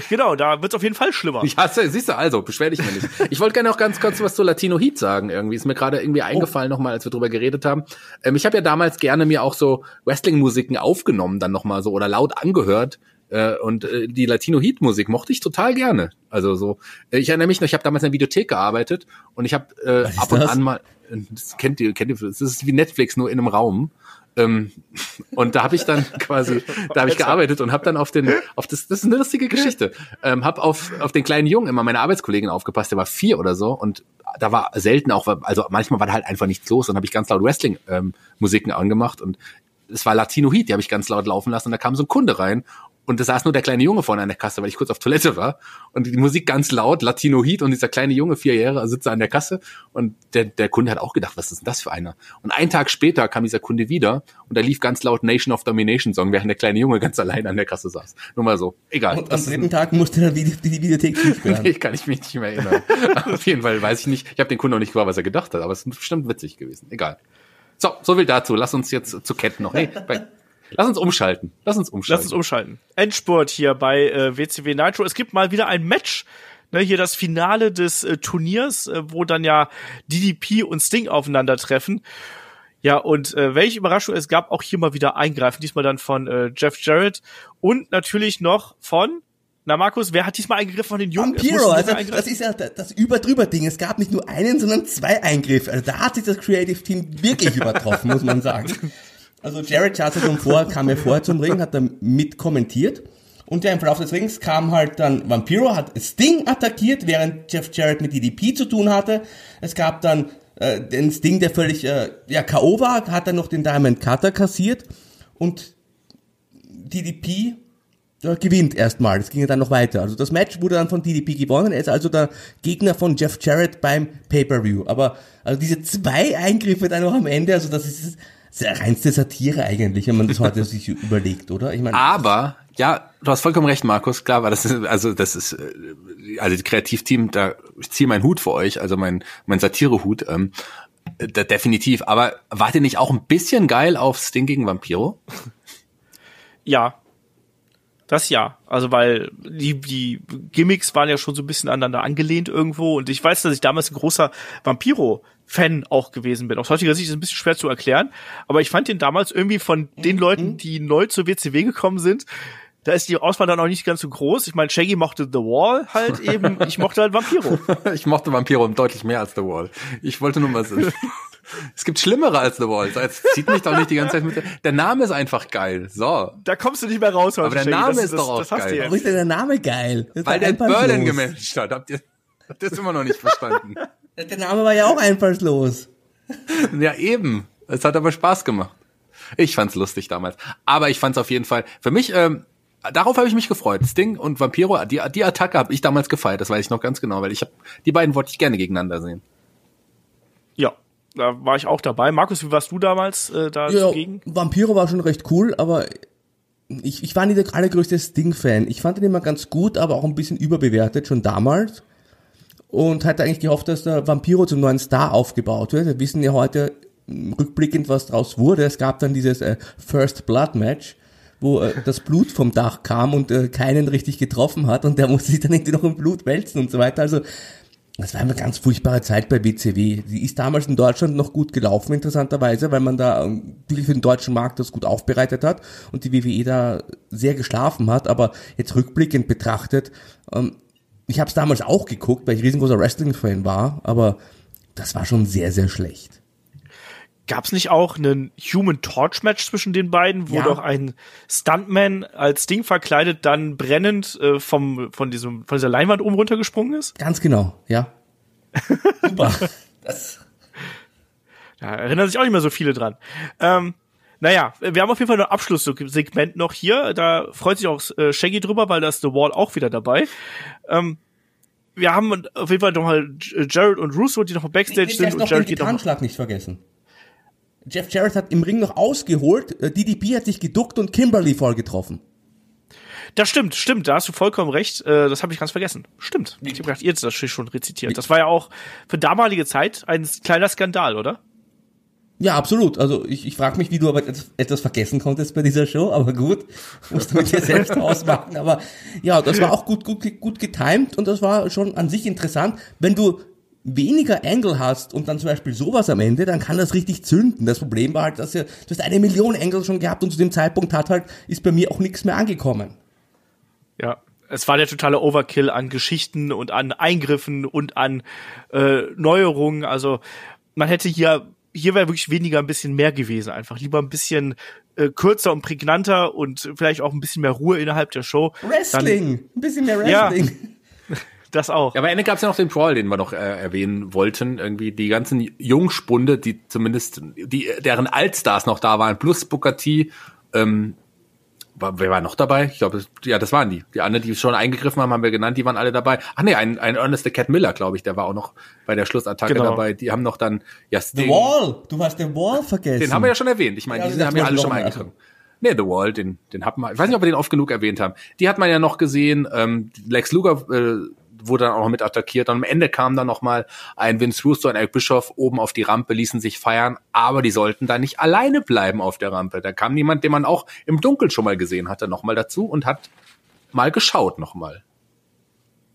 genau, da wird's auf jeden Fall schlimmer. Ja, siehst du, also, beschwer dich mal nicht. Ich wollte gerne auch ganz kurz was zu Latino Heat sagen, irgendwie. Ist mir gerade irgendwie eingefallen oh. nochmal, als wir drüber geredet haben. Ähm, ich habe ja damals gerne mir auch so Wrestling-Musiken aufgenommen, dann nochmal so oder laut angehört äh, und äh, die Latino Heat Musik mochte ich total gerne. Also so, äh, ich erinnere mich noch, ich habe damals in der Videothek gearbeitet und ich habe äh, ab und das? an mal, das kennt ihr, kennt ihr, das ist wie Netflix nur in einem Raum. Ähm, und da habe ich dann quasi, da habe ich gearbeitet und habe dann auf den, auf das, das ist eine lustige Geschichte, ähm, habe auf auf den kleinen Jungen immer meine Arbeitskollegin aufgepasst, der war vier oder so und da war selten auch, also manchmal war da halt einfach nichts los, dann habe ich ganz laut Wrestling ähm, Musiken angemacht und es war Latino Heat, die habe ich ganz laut laufen lassen und da kam so ein Kunde rein und da saß nur der kleine Junge vorne an der Kasse, weil ich kurz auf Toilette war und die Musik ganz laut, Latino Heat und dieser kleine Junge, vier Jahre, sitzt an der Kasse und der, der Kunde hat auch gedacht, was ist denn das für einer? Und einen Tag später kam dieser Kunde wieder und da lief ganz laut Nation of Domination Song, während der kleine Junge ganz allein an der Kasse saß. Nur mal so, egal. Und am dritten Tag musste er die, die Videothek zusperren. nee, kann ich mich nicht mehr erinnern. auf jeden Fall weiß ich nicht, ich habe den Kunden auch nicht gefragt, was er gedacht hat, aber es ist bestimmt witzig gewesen, egal. So, so viel dazu. Lass uns jetzt zu Ketten noch. Nee, bei Lass uns umschalten. Lass uns umschalten. Lass uns umschalten. Endspurt hier bei äh, WCW Nitro. Es gibt mal wieder ein Match. Ne, hier das Finale des äh, Turniers, äh, wo dann ja DDP und Sting aufeinandertreffen. Ja, und äh, welche Überraschung, es gab auch hier mal wieder Eingreifen, diesmal dann von äh, Jeff Jarrett und natürlich noch von na Markus, wer hat diesmal eingegriffen von den Jungen? Vampiro, also das ist ja das überdrüber Ding. Es gab nicht nur einen, sondern zwei Eingriffe. Also da hat sich das Creative Team wirklich übertroffen, muss man sagen. Also Jared schon vor, kam ja vorher zum Ring, hat da mit kommentiert. Und ja, im Verlauf des Rings kam halt dann Vampiro, hat Sting attackiert, während Jeff Jarrett mit DDP zu tun hatte. Es gab dann äh, den Sting, der völlig äh, ja, K.O. war, hat dann noch den Diamond Cutter kassiert. Und DDP äh, gewinnt erstmal. Das ging ja dann noch weiter. Also das Match wurde dann von DDP gewonnen. Er ist also der Gegner von Jeff Jarrett beim Pay-Per-View. Aber also diese zwei Eingriffe dann noch am Ende, also das ist reinste Satire eigentlich, wenn man das heute sich überlegt, oder? Ich meine, aber ja, du hast vollkommen recht, Markus. Klar, weil das ist, also das ist, äh, also das Kreativteam, da ich ziehe meinen Hut für euch, also mein mein Satirehut, ähm, da, definitiv. Aber wart ihr nicht auch ein bisschen geil auf Sting gegen Vampiro? Ja, das ja. Also weil die, die Gimmicks waren ja schon so ein bisschen aneinander angelehnt irgendwo. Und ich weiß, dass ich damals ein großer Vampiro-Fan auch gewesen bin. Aus heutiger Sicht ist es ein bisschen schwer zu erklären. Aber ich fand den damals irgendwie von den Leuten, mhm. die neu zur WCW gekommen sind, da ist die Auswahl dann auch nicht ganz so groß. Ich meine, Shaggy mochte The Wall halt eben, ich mochte halt Vampiro. ich mochte Vampiro deutlich mehr als The Wall. Ich wollte nur mal sehen. Es gibt Schlimmere als The Wall. Jetzt zieht mich doch nicht die ganze Zeit mit. Der Name ist einfach geil. So. Da kommst du nicht mehr raus heute. Aber der Name das, ist das, doch auch geil. Warum ist denn der Name geil? Weil der Berlin gemanagt hat. Habt ihr, habt ihr das immer noch nicht verstanden? Der Name war ja auch einfallslos. Ja, eben. Es hat aber Spaß gemacht. Ich fand's lustig damals. Aber ich fand's auf jeden Fall, für mich, ähm, darauf habe ich mich gefreut. Sting und Vampiro, die, die Attacke habe ich damals gefeiert, das weiß ich noch ganz genau, weil ich habe die beiden wollte ich gerne gegeneinander sehen. Ja, da war ich auch dabei. Markus, wie warst du damals äh, da ja, dagegen? Vampiro war schon recht cool, aber ich, ich war nicht der allergrößte Sting-Fan. Ich fand ihn immer ganz gut, aber auch ein bisschen überbewertet, schon damals. Und hatte eigentlich gehofft, dass der Vampiro zum neuen Star aufgebaut wird. Wir wissen ja heute, rückblickend was draus wurde. Es gab dann dieses äh, First Blood Match, wo äh, das Blut vom Dach kam und äh, keinen richtig getroffen hat und der musste sich dann irgendwie noch im Blut wälzen und so weiter. Also das war eine ganz furchtbare Zeit bei BCW. Die ist damals in Deutschland noch gut gelaufen, interessanterweise, weil man da ähm, wirklich für den deutschen Markt das gut aufbereitet hat und die WWE da sehr geschlafen hat. Aber jetzt rückblickend betrachtet, ähm, ich habe es damals auch geguckt, weil ich riesengroßer Wrestling-Fan war, aber das war schon sehr, sehr schlecht. Gab es nicht auch einen Human Torch Match zwischen den beiden, wo ja. doch ein Stuntman als Ding verkleidet dann brennend äh, vom von diesem von dieser Leinwand oben runtergesprungen ist? Ganz genau, ja. Super. das da erinnern sich auch nicht mehr so viele dran. Ähm, naja, wir haben auf jeden Fall ein Abschlusssegment noch hier. Da freut sich auch äh, Shaggy drüber, weil da ist The Wall auch wieder dabei. Ähm, wir haben auf jeden Fall noch mal Jared und Russo, die noch Backstage ich sind. Und Jared den noch nicht vergessen. Jeff Jarrett hat im Ring noch ausgeholt, äh, DDP hat sich geduckt und Kimberly voll getroffen. Das stimmt, stimmt, da hast du vollkommen recht. Äh, das habe ich ganz vergessen. Stimmt. Ich habe gedacht, ihr habt das schon rezitiert. Das war ja auch für damalige Zeit ein kleiner Skandal, oder? Ja, absolut. Also ich, ich frage mich, wie du aber etwas vergessen konntest bei dieser Show, aber gut, musst du mit dir selbst ausmachen. Aber ja, das war auch gut, gut, gut getimed und das war schon an sich interessant. Wenn du weniger Angle hast und dann zum Beispiel sowas am Ende, dann kann das richtig zünden. Das Problem war halt, dass du, du hast eine Million Angle schon gehabt und zu dem Zeitpunkt hat halt, ist bei mir auch nichts mehr angekommen. Ja, es war der totale Overkill an Geschichten und an Eingriffen und an äh, Neuerungen. Also man hätte hier, hier wäre wirklich weniger ein bisschen mehr gewesen. Einfach lieber ein bisschen äh, kürzer und prägnanter und vielleicht auch ein bisschen mehr Ruhe innerhalb der Show. Wrestling, Dann, ein bisschen mehr Wrestling. Ja, das auch. Ja, aber am Ende gab es ja noch den Brawl, den wir noch äh, erwähnen wollten. Irgendwie die ganzen Jungspunde, die zumindest, die, deren Altstars noch da waren, plus Booker T, ähm, war, wer war noch dabei? Ich glaube, ja, das waren die. Die anderen, die schon eingegriffen haben, haben wir genannt, die waren alle dabei. Ach nee, ein, ein Ernest the Cat Miller, glaube ich, der war auch noch bei der Schlussattacke genau. dabei. Die haben noch dann, ja, Sting. The Wall! Du hast den Wall vergessen. Den haben wir ja schon erwähnt. Ich meine, ja, die haben ja alle schon mal eingegriffen. Nee, The Wall, den, den hat man, ich weiß nicht, ob wir den oft genug erwähnt haben. Die hat man ja noch gesehen, ähm, Lex Luger, äh, wurde dann auch noch mit attackiert. Und am Ende kam dann noch mal ein Vince Russo und Eric Bischoff oben auf die Rampe, ließen sich feiern, aber die sollten da nicht alleine bleiben auf der Rampe. Da kam jemand, den man auch im Dunkeln schon mal gesehen hatte, noch mal dazu und hat mal geschaut noch mal.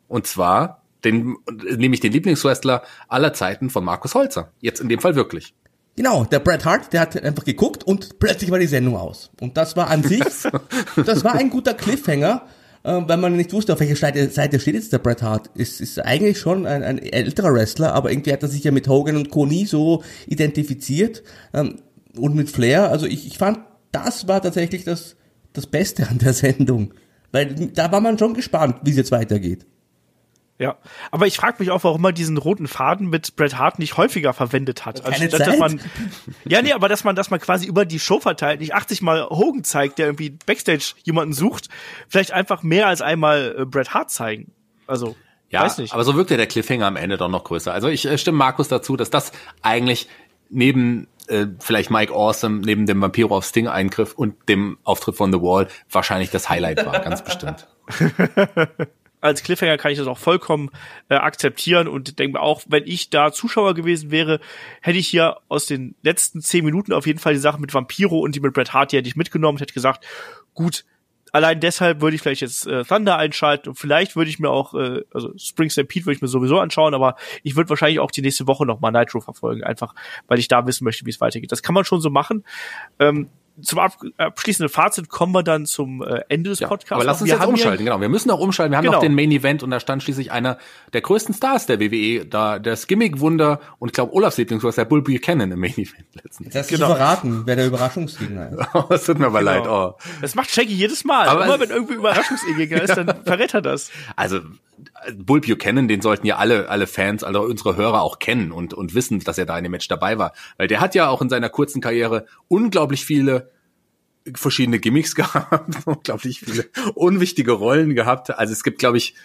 Und zwar den, nämlich den Lieblingswrestler aller Zeiten von Markus Holzer. Jetzt in dem Fall wirklich. Genau, der Bret Hart, der hat einfach geguckt und plötzlich war die Sendung aus. Und das war an sich, das war ein guter Cliffhanger, äh, weil man nicht wusste, auf welcher Seite, Seite steht jetzt der Bret Hart. Ist, ist eigentlich schon ein, ein älterer Wrestler, aber irgendwie hat er sich ja mit Hogan und Co. nie so identifiziert ähm, und mit Flair. Also ich, ich fand, das war tatsächlich das, das Beste an der Sendung. Weil da war man schon gespannt, wie es jetzt weitergeht. Ja, aber ich frage mich auch, warum man diesen roten Faden mit Bret Hart nicht häufiger verwendet hat. Keine Anstatt, Zeit. dass man, ja, nee, aber dass man, dass man quasi über die Show verteilt, nicht 80 Mal Hogan zeigt, der irgendwie Backstage jemanden sucht, vielleicht einfach mehr als einmal äh, Bret Hart zeigen. Also, ja, weiß nicht. aber so wirkt ja der Cliffhanger am Ende doch noch größer. Also ich äh, stimme Markus dazu, dass das eigentlich neben äh, vielleicht Mike Awesome, neben dem Vampiro auf Sting-Eingriff und dem Auftritt von The Wall wahrscheinlich das Highlight war, ganz bestimmt. als Cliffhanger kann ich das auch vollkommen äh, akzeptieren und denke mir auch, wenn ich da Zuschauer gewesen wäre, hätte ich hier aus den letzten zehn Minuten auf jeden Fall die Sache mit Vampiro und die mit Bret Hart, die hätte ich mitgenommen und hätte gesagt, gut, allein deshalb würde ich vielleicht jetzt äh, Thunder einschalten und vielleicht würde ich mir auch, äh, also Spring Stampede würde ich mir sowieso anschauen, aber ich würde wahrscheinlich auch die nächste Woche nochmal Nitro verfolgen, einfach weil ich da wissen möchte, wie es weitergeht. Das kann man schon so machen. Ähm, zum abschließenden Fazit kommen wir dann zum äh, Ende des Podcasts. aber lass uns wir jetzt umschalten, genau. Wir müssen auch umschalten. Wir haben genau. noch den Main Event und da stand schließlich einer der größten Stars der WWE, da das Gimmick-Wunder und ich glaube Olafs Lieblingswurst, der Bull Buchanan im Main Event letztens. Das genau. verraten, wer der Überraschungsgegner ist. oh, es tut mir aber genau. leid. Oh. Das macht Shaggy jedes Mal. Aber Immer wenn irgendwie Überraschungsgegner ist, dann verrät er das. Also Bull Buchanan, den sollten ja alle, alle Fans, alle unsere Hörer auch kennen und, und wissen, dass er da in dem Match dabei war. Weil der hat ja auch in seiner kurzen Karriere unglaublich viele verschiedene Gimmicks gehabt, unglaublich viele unwichtige Rollen gehabt. Also es gibt, glaube ich,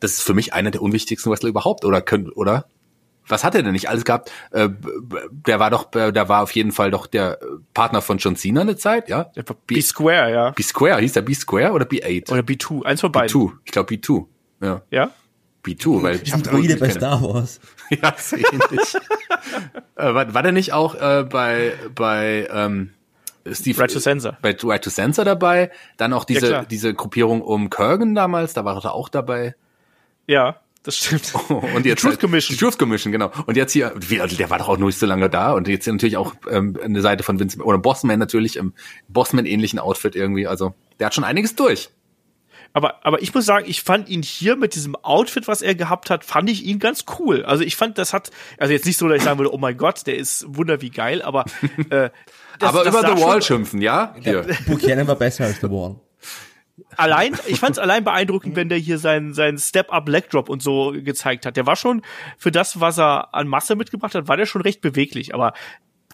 das ist für mich einer der unwichtigsten Wrestler überhaupt, oder können, oder? Was hat er denn nicht alles gehabt? Äh, der war doch, der war auf jeden Fall doch der Partner von John Cena eine Zeit, ja? B-Square, ja. B-Square, hieß der B-Square oder B8? Oder B2, eins von beiden. B2, ich glaube B2, ja. Ja? B2, weil ich Droide bei Star Wars. ja, so ähnlich. äh, war, war der nicht auch äh, bei bei ähm, Steve right to Sensor. bei Right to Sensor dabei? Dann auch diese ja, diese Gruppierung um Kurgan damals, da war er auch dabei. Ja, das stimmt. und jetzt die Truth Commission. Die Truth Commission, genau. Und jetzt hier, der war doch auch noch nicht so lange da. Und jetzt hier natürlich auch ähm, eine Seite von Vince oder Bossman natürlich im Bossman-ähnlichen Outfit irgendwie. Also der hat schon einiges durch. Aber, aber ich muss sagen, ich fand ihn hier mit diesem Outfit, was er gehabt hat, fand ich ihn ganz cool. Also ich fand, das hat, also jetzt nicht so, dass ich sagen würde, oh mein Gott, der ist wunder wie geil, aber äh, das, aber das über The Wall schimpfen, ja? Hier. Buchanan war besser als The Wall allein, ich fand es allein beeindruckend, wenn der hier seinen seinen Step-Up Leg Drop und so gezeigt hat. Der war schon für das, was er an Masse mitgebracht hat, war der schon recht beweglich. Aber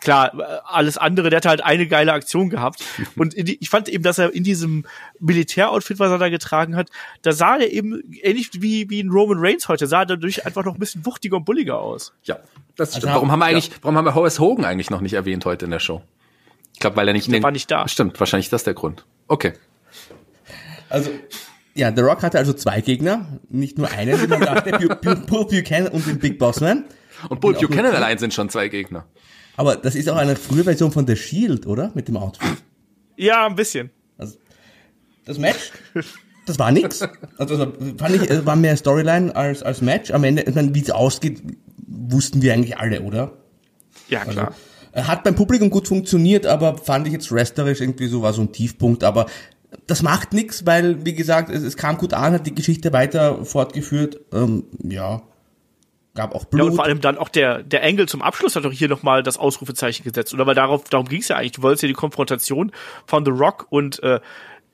klar, alles andere, der hat halt eine geile Aktion gehabt. Und die, ich fand eben, dass er in diesem Militäroutfit, was er da getragen hat, da sah er eben ähnlich wie, wie ein Roman Reigns heute, sah er dadurch einfach noch ein bisschen wuchtiger und bulliger aus. Ja, das stimmt. Also, warum haben wir eigentlich, ja. warum haben wir Horace Hogan eigentlich noch nicht erwähnt heute in der Show? Ich glaube, weil er nicht der in den, war nicht da. Stimmt, wahrscheinlich das der Grund. Okay. Also, ja, The Rock hatte also zwei Gegner, nicht nur einen, wie man dachte, Paul Buchanan und den Big Boss Man. Und Paul Buchanan allein sind schon zwei Gegner. Aber das ist auch eine frühe Version von The Shield, oder? Mit dem Outfit. Ja, ein bisschen. Also, das Match, das war nix. Also, also fand ich, war mehr Storyline als, als Match. Am Ende, ich meine, wie es ausgeht, wussten wir eigentlich alle, oder? Ja, klar. Also, hat beim Publikum gut funktioniert, aber fand ich jetzt wrestlerisch irgendwie so, war so ein Tiefpunkt. Aber das macht nichts, weil, wie gesagt, es, es, kam gut an, hat die Geschichte weiter fortgeführt. Ähm, ja, gab auch Blut. Ja, und vor allem dann auch der, der Engel zum Abschluss hat doch hier nochmal das Ausrufezeichen gesetzt. Oder weil darauf, darum ging es ja eigentlich. Du wolltest ja die Konfrontation von The Rock und äh,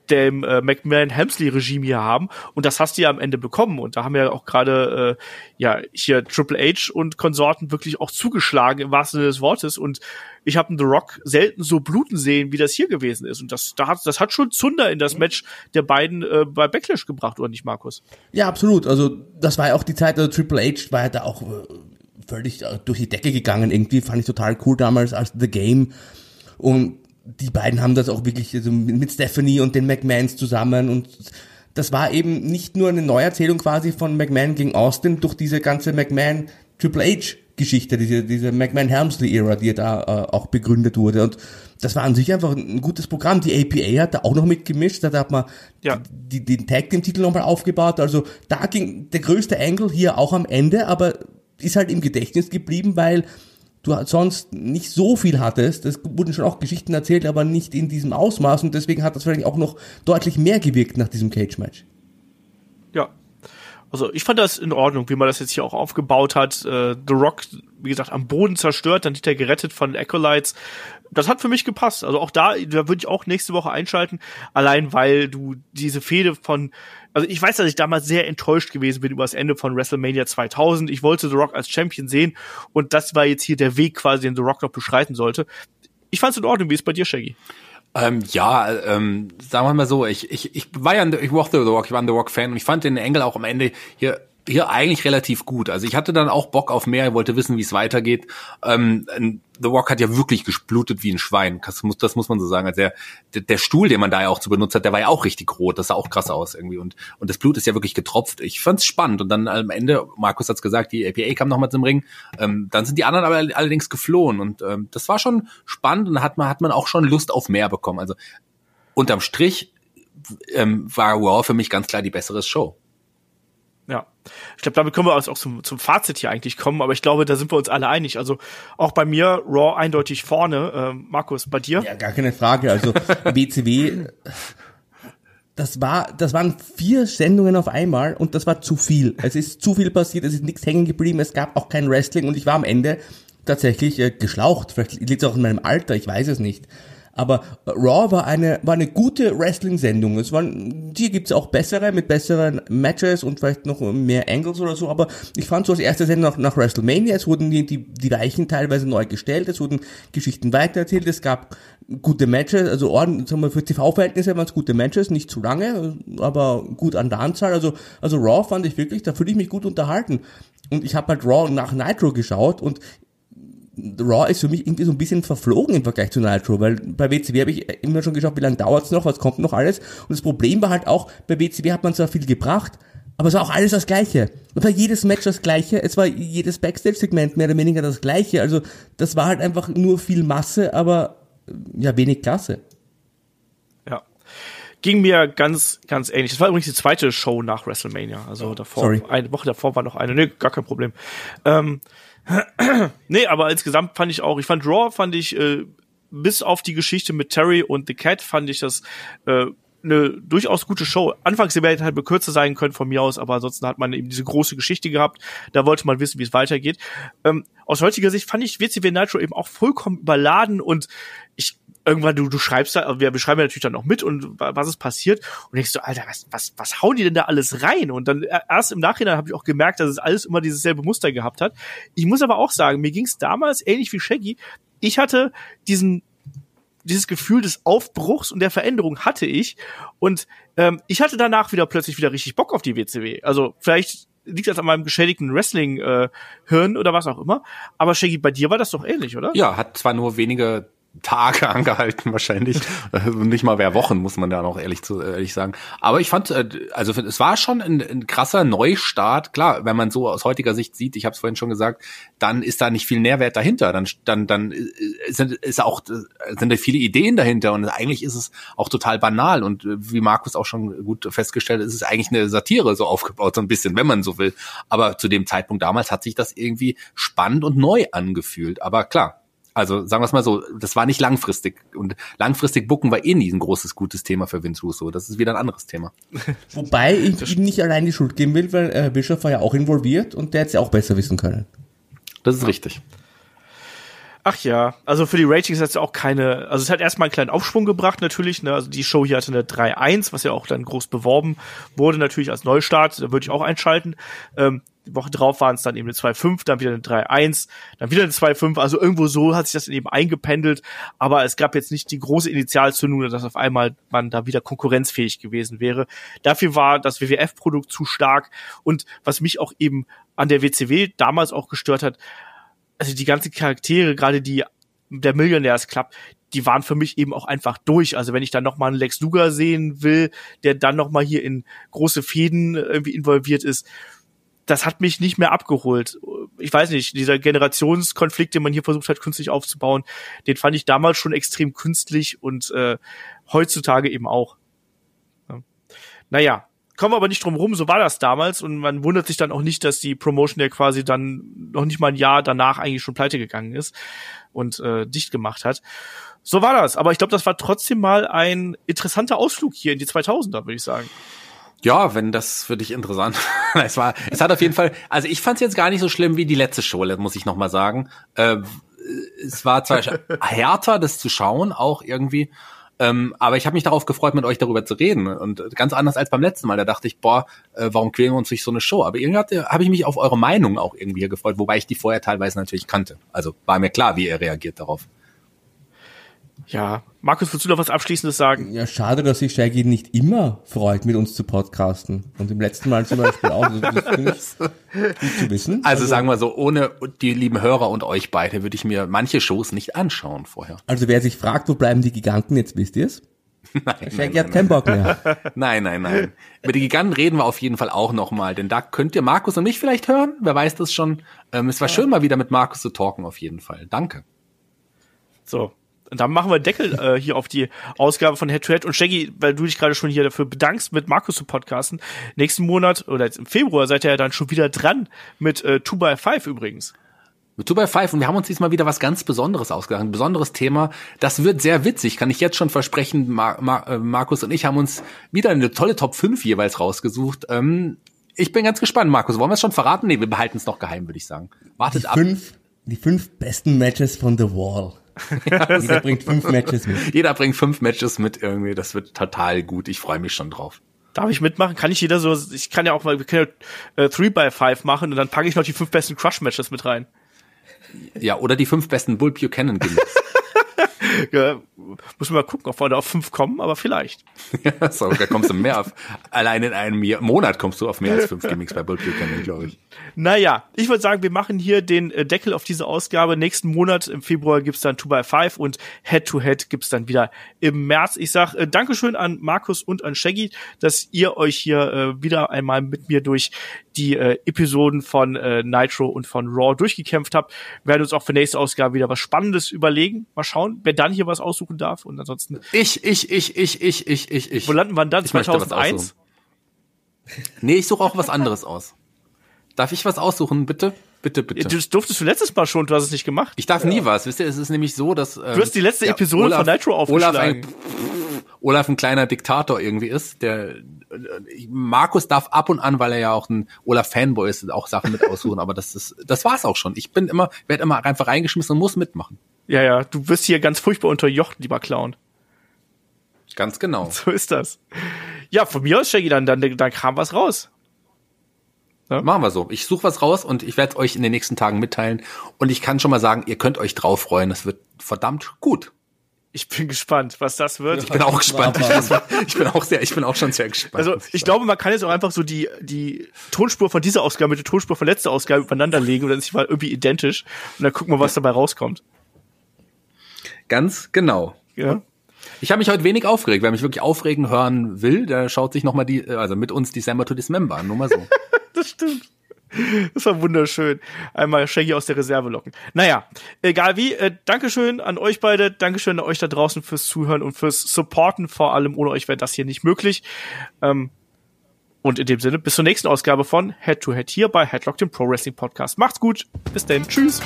dem äh, McMahon-Hemsley-Regime hier haben. Und das hast du ja am Ende bekommen. Und da haben ja auch gerade äh, ja hier Triple H und Konsorten wirklich auch zugeschlagen im wahrsten Sinne des Wortes. Und ich habe The Rock selten so bluten sehen, wie das hier gewesen ist. Und das, da hat, das hat schon Zunder in das Match der beiden äh, bei Backlash gebracht, oder nicht, Markus? Ja, absolut. Also das war ja auch die Zeit, also Triple H war ja da auch äh, völlig äh, durch die Decke gegangen. Irgendwie fand ich total cool damals als The Game. Und die beiden haben das auch wirklich also mit Stephanie und den McMahons zusammen und das war eben nicht nur eine Neuerzählung quasi von McMahon gegen Austin durch diese ganze McMahon Triple H Geschichte, diese, diese McMahon-Helmsley-Ära, die da äh, auch begründet wurde. Und das war an sich einfach ein gutes Programm. Die APA hat da auch noch mitgemischt, da hat man ja. die, den Tag dem Titel nochmal aufgebaut. Also da ging der größte Angle hier auch am Ende, aber ist halt im Gedächtnis geblieben, weil du sonst nicht so viel hattest. Es wurden schon auch Geschichten erzählt, aber nicht in diesem Ausmaß und deswegen hat das vielleicht auch noch deutlich mehr gewirkt nach diesem Cage-Match. Also ich fand das in Ordnung, wie man das jetzt hier auch aufgebaut hat. Äh, The Rock, wie gesagt, am Boden zerstört, dann hinterher gerettet von Acolytes. Das hat für mich gepasst. Also auch da, da würde ich auch nächste Woche einschalten, allein weil du diese Fehde von also ich weiß, dass ich damals sehr enttäuscht gewesen bin über das Ende von WrestleMania 2000. Ich wollte The Rock als Champion sehen und das war jetzt hier der Weg quasi, den The Rock noch beschreiten sollte. Ich fand es in Ordnung. Wie ist bei dir, Shaggy? Ähm, ja, ähm, sagen wir mal so, ich, ich, ich war ja, ich mochte The Rock, ich war ein The Rock-Fan und ich fand den Engel auch am Ende hier hier eigentlich relativ gut. Also ich hatte dann auch Bock auf mehr, wollte wissen, wie es weitergeht. Ähm, The Rock hat ja wirklich gesplutet wie ein Schwein. Das muss, das muss man so sagen. Also der, der Stuhl, den man da ja auch zu benutzt hat, der war ja auch richtig rot. Das sah auch krass aus irgendwie. Und, und das Blut ist ja wirklich getropft. Ich fand's spannend. Und dann am Ende, Markus hat's gesagt, die APA kam nochmal zum Ring. Ähm, dann sind die anderen aber allerdings geflohen. Und ähm, das war schon spannend und hat man, hat man auch schon Lust auf mehr bekommen. Also unterm Strich ähm, war Raw für mich ganz klar die bessere Show. Ich glaube, damit können wir auch zum, zum Fazit hier eigentlich kommen, aber ich glaube, da sind wir uns alle einig. Also auch bei mir Raw eindeutig vorne. Ähm, Markus, bei dir? Ja, gar keine Frage. Also BCW, das war, das waren vier Sendungen auf einmal und das war zu viel. Es ist zu viel passiert, es ist nichts hängen geblieben, es gab auch kein Wrestling und ich war am Ende tatsächlich äh, geschlaucht. Vielleicht liegt es auch in meinem Alter, ich weiß es nicht. Aber Raw war eine, war eine gute Wrestling-Sendung. Es waren, hier gibt's auch bessere, mit besseren Matches und vielleicht noch mehr Angles oder so, aber ich fand so als erste Sendung nach, nach WrestleMania, es wurden die, die, die Weichen teilweise neu gestellt, es wurden Geschichten weitererzählt, es gab gute Matches, also ordentlich, sagen wir, für TV-Verhältnisse waren es gute Matches, nicht zu lange, aber gut an der Anzahl. Also, also Raw fand ich wirklich, da fühle ich mich gut unterhalten. Und ich habe halt Raw nach Nitro geschaut und Raw ist für mich irgendwie so ein bisschen verflogen im Vergleich zu Nitro, weil bei WCW habe ich immer schon geschaut, wie lange dauert's noch, was kommt noch alles. Und das Problem war halt auch, bei WCW hat man zwar viel gebracht, Aber es war auch alles das Gleiche. Es war jedes Match das Gleiche. Es war jedes Backstage-Segment mehr oder weniger das Gleiche. Also das war halt einfach nur viel Masse, aber ja, wenig Klasse. Ja. Ging mir ganz, ganz ähnlich. Das war übrigens die zweite Show nach WrestleMania. Also davor, Sorry. eine Woche davor war noch eine. Nee, gar kein Problem. Ähm, nee, aber insgesamt fand ich auch, ich fand Raw, fand ich, äh, bis auf die Geschichte mit Terry und The Cat, fand ich das äh, eine durchaus gute Show. Anfangs hätte halt kürzer sein können von mir aus, aber ansonsten hat man eben diese große Geschichte gehabt. Da wollte man wissen, wie es weitergeht. Ähm, aus heutiger Sicht fand ich WCW Nitro eben auch vollkommen überladen und ich irgendwann du du schreibst da, wir beschreiben ja natürlich dann auch mit und was ist passiert und denkst du, Alter, was was was hauen die denn da alles rein? Und dann äh, erst im Nachhinein habe ich auch gemerkt, dass es alles immer dieses selbe Muster gehabt hat. Ich muss aber auch sagen, mir ging es damals ähnlich wie Shaggy. Ich hatte diesen dieses Gefühl des Aufbruchs und der Veränderung hatte ich. Und ähm, ich hatte danach wieder plötzlich wieder richtig Bock auf die WCW. Also vielleicht liegt das an meinem geschädigten Wrestling-Hirn äh, oder was auch immer. Aber Shaggy, bei dir war das doch ähnlich, oder? Ja, hat zwar nur wenige Tage angehalten wahrscheinlich. Nicht mal mehr Wochen, muss man da noch ehrlich zu ehrlich sagen. Aber ich fand, äh, also es war schon ein, ein krasser Neustart. Klar, wenn man so aus heutiger Sicht sieht, ich habe es vorhin schon gesagt, dann ist da nicht viel Nährwert dahinter. Dann, dann, dann sind, ist auch, sind da viele Ideen dahinter und eigentlich ist es auch total banal. Und äh, wie Markus auch schon gut festgestellt hat, ist es eigentlich eine Satire so aufgebaut, so ein bisschen, wenn man so will. Aber zu dem Zeitpunkt damals hat sich das irgendwie spannend und neu angefühlt. Aber klar, also sagen wir es mal so, das war nicht langfristig. Und langfristig Bucken war eh nie ein großes, gutes Thema für Vince Russo. Das ist wieder ein anderes Thema. Wobei ich ihm nicht allein die Schuld geben will, weil äh, Bischof war ja auch involviert und der hätte es ja auch besser wissen können. Das ist richtig. Ach ja, also für die Ratings hat es auch keine, also es hat erstmal einen kleinen Aufschwung gebracht natürlich, ne? also die Show hier hatte eine 3-1, was ja auch dann groß beworben wurde, natürlich als Neustart, da würde ich auch einschalten. Ähm, die Woche drauf waren es dann eben eine 2-5, dann wieder eine 3-1, dann wieder eine 2-5, also irgendwo so hat sich das eben eingependelt, aber es gab jetzt nicht die große Initialzündung, dass auf einmal man da wieder konkurrenzfähig gewesen wäre. Dafür war das WWF-Produkt zu stark und was mich auch eben an der WCW damals auch gestört hat, also die ganzen Charaktere, gerade die der Millionärs Club, die waren für mich eben auch einfach durch. Also wenn ich dann noch mal einen Lex Luger sehen will, der dann noch mal hier in große Fäden irgendwie involviert ist, das hat mich nicht mehr abgeholt. Ich weiß nicht, dieser Generationskonflikt, den man hier versucht hat, künstlich aufzubauen, den fand ich damals schon extrem künstlich und äh, heutzutage eben auch. Ja. Naja, kommen wir aber nicht drum rum, so war das damals und man wundert sich dann auch nicht, dass die Promotion ja quasi dann noch nicht mal ein Jahr danach eigentlich schon pleite gegangen ist und äh, dicht gemacht hat. So war das, aber ich glaube, das war trotzdem mal ein interessanter Ausflug hier in die 2000er, würde ich sagen. Ja, wenn das für dich interessant. es war, es hat auf jeden Fall, also ich fand es jetzt gar nicht so schlimm wie die letzte Show, muss ich noch mal sagen. Äh, es war zwar härter, das zu schauen, auch irgendwie. Ähm, aber ich habe mich darauf gefreut, mit euch darüber zu reden. Und ganz anders als beim letzten Mal. Da dachte ich, boah, äh, warum quälen wir uns durch so eine Show? Aber irgendwie habe ich mich auf eure Meinung auch irgendwie gefreut, wobei ich die vorher teilweise natürlich kannte. Also war mir klar, wie ihr reagiert darauf. Ja, Markus, willst du noch was Abschließendes sagen? Ja, schade, dass sich Shaggy nicht immer freut, mit uns zu podcasten. Und im letzten Mal zum Beispiel auch. Das, das finde ich gut zu wissen. Also, also sagen wir so, ohne die lieben Hörer und euch beide würde ich mir manche Shows nicht anschauen vorher. Also wer sich fragt, wo bleiben die Giganten, jetzt wisst ihr es? Nein, Shaggy hat keinen Bock mehr. Nein, nein, nein. Über die Giganten reden wir auf jeden Fall auch nochmal, denn da könnt ihr Markus und mich vielleicht hören. Wer weiß das schon. Ähm, es war ja. schön, mal wieder mit Markus zu talken, auf jeden Fall. Danke. So, und dann machen wir Deckel äh, hier auf die Ausgabe von Head to Head. Und Shaggy, weil du dich gerade schon hier dafür bedankst, mit Markus zu podcasten, nächsten Monat oder jetzt im Februar seid ihr ja dann schon wieder dran mit äh, 2x5 übrigens. Mit 2x5 und wir haben uns diesmal wieder was ganz Besonderes ausgedacht, ein besonderes Thema. Das wird sehr witzig, kann ich jetzt schon versprechen. Mar Mar äh, Markus und ich haben uns wieder eine tolle Top 5 jeweils rausgesucht. Ähm, ich bin ganz gespannt, Markus. Wollen wir es schon verraten? Nee, wir behalten es noch geheim, würde ich sagen. Wartet die ab. Fünf, die fünf besten Matches von The Wall. Jeder bringt fünf Matches mit. Jeder bringt fünf Matches mit irgendwie. Das wird total gut. Ich freue mich schon drauf. Darf ich mitmachen? Kann ich jeder so, ich kann ja auch mal, wir können ja äh, 3 by 5 machen und dann packe ich noch die fünf besten Crush-Matches mit rein. Ja, oder die fünf besten Bull Buchanan Gimmicks. ja, muss man mal gucken, ob wir da auf fünf kommen, aber vielleicht. ja, so, da kommst du mehr auf, allein in einem Monat kommst du auf mehr als fünf Gimmicks bei Bullshit glaube ich. Naja, ich würde sagen, wir machen hier den äh, Deckel auf diese Ausgabe. Nächsten Monat im Februar gibt's dann 2x5 und Head-to-Head -Head gibt's dann wieder im März. Ich sag äh, Dankeschön an Markus und an Shaggy, dass ihr euch hier äh, wieder einmal mit mir durch die äh, Episoden von äh, Nitro und von Raw durchgekämpft habt. Wir werden uns auch für nächste Ausgabe wieder was Spannendes überlegen. Mal schauen, wer dann hier was aussuchen darf. Und ansonsten. Ich, ich, ich, ich, ich, ich, ich, ich. Wo landen wir dann? 2001? Nee, ich suche auch was anderes aus. Darf ich was aussuchen, bitte? Bitte, bitte. Du durftest du letztes Mal schon, du hast es nicht gemacht. Ich darf ja. nie was. Wisst ihr, es ist nämlich so, dass. Ähm, du hast die letzte Episode Olaf, von Nitro aufgeschlagen. Olaf ein, Olaf ein kleiner Diktator irgendwie ist, der Markus darf ab und an, weil er ja auch ein Olaf-Fanboy ist, auch Sachen mit aussuchen, aber das ist, das war's auch schon. Ich bin immer, werde immer einfach reingeschmissen und muss mitmachen. Ja, ja, du wirst hier ganz furchtbar unterjocht, lieber Clown. Ganz genau. So ist das. Ja, von mir aus, Shaggy, dann, dann, dann kam was raus. Ja? Machen wir so. Ich suche was raus und ich werde euch in den nächsten Tagen mitteilen. Und ich kann schon mal sagen, ihr könnt euch drauf freuen. Das wird verdammt gut. Ich bin gespannt, was das wird. Ich bin auch gespannt. Ich bin auch sehr, ich bin auch schon sehr gespannt. Also ich glaube, man kann jetzt auch einfach so die die Tonspur von dieser Ausgabe mit der Tonspur von letzter Ausgabe übereinander legen und dann ist sie mal irgendwie identisch und dann gucken wir, was dabei rauskommt. Ganz genau. Ja. Ich habe mich heute wenig aufgeregt. Wer mich wirklich aufregen hören will, der schaut sich noch mal die, also mit uns December to Dismember an. Nur mal so. das stimmt. Das war wunderschön. Einmal Shaggy aus der Reserve locken. Naja, egal wie. Äh, Dankeschön an euch beide. Dankeschön an euch da draußen fürs Zuhören und fürs Supporten. Vor allem ohne euch wäre das hier nicht möglich. Ähm, und in dem Sinne, bis zur nächsten Ausgabe von Head to Head hier bei Headlock, dem Pro Wrestling Podcast. Macht's gut. Bis denn. Tschüss.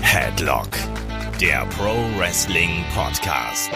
Headlock, der Pro Wrestling Podcast.